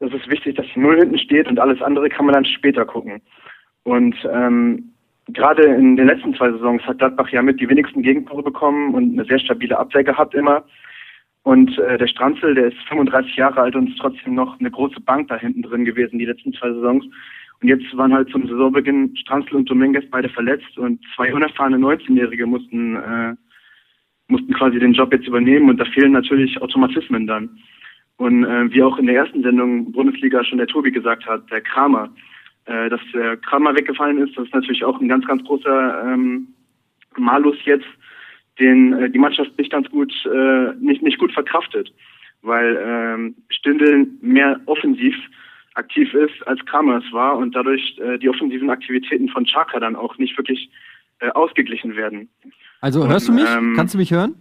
es ist wichtig, dass die Null hinten steht und alles andere kann man dann später gucken. Und ähm, gerade in den letzten zwei Saisons hat Gladbach ja mit die wenigsten Gegentore bekommen und eine sehr stabile Abwehr gehabt immer. Und äh, der Stranzel, der ist 35 Jahre alt und ist trotzdem noch eine große Bank da hinten drin gewesen, die letzten zwei Saisons. Und jetzt waren halt zum Saisonbeginn Stranzel und Dominguez beide verletzt und zwei unerfahrene 19-Jährige mussten, äh, mussten quasi den Job jetzt übernehmen und da fehlen natürlich Automatismen dann. Und äh, wie auch in der ersten Sendung Bundesliga schon der Tobi gesagt hat, der Kramer, äh, dass der Kramer weggefallen ist, das ist natürlich auch ein ganz, ganz großer ähm, Malus jetzt, den äh, die Mannschaft nicht ganz gut, äh, nicht, nicht gut verkraftet, weil ähm, Stindl mehr offensiv aktiv ist, als Kramer es war und dadurch äh, die offensiven Aktivitäten von Chaka dann auch nicht wirklich äh, ausgeglichen werden. Also Und, hörst du mich? ähm, Kannst du mich hören?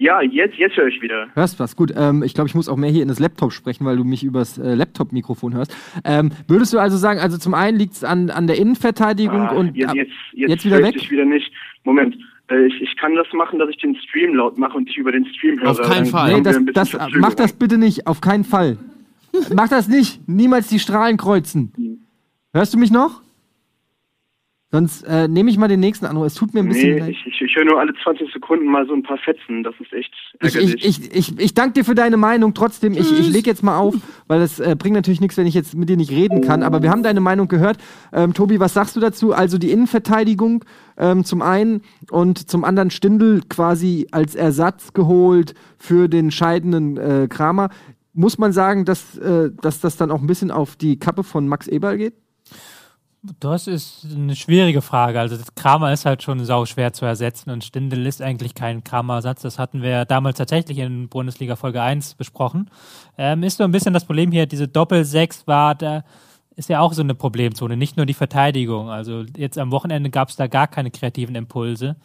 Ja, jetzt, jetzt höre ich wieder. Hörst was? Gut, ähm, ich glaube, ich muss auch mehr hier in das Laptop sprechen, weil du mich übers äh, Laptop-Mikrofon hörst. Ähm, würdest du also sagen, also zum einen liegt es an, an der Innenverteidigung Ah, und jetzt, jetzt, jetzt, jetzt wieder höre weg? ich wieder nicht. Moment, äh, ich, ich kann das machen, dass ich den Stream laut mache und dich über den Stream höre. Auf keinen Fall. Nee, das, das, mach das bitte nicht, auf keinen Fall. mach das nicht, niemals die Strahlen kreuzen. Hörst du mich noch? Sonst äh, nehme ich mal den nächsten Anruf. Es tut mir ein bisschen Nee, leid. ich, ich, ich höre nur alle 20 Sekunden mal so ein paar Fetzen. Das ist echt Ich, ärgerlich. ich, ich, ich, ich danke dir für deine Meinung. Trotzdem, ich, ich lege jetzt mal auf, weil das äh, bringt natürlich nichts, wenn ich jetzt mit dir nicht reden kann. Aber wir haben deine Meinung gehört. Ähm, Tobi, was sagst du dazu? Also die Innenverteidigung ähm, zum einen und zum anderen Stindl quasi als Ersatz geholt für den scheidenden äh, Kramer. Muss man sagen, dass, äh, dass das dann auch ein bisschen auf die Kappe von Max Eberl geht? Das ist eine schwierige Frage. Also das Kramer ist halt schon sau schwer zu ersetzen und Stindl ist eigentlich kein Kramer-Ersatz. Das hatten wir damals tatsächlich in Bundesliga Folge 1 besprochen. Ähm, ist so ein bisschen das Problem hier, diese Doppel-6 war da ist ja auch so eine Problemzone, nicht nur die Verteidigung. Also jetzt am Wochenende gab es da gar keine kreativen Impulse.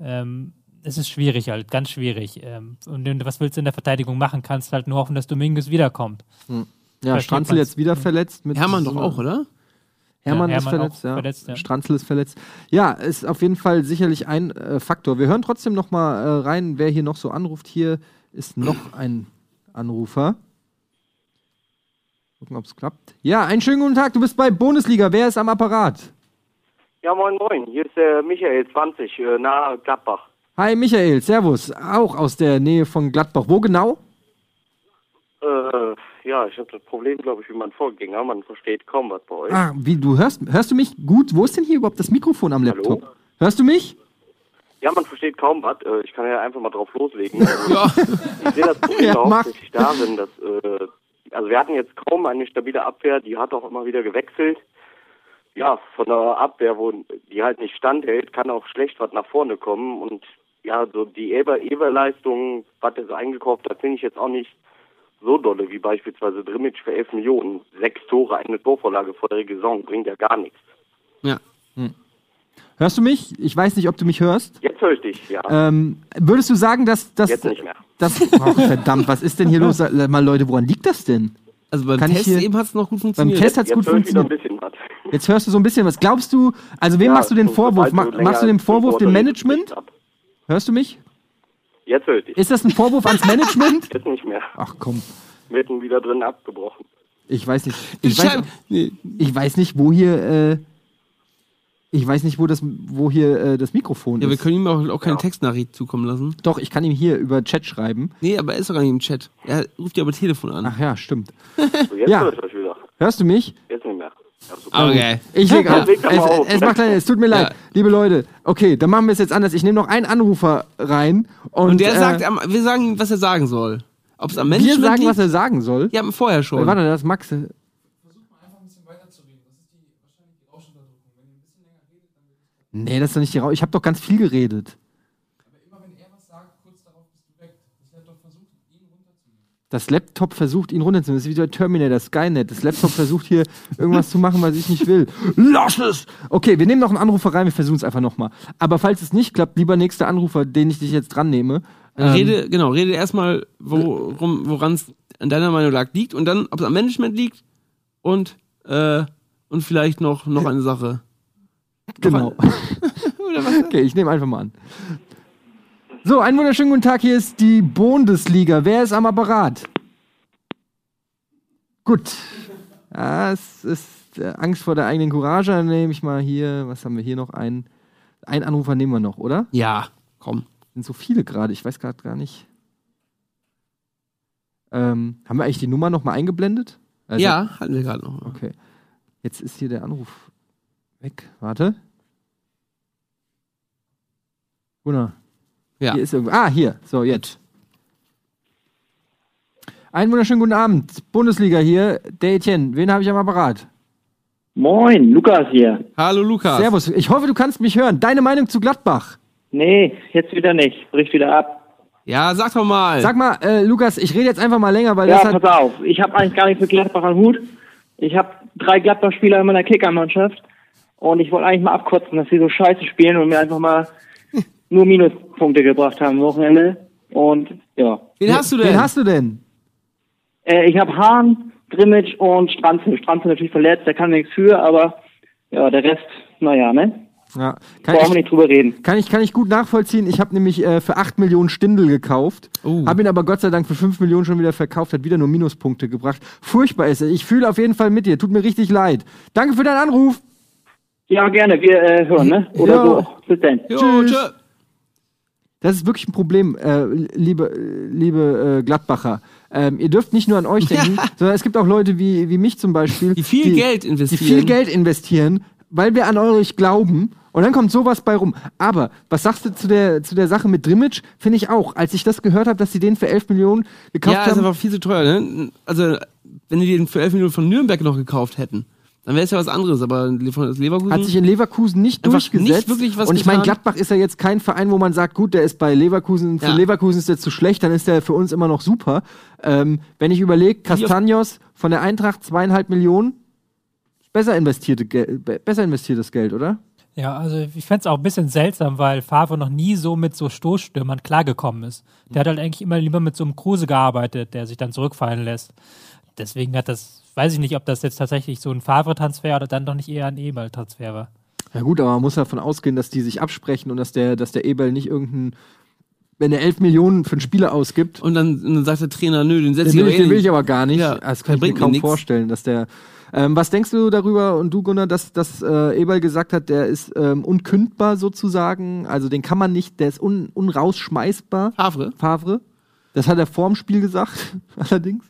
Ähm, es ist schwierig halt, ganz schwierig. Ähm, und was willst du in der Verteidigung machen? Kannst halt nur hoffen, dass Dominguez wiederkommt. Ja, Versteht Stranzel jetzt wieder verletzt. Mit Hermann doch auch, oder? Hermann, Ja, ist Hermann verletzt, auch ja. verletzt, ja. Stranzel ist verletzt. Ja, ist auf jeden Fall sicherlich ein äh, Faktor. Wir hören trotzdem noch mal äh, rein, wer hier noch so anruft. Hier ist noch ein Anrufer. Gucken, ob es klappt. Ja, einen schönen guten Tag. Du bist bei Bundesliga. Wer ist am Apparat? Ja, moin, moin. Hier ist der Michael, 20, äh, nahe Gladbach. Hi, Michael. Servus. Auch aus der Nähe von Gladbach. Wo genau? Äh, ja, ich habe das Problem, glaube ich, wie mein Vorgänger. Man versteht kaum was bei euch. Ah, wie, du hörst, hörst du mich gut? Wo ist denn hier überhaupt das Mikrofon am Laptop? Hallo? Hörst du mich? Ja, man versteht kaum was. Äh, ich kann ja einfach mal drauf loslegen. Also, Ich sehe das Problem Ja, mach. hauptsächlich darin, dass, äh, also wir hatten jetzt kaum eine stabile Abwehr, die hat auch immer wieder gewechselt. Ja, von einer Abwehr, wo die halt nicht standhält, kann auch schlecht was nach vorne kommen. Und ja, so die Eber Eber-Leistung, was er so eingekauft hat, finde ich jetzt auch nicht so dolle wie beispielsweise Drimmitsch für 11 Millionen. Sechs Tore, eine Torvorlage vor der Saison, bringt ja gar nichts. Ja. Hörst du mich? Ich weiß nicht, ob du mich hörst. Jetzt höre ich dich, ja. Ähm, würdest du sagen, dass das. Jetzt nicht mehr. Das, ach, verdammt, was ist denn hier los? Mal, Leute, woran liegt das denn? Also beim Kann ich Test hier- eben hat es noch gut Beim funktioniert. Test hat's Jetzt gut funktioniert. Jetzt hörst du so ein bisschen was. Glaubst du, also wem Ja, machst du den Vorwurf? du machst du den Vorwurf dem Management? Hörst du mich? Jetzt höre ich dich. Ist das ein Vorwurf ans Management? Jetzt nicht mehr. Ach komm, Mitten wieder drin abgebrochen. ich weiß nicht. Ich weiß, Schein- nee. ich weiß nicht, wo hier. Äh, ich weiß nicht, wo das, wo hier äh, das Mikrofon Ja, wir ist. können ihm auch, auch keine Textnachricht zukommen lassen. Doch, ich kann ihm hier über Chat schreiben. Nee, aber er ist doch gar nicht im Chat. Er ruft ja über Telefon an. Ach ja, stimmt. So, jetzt Ja. ich. Hörst du mich? Jetzt nicht mehr. Ja, super. Okay. Ich leg Ja, leg doch Es, mal auf. es macht leider, es tut mir leid, Ja. liebe Leute. Okay, dann machen wir es jetzt anders. Ich nehme noch einen Anrufer rein und, Und der äh, sagt, am- wir sagen ihm, was er sagen soll. Ob es am wir Management sagen, liegt? was er sagen soll. ja, vorher Äh, schon. Warte, das ist Max. Nee, das ist doch nicht die Rau. Ich habe doch ganz viel geredet. Das Laptop versucht, ihn runterzunehmen. Das ist wie der Terminator, Skynet. Das Laptop versucht hier irgendwas zu machen, was ich nicht will. Lass es! Okay, wir nehmen noch einen Anrufer rein, wir versuchen es einfach nochmal. Aber falls es nicht klappt, lieber nächster Anrufer, den ich dich jetzt dran nehme. Dann rede, genau, rede erstmal, worum, woran es an deiner Meinung lag liegt und dann, ob es am Management liegt und, äh, und vielleicht noch, noch eine Sache. Genau. okay, ich nehme einfach mal an. So, einen wunderschönen guten Tag. Hier ist die Bundesliga. Wer ist am Apparat? Gut. Ja, es ist äh, Angst vor der eigenen Courage. Dann nehme ich mal hier, was haben wir hier noch? Einen, einen Anrufer nehmen wir noch, oder? Ja, komm. Sind so viele gerade. Ich weiß gerade gar nicht. Ähm, haben wir eigentlich die Nummer noch mal eingeblendet? Also- ja, hatten wir gerade noch. Okay. Jetzt ist hier der Anruf weg. Warte. Gunnar. Ja. Hier ist irgendwo. Ah, hier. So, jetzt. Einen wunderschönen guten Abend. Bundesliga hier. Der Etienne. Wen habe ich am Apparat? Moin, Lukas hier. Hallo Lukas. Servus. Ich hoffe, du kannst mich hören. Deine Meinung zu Gladbach? Nee, jetzt wieder nicht. Bricht wieder ab. Ja, sag doch mal. Sag mal, äh, Lukas, ich rede jetzt einfach mal länger, weil Ja, das hat. pass auf. Ich habe eigentlich gar nicht für Gladbach am Hut. Ich habe drei Gladbach-Spieler in meiner Kickermannschaft. Und ich wollte eigentlich mal abkotzen, dass sie so scheiße spielen und mir einfach mal nur Minuspunkte gebracht haben am Wochenende. Und ja. Wen hast du denn? Wen hast du denn? Äh, ich habe Hahn, Grimmitsch und Stranzel. Stranzel natürlich verletzt, der kann nichts für, aber ja, der Rest, naja, ne? Ja, kann Brauchen ich, wir nicht drüber reden. Kann ich, kann ich gut nachvollziehen. Ich habe nämlich äh, für 8 Millionen Stindel gekauft. Oh. Habe ihn aber Gott sei Dank für 5 Millionen schon wieder verkauft. Hat wieder nur Minuspunkte gebracht. Furchtbar ist er. Ich fühle auf jeden Fall mit dir. Tut mir richtig leid. Danke für deinen Anruf. Ja, gerne, wir äh, hören, ne? Oder Ja. so. Bis dann. Jo, Tschüss. tschö. Das ist wirklich ein Problem, äh, liebe, liebe äh, Gladbacher. Ähm, ihr dürft nicht nur an euch denken, sondern es gibt auch Leute wie, wie mich zum Beispiel, Die viel Geld die investieren. viel Geld investieren, weil wir an euch glauben. Und dann kommt sowas bei rum. Aber was sagst du zu der, zu der Sache mit Drimmitsch? Finde ich auch. Als ich das gehört habe, dass sie den für 11 Millionen gekauft Ja, ist haben. einfach viel zu teuer, ne? Also, wenn die den für 11 Millionen von Nürnberg noch gekauft hätten, dann wäre es ja was anderes, aber Leverkusen. Hat sich in Leverkusen nicht durchgesetzt. nicht wirklich was und ich meine. Gladbach ist ja jetzt kein Verein, wo man sagt, gut, der ist bei Leverkusen, für Ja. Leverkusen ist der zu schlecht, dann ist der für uns immer noch super. Ähm, wenn ich überlege, Castaños von der Eintracht zweieinhalb Millionen, besser, investierte besser investiertes Geld, oder? Ja, also ich fänd's auch ein bisschen seltsam, weil Favre noch nie so mit so Stoßstürmern klargekommen ist. Der hat halt eigentlich immer lieber mit so einem Kruse gearbeitet, der sich dann zurückfallen lässt. Deswegen hat das, weiß ich nicht, ob das jetzt tatsächlich so ein Favre-Transfer oder dann doch nicht eher ein Eberl-Transfer war. Ja gut, aber man muss davon ausgehen, dass die sich absprechen und dass der, dass der Ebel nicht irgendein wenn er 11 Millionen für einen Spieler ausgibt. Und dann, und dann sagt der Trainer, nö, den setze ich will, ich, eh den will nicht. ich aber gar nicht. Ja, das der kann ich mir kaum nix. vorstellen, dass der. Ähm, was denkst du darüber und du, Gunnar, dass, dass äh, Eberl gesagt hat, der ist ähm, unkündbar sozusagen? Also den kann man nicht, der ist un, unrausschmeißbar. Favre? Favre. Das hat er vorm Spiel gesagt, allerdings.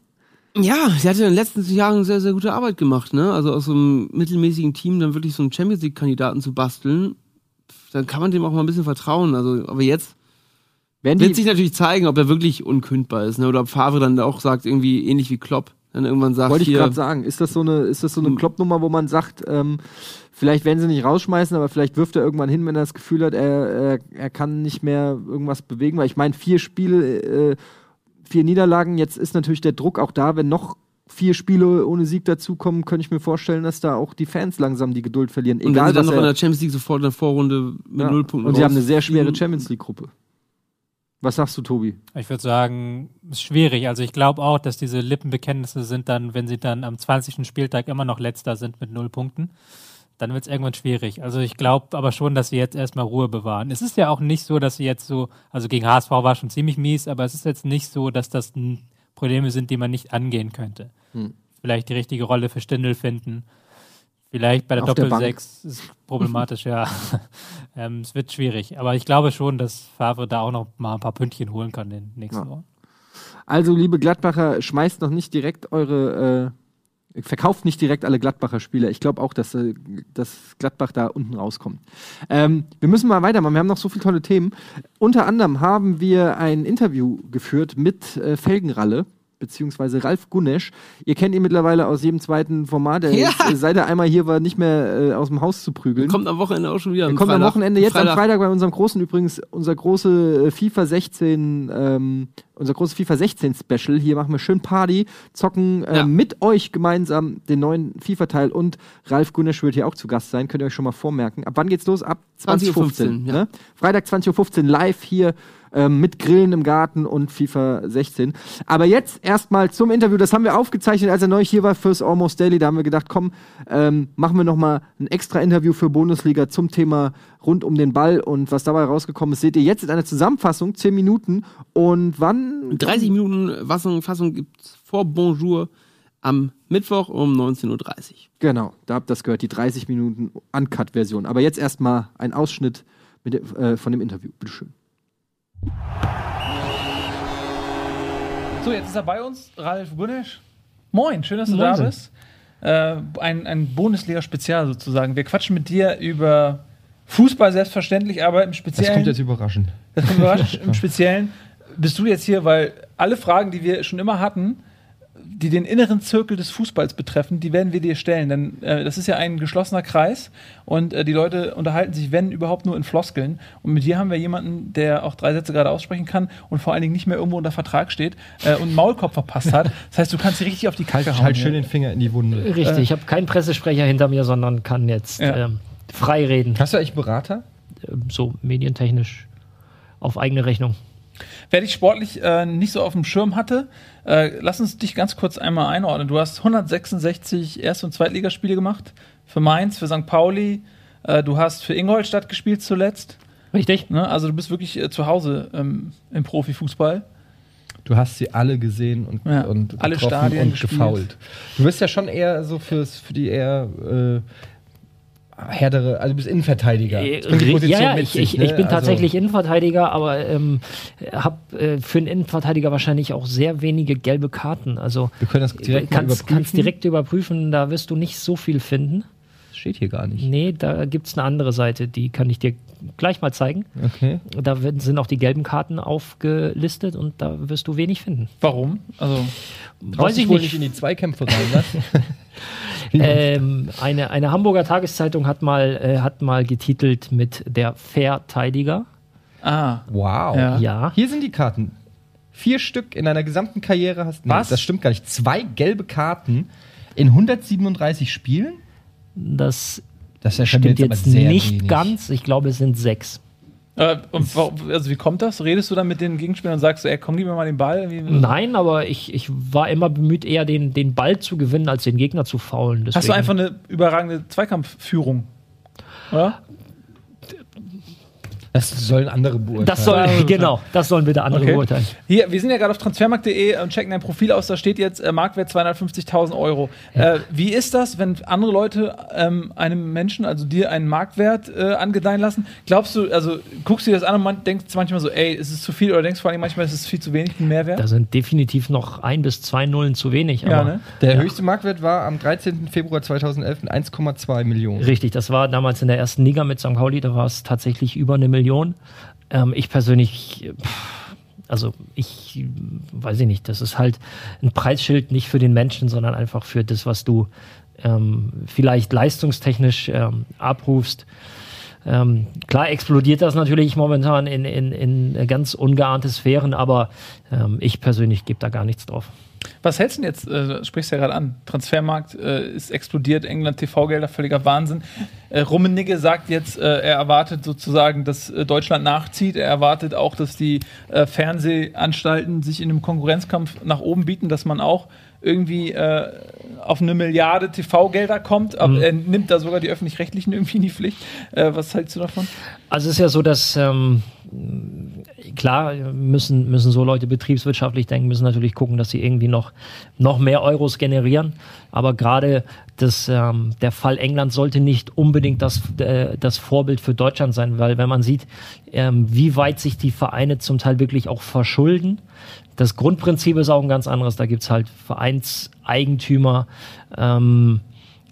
Ja, sie hatte in den letzten Jahren sehr, sehr gute Arbeit gemacht, ne? Also aus so einem mittelmäßigen Team dann wirklich so einen Champions League-Kandidaten zu basteln, dann kann man dem auch mal ein bisschen vertrauen. Also, aber jetzt Werden wird sich natürlich zeigen, ob er wirklich unkündbar ist, ne? Oder ob Favre dann auch sagt, irgendwie ähnlich wie Klopp, dann irgendwann sagt, wollte ich gerade sagen, ist das so eine, ist das so eine Kloppnummer, wo man sagt, ähm, vielleicht werden sie nicht rausschmeißen, aber vielleicht wirft er irgendwann hin, wenn er das Gefühl hat, er, er, er kann nicht mehr irgendwas bewegen. Weil ich meine, vier Spiele, äh, vier Niederlagen, jetzt ist natürlich der Druck auch da, wenn noch vier Spiele ohne Sieg dazukommen, könnte ich mir vorstellen, dass da auch die Fans langsam die Geduld verlieren. und wenn Egal, sie dann noch er, in der Champions League sofort in der Vorrunde mit ja. null Punkten Und sie haben eine sehr schwere. Champions League-Gruppe. Was sagst du, Tobi? Ich würde sagen, ist schwierig. Also ich glaube auch, dass diese Lippenbekenntnisse sind dann, wenn sie dann am 20. Spieltag immer noch letzter sind mit null Punkten, dann wird es irgendwann schwierig. Also ich glaube aber schon, dass sie jetzt erstmal Ruhe bewahren. Es ist ja auch nicht so, dass sie jetzt so, also gegen HSV war schon ziemlich mies, aber es ist jetzt nicht so, dass das Probleme sind, die man nicht angehen könnte. Hm. Vielleicht die richtige Rolle für Stindl finden. Vielleicht bei der Auf der Bank. Doppel-6 ist problematisch, ja. ähm, es wird schwierig. Aber ich glaube schon, dass Favre da auch noch mal ein paar Pünktchen holen kann in den nächsten Ja. Wochen. Also, liebe Gladbacher, schmeißt noch nicht direkt eure, äh, verkauft nicht direkt alle Gladbacher Spieler. Ich glaube auch, dass, äh, dass Gladbach da unten rauskommt. Ähm, wir müssen mal weitermachen. Wir haben noch so viele tolle Themen. Unter anderem haben wir ein Interview geführt mit äh, Felgenralle. Beziehungsweise Ralf Gunesch. Ihr kennt ihn mittlerweile aus jedem zweiten Format. Er Ja. ist, äh, seit er einmal hier war, nicht mehr äh, aus dem Haus zu prügeln. Kommt am Wochenende auch schon wieder. Er am kommt am Freitag. Wochenende jetzt Freitag. am Freitag bei unserem großen übrigens, unser große äh, FIFA 16, ähm, unser großes FIFA 16 Special. Hier machen wir schön Party, zocken äh, Ja. mit euch gemeinsam den neuen FIFA-Teil und Ralf Gunesch wird hier auch zu Gast sein. Könnt ihr euch schon mal vormerken. Ab wann geht's los? Ab 2015. 20.15 ja. ne? Freitag 20.15 Uhr live hier ähm, mit Grillen im Garten und FIFA 16. Aber jetzt erstmal zum Interview. Das haben wir aufgezeichnet, als er neu hier war fürs Almost Daily. Da haben wir gedacht, komm, ähm, machen wir noch mal ein extra Interview für Bundesliga zum Thema rund um den Ball. Und was dabei rausgekommen ist, seht ihr jetzt in einer Zusammenfassung, 10 Minuten. Und wann? 30 Minuten Fassung, Fassung gibt's vor Bonjour am Mittwoch um 19.30 Uhr. Genau, da habt ihr das gehört, die 30 Minuten Uncut-Version. Aber jetzt erstmal ein Ausschnitt mit, äh, von dem Interview. Bitteschön. So, jetzt ist er bei uns, Ralf Gunesch. Moin, schön, dass du Moin. da bist. Äh, ein ein Bundesliga-Spezial sozusagen. Wir quatschen mit dir über Fußball selbstverständlich, aber im Das Speziellen. kommt jetzt überraschend. Das kommt überraschend. Im Speziellen bist du jetzt hier, weil alle Fragen, die wir schon immer hatten, die den inneren Zirkel des Fußballs betreffen, die werden wir dir stellen. Denn äh, das ist ja ein geschlossener Kreis und äh, die Leute unterhalten sich, wenn überhaupt, nur in Floskeln. Und mit dir haben wir jemanden, der auch drei Sätze gerade aussprechen kann und vor allen Dingen nicht mehr irgendwo unter Vertrag steht äh, und einen Maulkorb verpasst hat. Das heißt, du kannst dir richtig auf die Kacke hauen. Halt schön den Finger in die Wunde. Richtig, ich habe keinen Pressesprecher hinter mir, sondern kann jetzt Ja. ähm, frei reden. Hast du eigentlich Berater? Ähm, So medientechnisch auf eigene Rechnung. Wer dich sportlich äh, nicht so auf dem Schirm hatte, äh, lass uns dich ganz kurz einmal einordnen. Du hast 166 Erst- und Zweitligaspiele gemacht. Für Mainz, für St. Pauli. Äh, du hast für Ingolstadt gespielt zuletzt. Richtig. Ne? Also du bist wirklich äh, zu Hause ähm, im Profifußball. Du hast sie alle gesehen und, Ja, und alle Stadien und gespielt. gefault. Du bist ja schon eher so fürs, für die eher äh, härtere, also du bist Innenverteidiger. Äh, ja, ich, ich, ne? ich bin Also- tatsächlich Innenverteidiger, aber ähm, habe äh, für einen Innenverteidiger wahrscheinlich auch sehr wenige gelbe Karten. Also Wir können das direkt mal kannst, überprüfen. kannst direkt überprüfen, da wirst du nicht so viel finden. Das steht hier gar nicht. Nee, da gibt es eine andere Seite, die kann ich dir gleich mal zeigen. Okay. Da werden- sind auch die gelben Karten aufgelistet und da wirst du wenig finden. Warum? Also Weiß ich wohl nicht. in die Zweikämpfe rein, was? Ähm, eine, eine Hamburger Tageszeitung hat mal, äh, hat mal getitelt mit der Verteidiger. Ah. Wow. Ja. Ja. Hier sind die Karten. Vier Stück in deiner gesamten Karriere hast du. Was? Das stimmt gar nicht. Zwei gelbe Karten in 137 Spielen? Das, Das ist ja schon stimmt jetzt jetzt sehr nicht wenig. ganz. Ich glaube, es sind sechs. Äh, und also wie kommt das? Redest du dann mit den Gegenspielern und sagst, ey, komm, gib mir mal den Ball? Wie, Nein, aber ich, ich war immer bemüht, eher den, den Ball zu gewinnen, als den Gegner zu faulen. Hast du Deswegen- einfach eine überragende Zweikampfführung? Oder? Das sollen andere beurteilen. Das soll, genau, das sollen bitte andere Okay. beurteilen. Hier, wir sind ja gerade auf transfermarkt.de und checken dein Profil aus. Da steht jetzt äh, Marktwert 250.000 Euro. Äh, wie ist das, wenn andere Leute ähm, einem Menschen, also dir, einen Marktwert äh, angedeihen lassen? Glaubst du, also guckst du dir das an und man denkt manchmal so, ey, ist es zu viel oder denkst vor allem manchmal, ist es viel zu wenig, ein Mehrwert? Da sind definitiv noch ein bis zwei Nullen zu wenig. Ja, aber ne? Der Ja. höchste Marktwert war am 13. Februar 2011 mit 1,2 Millionen. Richtig, das war damals in der ersten Liga mit St. Pauli, da war es tatsächlich über eine Million. Ähm, ich persönlich, also ich weiß ich nicht, das ist halt ein Preisschild nicht für den Menschen, sondern einfach für das, was du ähm, vielleicht leistungstechnisch ähm, abrufst. Ähm, klar explodiert das natürlich momentan in, in, in ganz ungeahnte Sphären, aber ähm, ich persönlich gebe da gar nichts drauf. Was hältst du denn jetzt, äh, sprichst du ja gerade an, Transfermarkt äh, ist explodiert, England TV-Gelder, völliger Wahnsinn. Äh, Rummenigge sagt jetzt, äh, er erwartet sozusagen, dass äh, Deutschland nachzieht, er erwartet auch, dass die äh, Fernsehanstalten sich in einem Konkurrenzkampf nach oben bieten, dass man auch irgendwie äh, auf eine Milliarde TV-Gelder kommt, aber Mhm. er nimmt da sogar die Öffentlich-Rechtlichen irgendwie in die Pflicht. Äh, was hältst du davon? Also es ist ja so, dass ähm, klar müssen, müssen so Leute betriebswirtschaftlich denken, müssen natürlich gucken, dass sie irgendwie noch, noch mehr Euros generieren. Aber gerade das, ähm, der Fall England sollte nicht unbedingt das, äh, das Vorbild für Deutschland sein, weil wenn man sieht, ähm, wie weit sich die Vereine zum Teil wirklich auch verschulden, das Grundprinzip ist auch ein ganz anderes. Da gibt's halt Vereinseigentümer. Ähm,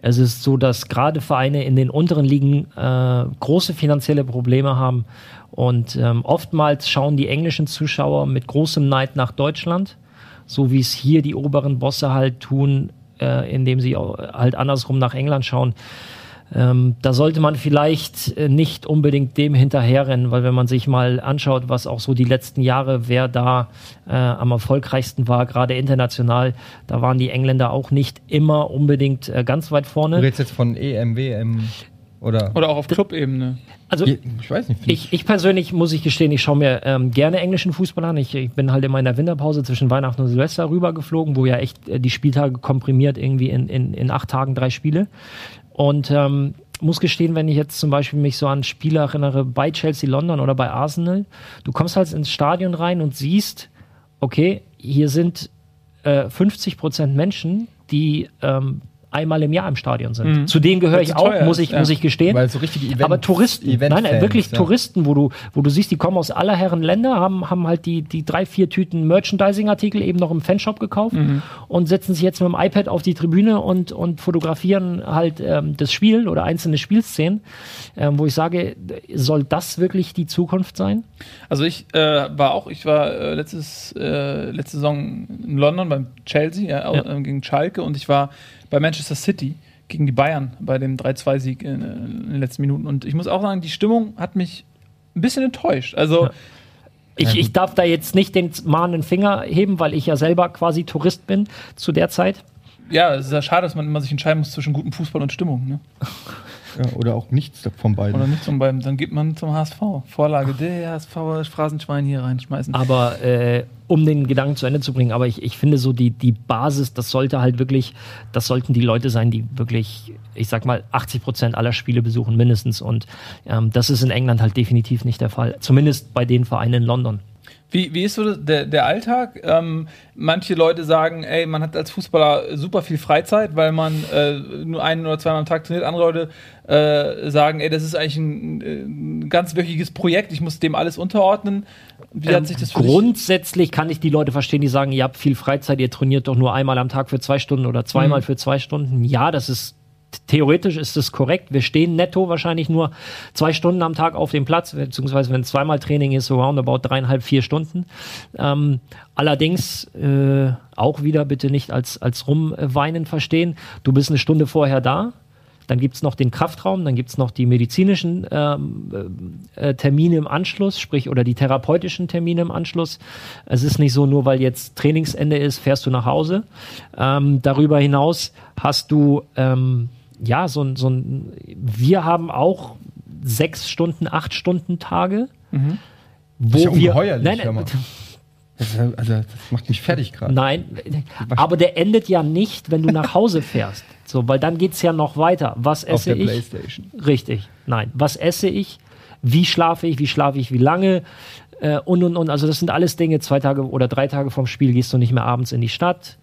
es ist so, dass gerade Vereine in den unteren Ligen äh, große finanzielle Probleme haben. Und ähm, oftmals schauen die englischen Zuschauer mit großem Neid nach Deutschland, so wie es hier die oberen Bosse halt tun, äh, indem sie halt andersrum nach England schauen. Ähm, da sollte man vielleicht äh, nicht unbedingt dem hinterherrennen, weil wenn man sich mal anschaut, was auch so die letzten Jahre, wer da äh, am erfolgreichsten war, gerade international, da waren die Engländer auch nicht immer unbedingt äh, ganz weit Du vorne. redest jetzt von EM, WM oder. Oder auch auf Clubebene. Also Ich weiß nicht. ich, ich persönlich muss ich gestehen, ich schaue mir ähm, gerne englischen Fußball an. Ich, ich bin halt immer in der Winterpause zwischen Weihnachten und Silvester rübergeflogen, wo ja echt äh, die Spieltage komprimiert irgendwie in, in, in acht Tagen drei Spiele. Und ähm, muss gestehen, wenn ich jetzt zum Beispiel mich so an Spiele erinnere bei Chelsea London oder bei Arsenal, du kommst halt ins Stadion rein und siehst, okay, hier sind äh, 50 Prozent Menschen, die ähm, einmal im Jahr im Stadion sind. Mhm. Zu denen gehöre ich auch, muss ist, ich, ja. muss ich gestehen. Weil so richtige Event- Aber Touristen, nein, nein, wirklich ja. Touristen, wo du, wo du siehst, die kommen aus aller Herren Länder, haben, haben halt die, die drei, vier Tüten Merchandising-Artikel eben noch im Fanshop gekauft Mhm. und setzen sich jetzt mit dem iPad auf die Tribüne und, und fotografieren halt ähm, das Spiel oder einzelne Spielszenen, ähm, wo ich sage, soll das wirklich die Zukunft sein? Also ich äh, war auch, ich war äh, letztes, äh, letzte Saison in London beim Chelsea ja, Ja. äh, gegen Schalke und ich war bei Manchester City gegen die Bayern bei dem 3-2-Sieg in, äh, in den letzten Minuten. Und ich muss auch sagen, die Stimmung hat mich ein bisschen enttäuscht. Also Ich, ich darf da jetzt nicht den mahnenden Finger heben, weil ich ja selber quasi Tourist bin zu der Zeit. ja, es ist ja schade, dass man immer sich entscheiden muss zwischen gutem Fußball und Stimmung. Ne? Ja, oder auch nichts von beiden. Oder nicht zum beiden. Dann geht man zum HSV. Vorlage, der HSV, Phrasenschwein hier reinschmeißen. Aber äh, um den Gedanken zu Ende zu bringen, aber ich, ich finde so die, die Basis, das sollte halt wirklich, das sollten die Leute sein, die wirklich, ich sag mal, 80 Prozent aller Spiele besuchen, mindestens. Und ähm, das ist in England halt definitiv nicht der Fall. Zumindest bei den Vereinen in London. Wie, wie ist so der, der Alltag? Ähm, manche Leute sagen, ey, man hat als Fußballer super viel Freizeit, weil man äh, nur ein oder zweimal am Tag trainiert. Andere Leute äh, sagen, ey, das ist eigentlich ein, äh, ein ganzwöchiges Projekt, ich muss dem alles unterordnen. Wie hat sich das für? Grundsätzlich kann ich die Leute verstehen, die sagen, ihr habt viel Freizeit, ihr trainiert doch nur einmal am Tag für zwei Stunden oder zweimal Mhm. für zwei Stunden. Ja, das ist theoretisch ist das korrekt. Wir stehen netto wahrscheinlich nur zwei Stunden am Tag auf dem Platz, beziehungsweise wenn zweimal Training ist, so roundabout dreieinhalb, vier Stunden. Ähm, allerdings äh, auch wieder bitte nicht als, als Rumweinen verstehen. Du bist eine Stunde vorher da, dann gibt's noch den Kraftraum, dann gibt's noch die medizinischen ähm, äh, Termine im Anschluss, sprich oder die therapeutischen Termine im Anschluss. Es ist nicht so, nur weil jetzt Trainingsende ist, fährst du nach Hause. Ähm, darüber hinaus hast du ähm, ja so ein, so ein, wir haben auch sechs Stunden, acht Stunden Tage, Mhm. wo Das ist ja wir nein, hör mal. Das, ist ja- also, das macht mich fertig gerade. Nein, aber der endet ja nicht, wenn du nach Hause fährst. So, weil dann geht's ja noch weiter. Was Auf esse der ich? Playstation. Richtig. Nein. Was esse ich? wie schlafe ich, wie schlafe ich, wie lange äh, und und und. Also das sind alles Dinge. Zwei Tage oder drei Tage vorm Spiel gehst du nicht mehr abends in die Stadt.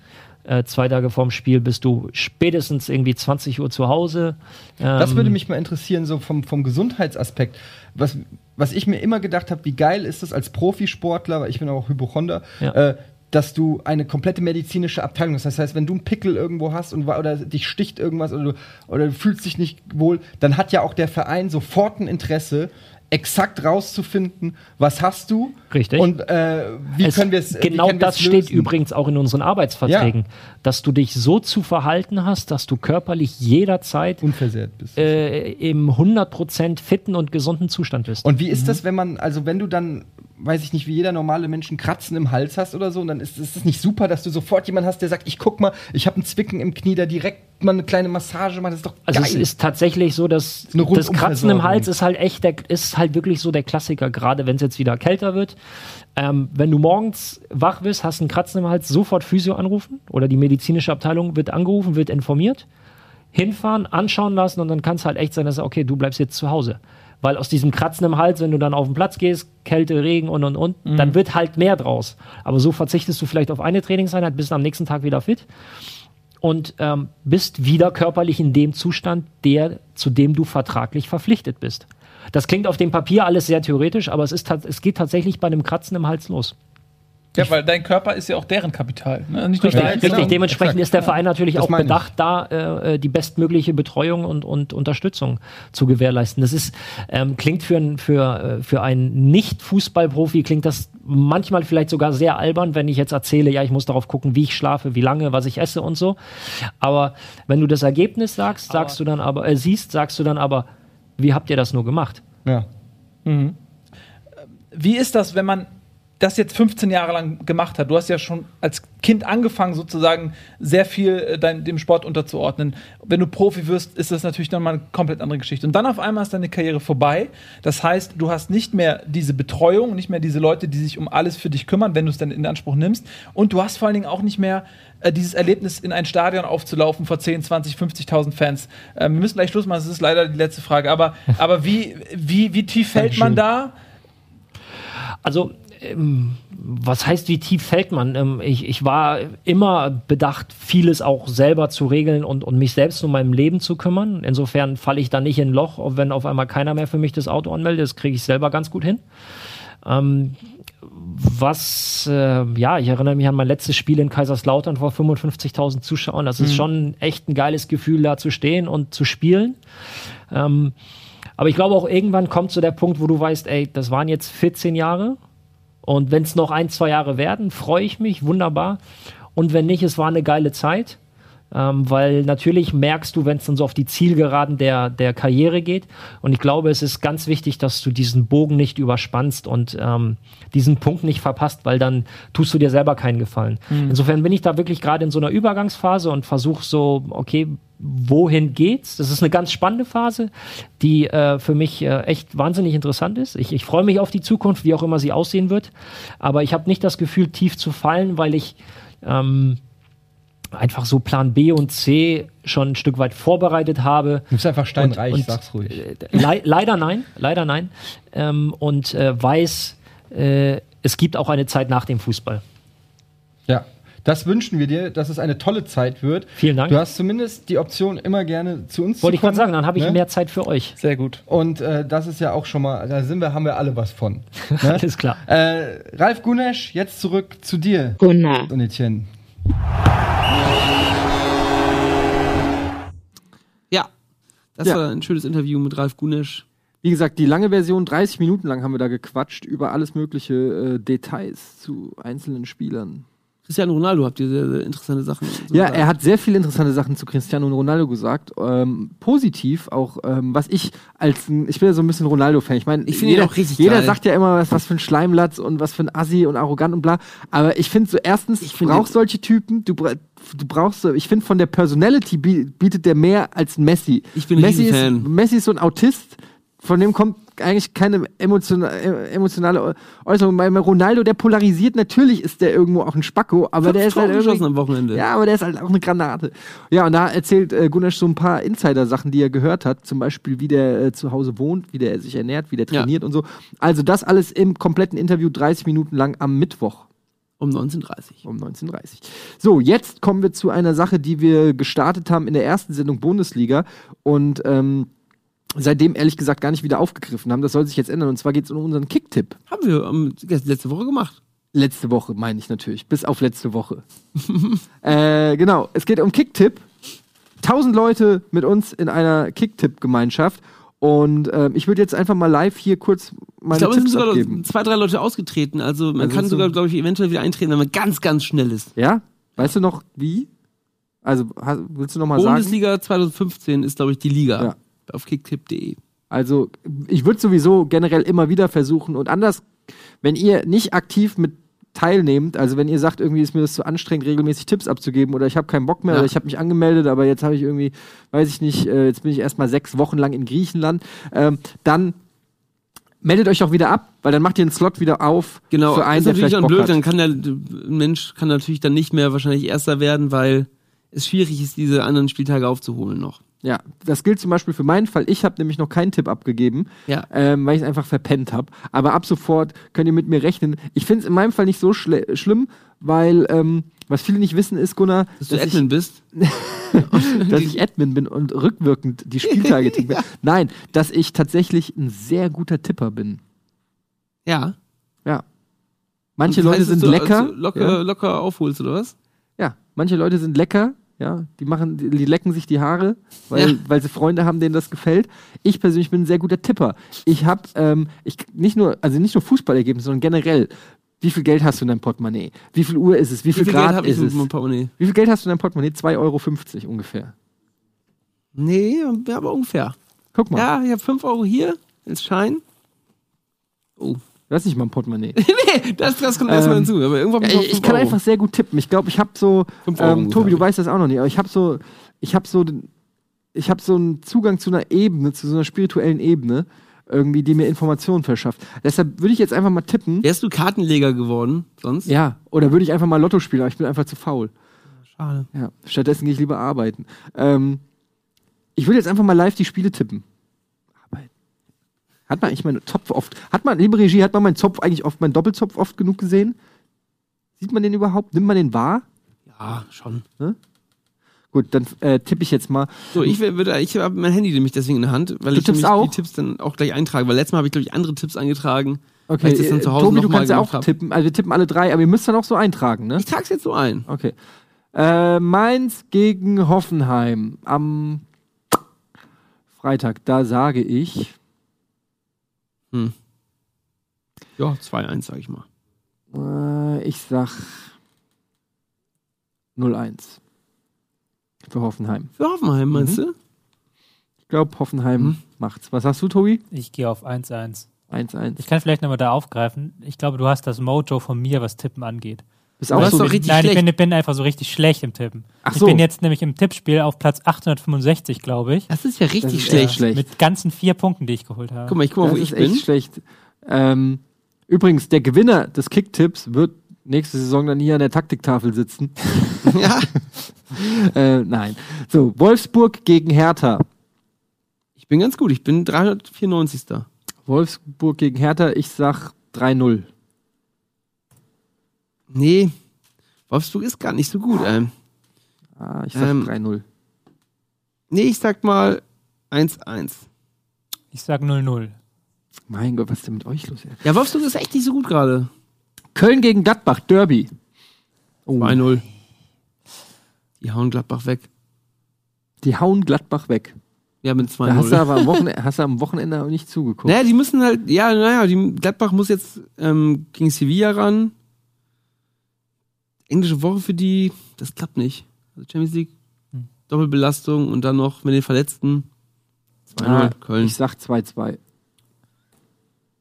Äh, zwei Tage vorm Spiel bist du spätestens irgendwie 20 Uhr zu Hause. Das Ähm, würde mich mal interessieren, so vom, vom Gesundheitsaspekt. Was, was ich mir immer gedacht habe, wie geil ist das als Profisportler, weil ich bin auch Hypochonder, Ja. äh, dass du eine komplette medizinische Abteilung hast. Das heißt, wenn du einen Pickel irgendwo hast und, oder dich sticht irgendwas oder du, oder du fühlst dich nicht wohl, dann hat ja auch der Verein sofort ein Interesse, exakt rauszufinden, was hast du Richtig. und äh, wie es, können wir es Genau das es steht lösen? übrigens auch in unseren Arbeitsverträgen, dass du dich so zu verhalten hast, dass du körperlich jederzeit unversehrt bist. Äh, im 100% fitten und gesunden Zustand bist. Und wie ist das, wenn man, also wenn du dann, weiß ich nicht, wie jeder normale Mensch einen Kratzen im Hals hast oder so, und dann ist, es nicht super, dass du sofort jemanden hast, der sagt, ich guck mal, ich habe einen Zwicken im Knie, der direkt mal eine kleine Massage macht, das ist doch Also geil. es ist tatsächlich so, dass das Kratzen im. Hals ist halt echt, der, ist halt wirklich so der Klassiker, gerade wenn es jetzt wieder kälter wird. Ähm, wenn du morgens wach bist, hast einen Kratzen im Hals, sofort Physio anrufen oder die medizinische Abteilung wird angerufen, wird informiert, hinfahren, anschauen lassen und dann kann es halt echt sein, dass okay, du bleibst jetzt zu Hause. Weil aus diesem Kratzen im Hals, wenn du dann auf den Platz gehst, Kälte, Regen und und und, Mhm. dann wird halt mehr draus. Aber so verzichtest du vielleicht auf eine Trainingseinheit, bist am nächsten Tag wieder fit und ähm, bist wieder körperlich in dem Zustand, der, zu dem du vertraglich verpflichtet bist. Das klingt auf dem Papier alles sehr theoretisch, aber es, ist, es geht tatsächlich bei einem Kratzen im Hals los. Ja, weil dein Körper ist ja auch deren Kapital. Ne? Nicht nur Richtig, dein, richtig. Dementsprechend ist der Verein natürlich Das auch bedacht, da äh, die bestmögliche Betreuung und, und Unterstützung zu gewährleisten. Das ist, ähm, klingt für, ein- für, äh, für einen Nicht-Fußballprofi, klingt das manchmal vielleicht sogar sehr albern, wenn ich jetzt erzähle, ja, ich muss darauf gucken, wie ich schlafe, wie lange, was ich esse und so. Aber wenn du das Ergebnis sagst, sagst du dann aber, äh, siehst, sagst du dann aber, wie habt ihr das nur gemacht? Ja. Mhm. Wie ist das, wenn man das jetzt 15 Jahre lang gemacht hat? Du hast ja schon als Kind angefangen, sozusagen sehr viel äh, dein, dem Sport unterzuordnen. Wenn du Profi wirst, ist das natürlich nochmal eine komplett andere Geschichte. Und dann auf einmal ist deine Karriere vorbei. Das heißt, du hast nicht mehr diese Betreuung, nicht mehr diese Leute, die sich um alles für dich kümmern, wenn du es dann in Anspruch nimmst. Und du hast vor allen Dingen auch nicht mehr äh, dieses Erlebnis, in ein Stadion aufzulaufen vor 10, 20, 50.000 Fans. Ähm, wir müssen gleich Schluss machen, das ist leider die letzte Frage. Aber, aber wie, wie, wie tief fällt man da? Also, was heißt, wie tief fällt man? Ähm, ich, ich war immer bedacht, vieles auch selber zu regeln und, und mich selbst um mein Leben zu kümmern. Insofern falle ich da nicht in ein Loch, wenn auf einmal keiner mehr für mich das Auto anmeldet. Das kriege ich selber ganz gut hin. Ähm, was, äh, ja, ich erinnere mich an mein letztes Spiel in Kaiserslautern vor 55.000 Zuschauern. Das ist Mhm. schon echt ein geiles Gefühl, da zu stehen und zu spielen. Ähm, aber ich glaube auch irgendwann kommt so der Punkt, wo du weißt, ey, das waren jetzt 14 Jahre und wenn es noch ein, zwei Jahre werden, freue ich mich, wunderbar. Und wenn nicht, es war eine geile Zeit. Ähm, weil natürlich merkst du, wenn es dann so auf die Zielgeraden der, der Karriere geht. Und ich glaube, es ist ganz wichtig, dass du diesen Bogen nicht überspannst und ähm, diesen Punkt nicht verpasst, weil dann tust du dir selber keinen Gefallen. Mhm. Insofern bin ich da wirklich gerade in so einer Übergangsphase und versuche so, okay, wohin geht's? Das ist eine ganz spannende Phase, die äh, für mich äh, echt wahnsinnig interessant ist. Ich, ich freue mich auf die Zukunft, wie auch immer sie aussehen wird. Aber ich habe nicht das Gefühl, tief zu fallen, weil ich ähm, einfach so Plan B und C schon ein Stück weit vorbereitet habe. Du bist einfach steinreich, Und- und, sag's ruhig. Le leider nein, leider nein. Ähm, und äh, weiß, äh, es gibt auch eine Zeit nach dem Fußball. Ja, das wünschen wir dir, dass es eine tolle Zeit wird. Vielen Dank. Du hast zumindest die Option, immer gerne zu uns Wollte zu ich gerade kommen. sagen, dann habe ich ne? mehr Zeit für euch. Sehr gut. Und äh, das ist ja auch schon mal, da sind wir, haben wir alle was von. Ne? Alles klar. Äh, Ralf Gunesch, jetzt zurück zu dir. Gunnar. Und Etienne. Ja, das Ja. war ein schönes Interview mit Ralf Gunesch. Wie gesagt, die lange Version, 30 Minuten lang haben wir da gequatscht über alles mögliche äh, Details zu einzelnen Spielern. Cristiano Ronaldo habt ihr sehr, sehr interessante Sachen. so Ja, er hat sehr viele interessante Sachen zu Cristiano Ronaldo gesagt. Ähm, positiv auch, ähm, was ich als ein, ich bin ja so ein bisschen Ronaldo-Fan. Ich meine, Ich finde ihn auch richtig jeder geil. sagt ja immer, was, was für ein Schleimlatz und was für ein Assi und arrogant und bla. Aber ich finde so, erstens, du find brauchst solche Typen, du, du brauchst so, ich finde von der Personality bi- bietet der mehr als ein Messi. Ich bin ein Messi ist, Riesenfan. Messi ist so ein Autist, von dem kommt eigentlich keine emotiona äh, emotionale Äußerung. Bei Ronaldo, der polarisiert, natürlich ist der irgendwo auch ein Spacko, aber Fünf der ist halt Tore geschossen irgendwie, am Wochenende. Ja, aber der ist halt auch eine Granate. Ja, und da erzählt äh, Gunnar so ein paar Insider-Sachen, die er gehört hat. Zum Beispiel, wie der äh, zu Hause wohnt, wie der sich ernährt, wie der Ja. trainiert und so. Also das alles im kompletten Interview 30 Minuten lang am Mittwoch. Um 19.30 Um 19.30 So, jetzt kommen wir zu einer Sache, die wir gestartet haben in der ersten Sendung Bundesliga und ähm, seitdem ehrlich gesagt gar nicht wieder aufgegriffen haben. Das soll sich jetzt ändern. Und zwar geht es um unseren Kicktipp. Haben wir ähm, letzte Woche gemacht. Letzte Woche, meine ich natürlich. Bis auf letzte Woche. äh, genau, es geht um Kicktipp. Tausend Leute mit uns in einer Kicktipp-Gemeinschaft. Und ähm, ich würde jetzt einfach mal live hier kurz meine ich glaube, es sind Tipps sogar abgeben. zwei, drei Leute ausgetreten. Also man Also kann so- sogar, glaube ich, eventuell wieder eintreten, wenn man ganz, ganz schnell ist. Ja? Weißt du noch, wie? Also, willst du noch mal sagen? Bundesliga 2015 ist, glaube ich, die Liga. Ja. Auf kicktipp.de. Also, ich würde sowieso generell immer wieder versuchen und anders, wenn ihr nicht aktiv mit teilnehmt, also wenn ihr sagt, irgendwie ist mir das zu anstrengend, regelmäßig Tipps abzugeben oder ich habe keinen Bock mehr Ja. oder ich habe mich angemeldet, aber jetzt habe ich irgendwie, weiß ich nicht, äh, jetzt bin ich erstmal sechs Wochen lang in Griechenland, ähm, dann meldet euch auch wieder ab, weil dann macht ihr einen Slot wieder auf Genau, für einen, ist der natürlich vielleicht dann blöd, hat. dann kann der Mensch kann natürlich dann nicht mehr wahrscheinlich Erster werden, weil es schwierig ist, diese anderen Spieltage aufzuholen noch. Ja, das gilt zum Beispiel für meinen Fall. Ich habe nämlich noch keinen Tipp abgegeben, Ja. ähm, weil ich es einfach verpennt habe. Aber ab sofort könnt ihr mit mir rechnen. Ich finde es in meinem Fall nicht so schle- schlimm, weil ähm, was viele nicht wissen ist, Gunnar, Dass du Admin bist. ich, dass ich Admin bin und rückwirkend die Spieltage tippe. Nein, dass ich tatsächlich ein sehr guter Tipper bin. Ja. Ja. Manche Leute dass sind du lecker. also locker, ja. locker aufholst, oder was? Ja, manche Leute sind lecker, ja, die machen, die, lecken sich die Haare, weil, Ja. weil sie Freunde haben, denen das gefällt. Ich persönlich bin ein sehr guter Tipper. Ich habe, ähm, ich nicht nur, also nicht nur Fußballergebnisse, sondern generell. Wie viel Geld hast du in deinem Portemonnaie? Wie viel Uhr ist es? Wie viel, Geld Grad hab ich ist es? Wie viel Geld hast du in deinem Portemonnaie? 2,50 Euro ungefähr. Nee, aber ungefähr. Guck mal. Ja, ich habe 5 Euro hier als Schein. Oh. Du hast nicht mal ein Portemonnaie. nee, das, das kommt erstmal Ähm, hinzu. Aber irgendwann ich, ich kann einfach sehr gut tippen. Ich glaube, ich habe so, ähm, Tobi, du weißt das auch noch nicht, aber ich habe so, ich habe so, ich habe so einen Zugang zu einer Ebene, zu so einer spirituellen Ebene, irgendwie, die mir Informationen verschafft. Deshalb würde ich jetzt einfach mal tippen. Wärst du Kartenleger geworden sonst? Ja, oder würde ich einfach mal Lotto spielen, aber ich bin einfach zu faul. Schade. Ja, stattdessen gehe ich lieber arbeiten. Ähm, ich würde jetzt einfach mal live die Spiele tippen. Hat man eigentlich meinen Zopf oft, hat man, liebe Regie, hat man meinen Zopf eigentlich oft, meinen Doppelzopf oft genug gesehen? Sieht man den überhaupt? Nimmt man den wahr? Ja, schon. Ne? Gut, dann äh, tippe ich jetzt mal. So, ich würde, ich habe mein Handy nämlich deswegen in der Hand, weil Du ich tippst auch? die Tipps dann auch gleich eintrage. Weil letztes Mal habe ich, glaube ich, andere Tipps eingetragen. Okay, weil ich das dann zu Hause Tobi, du kannst ja auch hab. tippen. Also wir tippen alle drei, aber ihr müsst dann auch so eintragen, ne? Ich trage es jetzt so ein. Okay. Äh, Mainz gegen Hoffenheim am Freitag. Da sage ich. Hm. Ja, 2-1, sag ich mal. Äh, ich sag 0-1. Für Hoffenheim. Für Hoffenheim, meinst Mhm. du? Ich glaube, Hoffenheim macht's. Was sagst du, Tobi? Ich gehe auf 1-1. 1-1. Ich kann vielleicht nochmal da aufgreifen. Ich glaube, du hast das Mojo von mir, was Tippen angeht. Bist auch so richtig Nein, ich schlecht. bin, bin einfach so richtig schlecht im Tippen. Ach Ich so. bin jetzt nämlich im Tippspiel auf Platz 865, glaube ich. Das ist ja richtig ist schlecht. echt schlecht. Mit ganzen vier Punkten, die ich geholt habe. Guck mal, ich guck mal, das wo ist ich echt bin. schlecht. Ähm, übrigens, der Gewinner des Kicktipps wird nächste Saison dann hier an der Taktiktafel sitzen. ja. äh, nein. So, Wolfsburg gegen Hertha. Ich bin ganz gut, ich bin 394. Wolfsburg gegen Hertha, ich sag 3-0. Nee, Wolfsburg ist gar nicht so gut. Ähm. Ah, ich sag Ähm. 3-0. Nee, ich sag mal 1-1. Ich sag 0-0. Mein Gott, was ist denn mit euch los? Ey? Ja, Wolfsburg ist echt nicht so gut gerade. Köln gegen Gladbach, Derby. Oh, 2-0. Die hauen Gladbach weg. die hauen Gladbach weg. Ja, mit Da hast du 2-0. aber am Wochenende, hast du am Wochenende auch nicht zugeguckt. Naja, die müssen halt, ja, naja, die Gladbach muss jetzt ähm, gegen Sevilla ran. Englische Woche für die, das klappt nicht. Also Champions League, Hm. Doppelbelastung und dann noch mit den Verletzten. 2-0, Ah, Köln. Ich sag 2-2.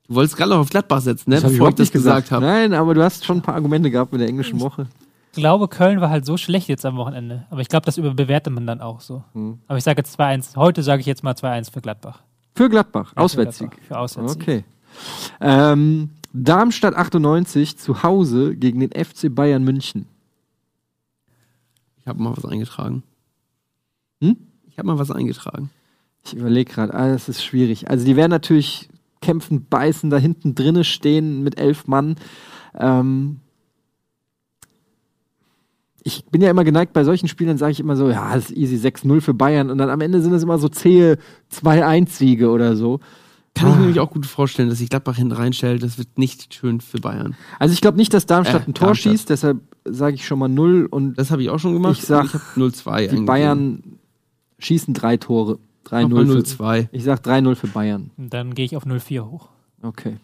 Du wolltest gerade noch auf Gladbach setzen, ne? Das Bevor ich überhaupt das nicht gesagt. gesagt habe. Nein, aber du hast schon ein paar Argumente gehabt mit der englischen Woche. Ich glaube, Köln war halt so schlecht jetzt am Wochenende. Aber ich glaube, das überbewertet man dann auch so. Hm. Aber ich sage jetzt 2-1. Heute sage ich jetzt mal 2-1 für Gladbach. Für Gladbach, Ja, für Auswärtssieg. Gladbach, für Auswärtssieg. Okay. Ähm, Darmstadt 98 zu Hause gegen den FC Bayern München. Ich habe mal was eingetragen. Hm? Ich habe mal was eingetragen. Ich überlege gerade, ah, das ist schwierig. Also die werden natürlich kämpfen, beißen, da hinten drinne stehen mit elf Mann. Ähm ich bin ja immer geneigt, bei solchen Spielen sage ich immer so, ja, das ist easy 6-0 für Bayern und dann am Ende sind es immer so zähe 2-1-Siege oder so. Kann ich Ah. mir nämlich auch gut vorstellen, dass sich Gladbach hinten reinstellt. Das wird nicht schön für Bayern. Also ich glaube nicht, dass Darmstadt Äh, ein Tor Darmstadt. schießt, deshalb sage ich schon mal 0 und Das habe ich auch schon gemacht. Ich sag, ich habe 0-2 die. Bayern schießen drei Tore. Mach 3-0 mal für 0-2. Ich sag 3-0 für Bayern. Und dann gehe ich auf 0-4 hoch. Okay.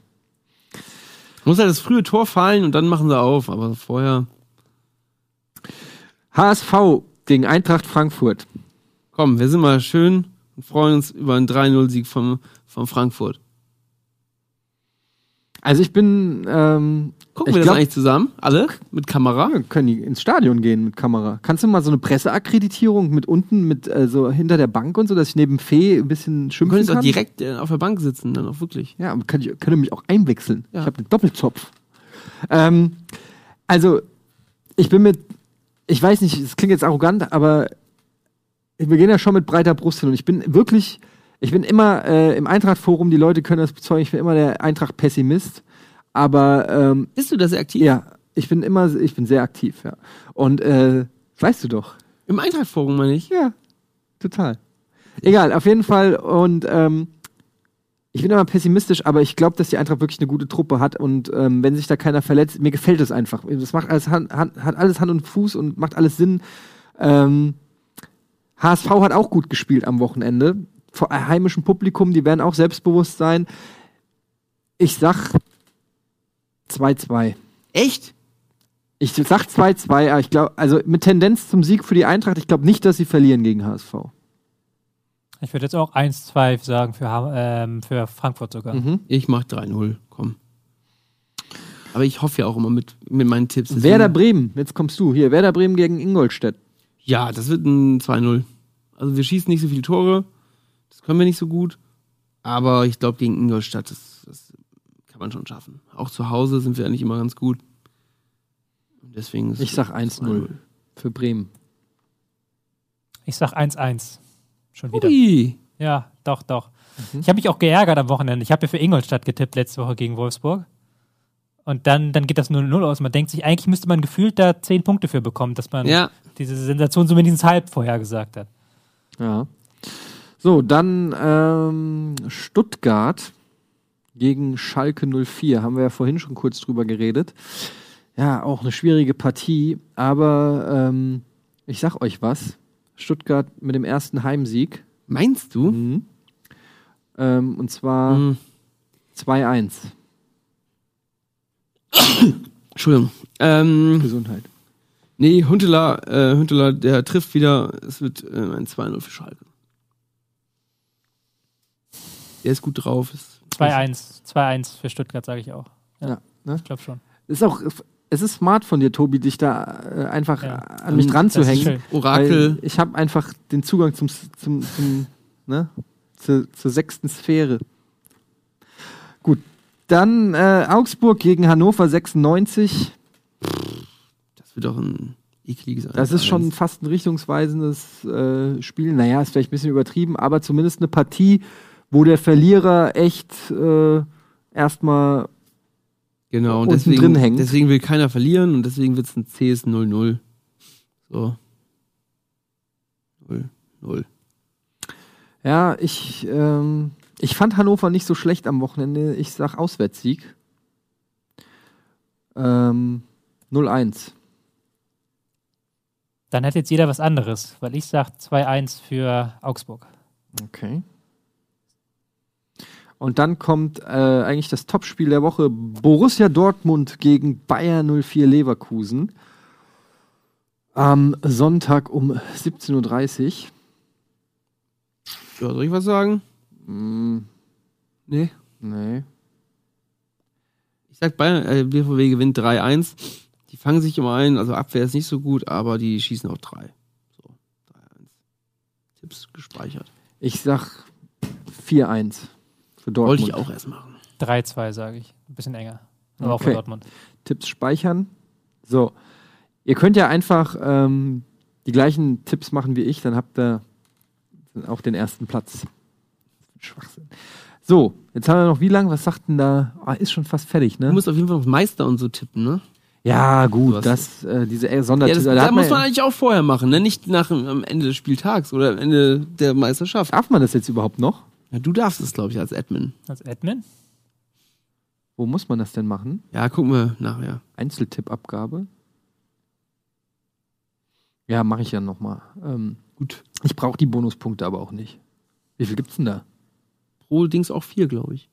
Muss halt das frühe Tor fallen und dann machen sie auf. Aber vorher. HSV gegen Eintracht Frankfurt. Komm, wir sind mal schön und freuen uns über einen 3-0-Sieg von, von Frankfurt. Also ich bin ähm, Gucken wir glaub- das eigentlich zusammen? Alle? Mit Kamera? Ja, können die ins Stadion gehen mit Kamera. Kannst du mal so eine Presseakkreditierung mit unten, mit äh, so hinter der Bank und so, dass ich neben Fee ein bisschen Du schimpfen könntest auch kann? direkt äh, auf der Bank sitzen, dann auch wirklich. Ja, aber kann ich, könnte mich auch einwechseln. Ja. Ich habe einen Doppelzopf. Ähm, also, ich bin mit, ich weiß nicht, es klingt jetzt arrogant, aber wir gehen ja schon mit breiter Brust hin und ich bin wirklich, ich bin immer äh, im Eintracht-Forum, die Leute können das bezeugen, ich bin immer der Eintracht-Pessimist, aber ähm, Bist du da sehr aktiv? ja, ich bin immer, ich bin sehr aktiv, ja. Und äh, weißt du doch. Im Eintracht-Forum, meine ich. Ja, total. Egal, auf jeden Fall. Und ähm, ich bin immer pessimistisch, aber ich glaube, dass die Eintracht wirklich eine gute Truppe hat. Und ähm, wenn sich da keiner verletzt, mir gefällt es einfach. Das macht alles Hand, Hand, hat alles Hand und Fuß und macht alles Sinn. Ähm, HSV hat auch gut gespielt am Wochenende. Vor heimischem Publikum, die werden auch selbstbewusst sein. Ich sag 2-2. Echt? Ich sag 2-2, aber ich glaube, also mit Tendenz zum Sieg für die Eintracht, ich glaube nicht, dass sie verlieren gegen HSV. Ich würde jetzt auch 1-2 sagen für, ähm, für Frankfurt sogar. Mhm. Ich mach 3-0, komm. Aber ich hoffe ja auch immer mit, mit meinen Tipps. deswegen- Werder Bremen, jetzt kommst du hier. Werder Bremen gegen Ingolstadt. Ja, das wird ein 2-0. Also wir schießen nicht so viele Tore. Das können wir nicht so gut. Aber ich glaube, gegen Ingolstadt, das, das kann man schon schaffen. Auch zu Hause sind wir eigentlich immer ganz gut. Und deswegen ist Ich sag 1-0 für Bremen. Ich sag 1-1. Schon wieder. Ui. Ja, doch, doch. Ich habe mich auch geärgert am Wochenende. Ich habe ja für Ingolstadt getippt letzte Woche gegen Wolfsburg. Und dann, dann geht das 0-0 aus. Man denkt sich, eigentlich müsste man gefühlt da 10 Punkte für bekommen, dass man Ja. diese Sensation zumindest halb vorhergesagt hat. Ja. So, dann ähm, Stuttgart gegen Schalke 04. Haben wir ja vorhin schon kurz drüber geredet. Ja, auch eine schwierige Partie, aber ähm, ich sag euch was. Stuttgart mit dem ersten Heimsieg. Meinst du? Mhm. Ähm, und zwar Mhm. 2-1. Entschuldigung. Ähm, Gesundheit. nee, Huntela, äh, Huntela, der trifft wieder. Es wird äh, ein 2-0 für Schalke. Der ist gut drauf. Ist 2-1. 2-1 für Stuttgart, sage ich auch. Ja, ne? Ich glaube schon. Ist auch, es ist smart von dir, Tobi, dich da äh, einfach Ja. an mich dran zu hängen. Orakel. Ich habe einfach den Zugang zum, zum, zum ne, zur, zur sechsten Sphäre. Gut, dann äh, Augsburg gegen Hannover 96. Das wird doch ein ekliges Das ist schon 1-1. fast ein richtungsweisendes äh, Spiel. Naja, ist vielleicht ein bisschen übertrieben, aber zumindest eine Partie, wo der Verlierer echt äh, erstmal Genau, und unten deswegen, drin hängt. deswegen will keiner verlieren und deswegen wird es ein CS 0-0. So. 0, 0. Ja, ich, ähm, ich fand Hannover nicht so schlecht am Wochenende. Ich sag Auswärtssieg. Ähm, 0-1. Dann hat jetzt jeder was anderes, weil ich sage 2-1 für Augsburg. Okay. Und dann kommt äh, eigentlich das Topspiel der Woche: Borussia Dortmund gegen Bayer 04 Leverkusen. Am Sonntag um 17.30 Uhr. Ja, soll ich was sagen? Mm, Nee. nee. Ich sag Bayern, äh, BVB gewinnt 3-1. Die fangen sich immer ein, also Abwehr ist nicht so gut, aber die schießen auch 3. So, 3-1. Tipps gespeichert. Ich sag 4-1 für Dortmund. Wollte ich auch erst machen. 3-2, sage ich. Ein bisschen enger. Aber auch für Okay. Dortmund. Tipps speichern. So. Ihr könnt ja einfach ähm, die gleichen Tipps machen wie ich, dann habt ihr auch den ersten Platz. Schwachsinn. So, jetzt haben wir noch wie lang? Was sagt denn da? Ah, ist schon fast fertig, Du ne? musst auf jeden Fall auf Meister und so tippen, ne? Ja, Du gut, das, äh, diese äh, Ja, Sondertitel. das, da muss man- man eigentlich auch vorher machen, ne? Nicht nach am Ende des Spieltags oder am Ende der Meisterschaft. Darf man das jetzt überhaupt noch? Ja, du darfst es, glaube ich, als Admin. Als Admin? Wo muss man das denn machen? Ja, gucken wir nachher. Einzeltippabgabe. Ja, mache ich ja nochmal. Ähm, Gut. ich brauche die Bonuspunkte aber auch nicht. Wie viel gibt's denn da? Pro Dings auch vier, glaube ich.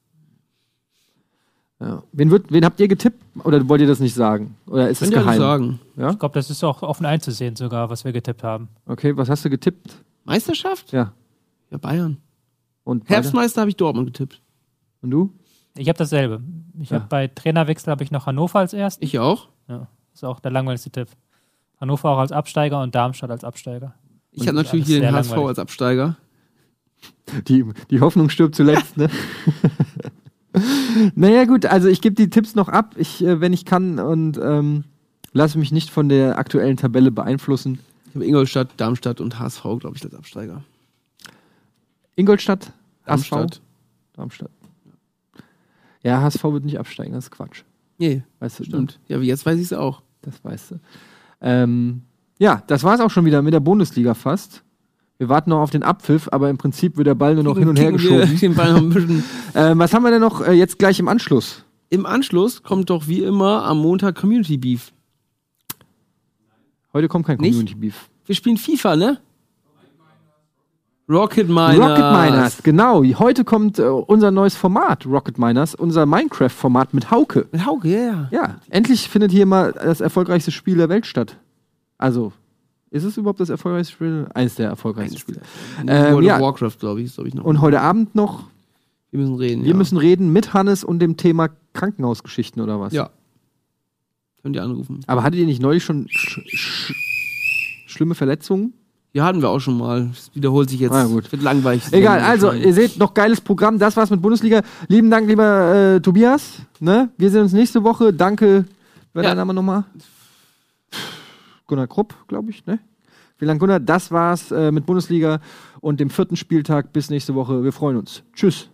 Ja. Wen, wird, wen habt ihr getippt? Oder wollt ihr das nicht sagen? Oder ist es geheim? alles sagen. Ja? Ich glaube, das ist auch offen einzusehen sogar, was wir getippt haben. Okay, was hast du getippt? Meisterschaft? Ja. Ja, Bayern. Und? Herbstmeister habe ich Dortmund getippt. Und du? Ich habe dasselbe. Ich Ja. habe bei Trainerwechsel habe ich noch Hannover als erst. Ich auch. Ja, ist auch der langweiligste Tipp. Hannover auch als Absteiger und Darmstadt als Absteiger. Ich habe natürlich hier den HSV langweilig. als Absteiger. Die, die Hoffnung stirbt zuletzt, ne? naja, gut, also ich gebe die Tipps noch ab, ich, äh, wenn ich kann, und ähm, lasse mich nicht von der aktuellen Tabelle beeinflussen. Ich habe Ingolstadt, Darmstadt und HSV, glaube ich, als Absteiger. Ingolstadt, Darmstadt. HSV, Darmstadt. Ja, HSV wird nicht absteigen, das ist Quatsch. Nee, Weißt du, ne? stimmt. Ja, wie jetzt weiß ich es auch. Das weißt du. Ähm, ja, das war es auch schon wieder mit der Bundesliga fast. Wir warten noch auf den Abpfiff, aber im Prinzip wird der Ball nur noch hin und her geschoben. Den Ball noch ein bisschen. Ähm, was haben wir denn noch äh, jetzt gleich im Anschluss? Im Anschluss kommt doch wie immer am Montag Community Beef. Heute kommt kein Nicht? Community Beef. Wir spielen FIFA, ne? Rocket Miners. Rocket Miners, genau. Heute kommt äh, unser neues Format, Rocket Miners, unser Minecraft-Format mit Hauke. Mit Hauke, ja, ja. Ja, endlich findet hier mal das erfolgreichste Spiel der Welt statt. Also, ist es überhaupt das erfolgreichste Spiel? Eins der erfolgreichsten Spiele. Ähm, ja. Warcraft, glaube ich, ist, glaube ich, noch. Und heute Abend noch, wir müssen reden. wir ja. müssen reden mit Hannes und dem Thema Krankenhausgeschichten oder was? Ja. Könnt ihr anrufen. Aber hattet ihr nicht neulich schon sch sch schlimme Verletzungen? Ja, hatten wir auch schon mal. Das wiederholt sich jetzt. Ah, gut. Wird langweilig. Egal, also ihr seht noch geiles Programm. Das war's mit Bundesliga. Lieben Dank, lieber äh, Tobias. Ne? Wir sehen uns nächste Woche. Danke. Wer Ja. dein Name nochmal? Gunnar Krupp, glaube ich. Ne? Vielen Dank, Gunnar. Das war's äh, mit Bundesliga und dem vierten Spieltag. Bis nächste Woche. Wir freuen uns. Tschüss.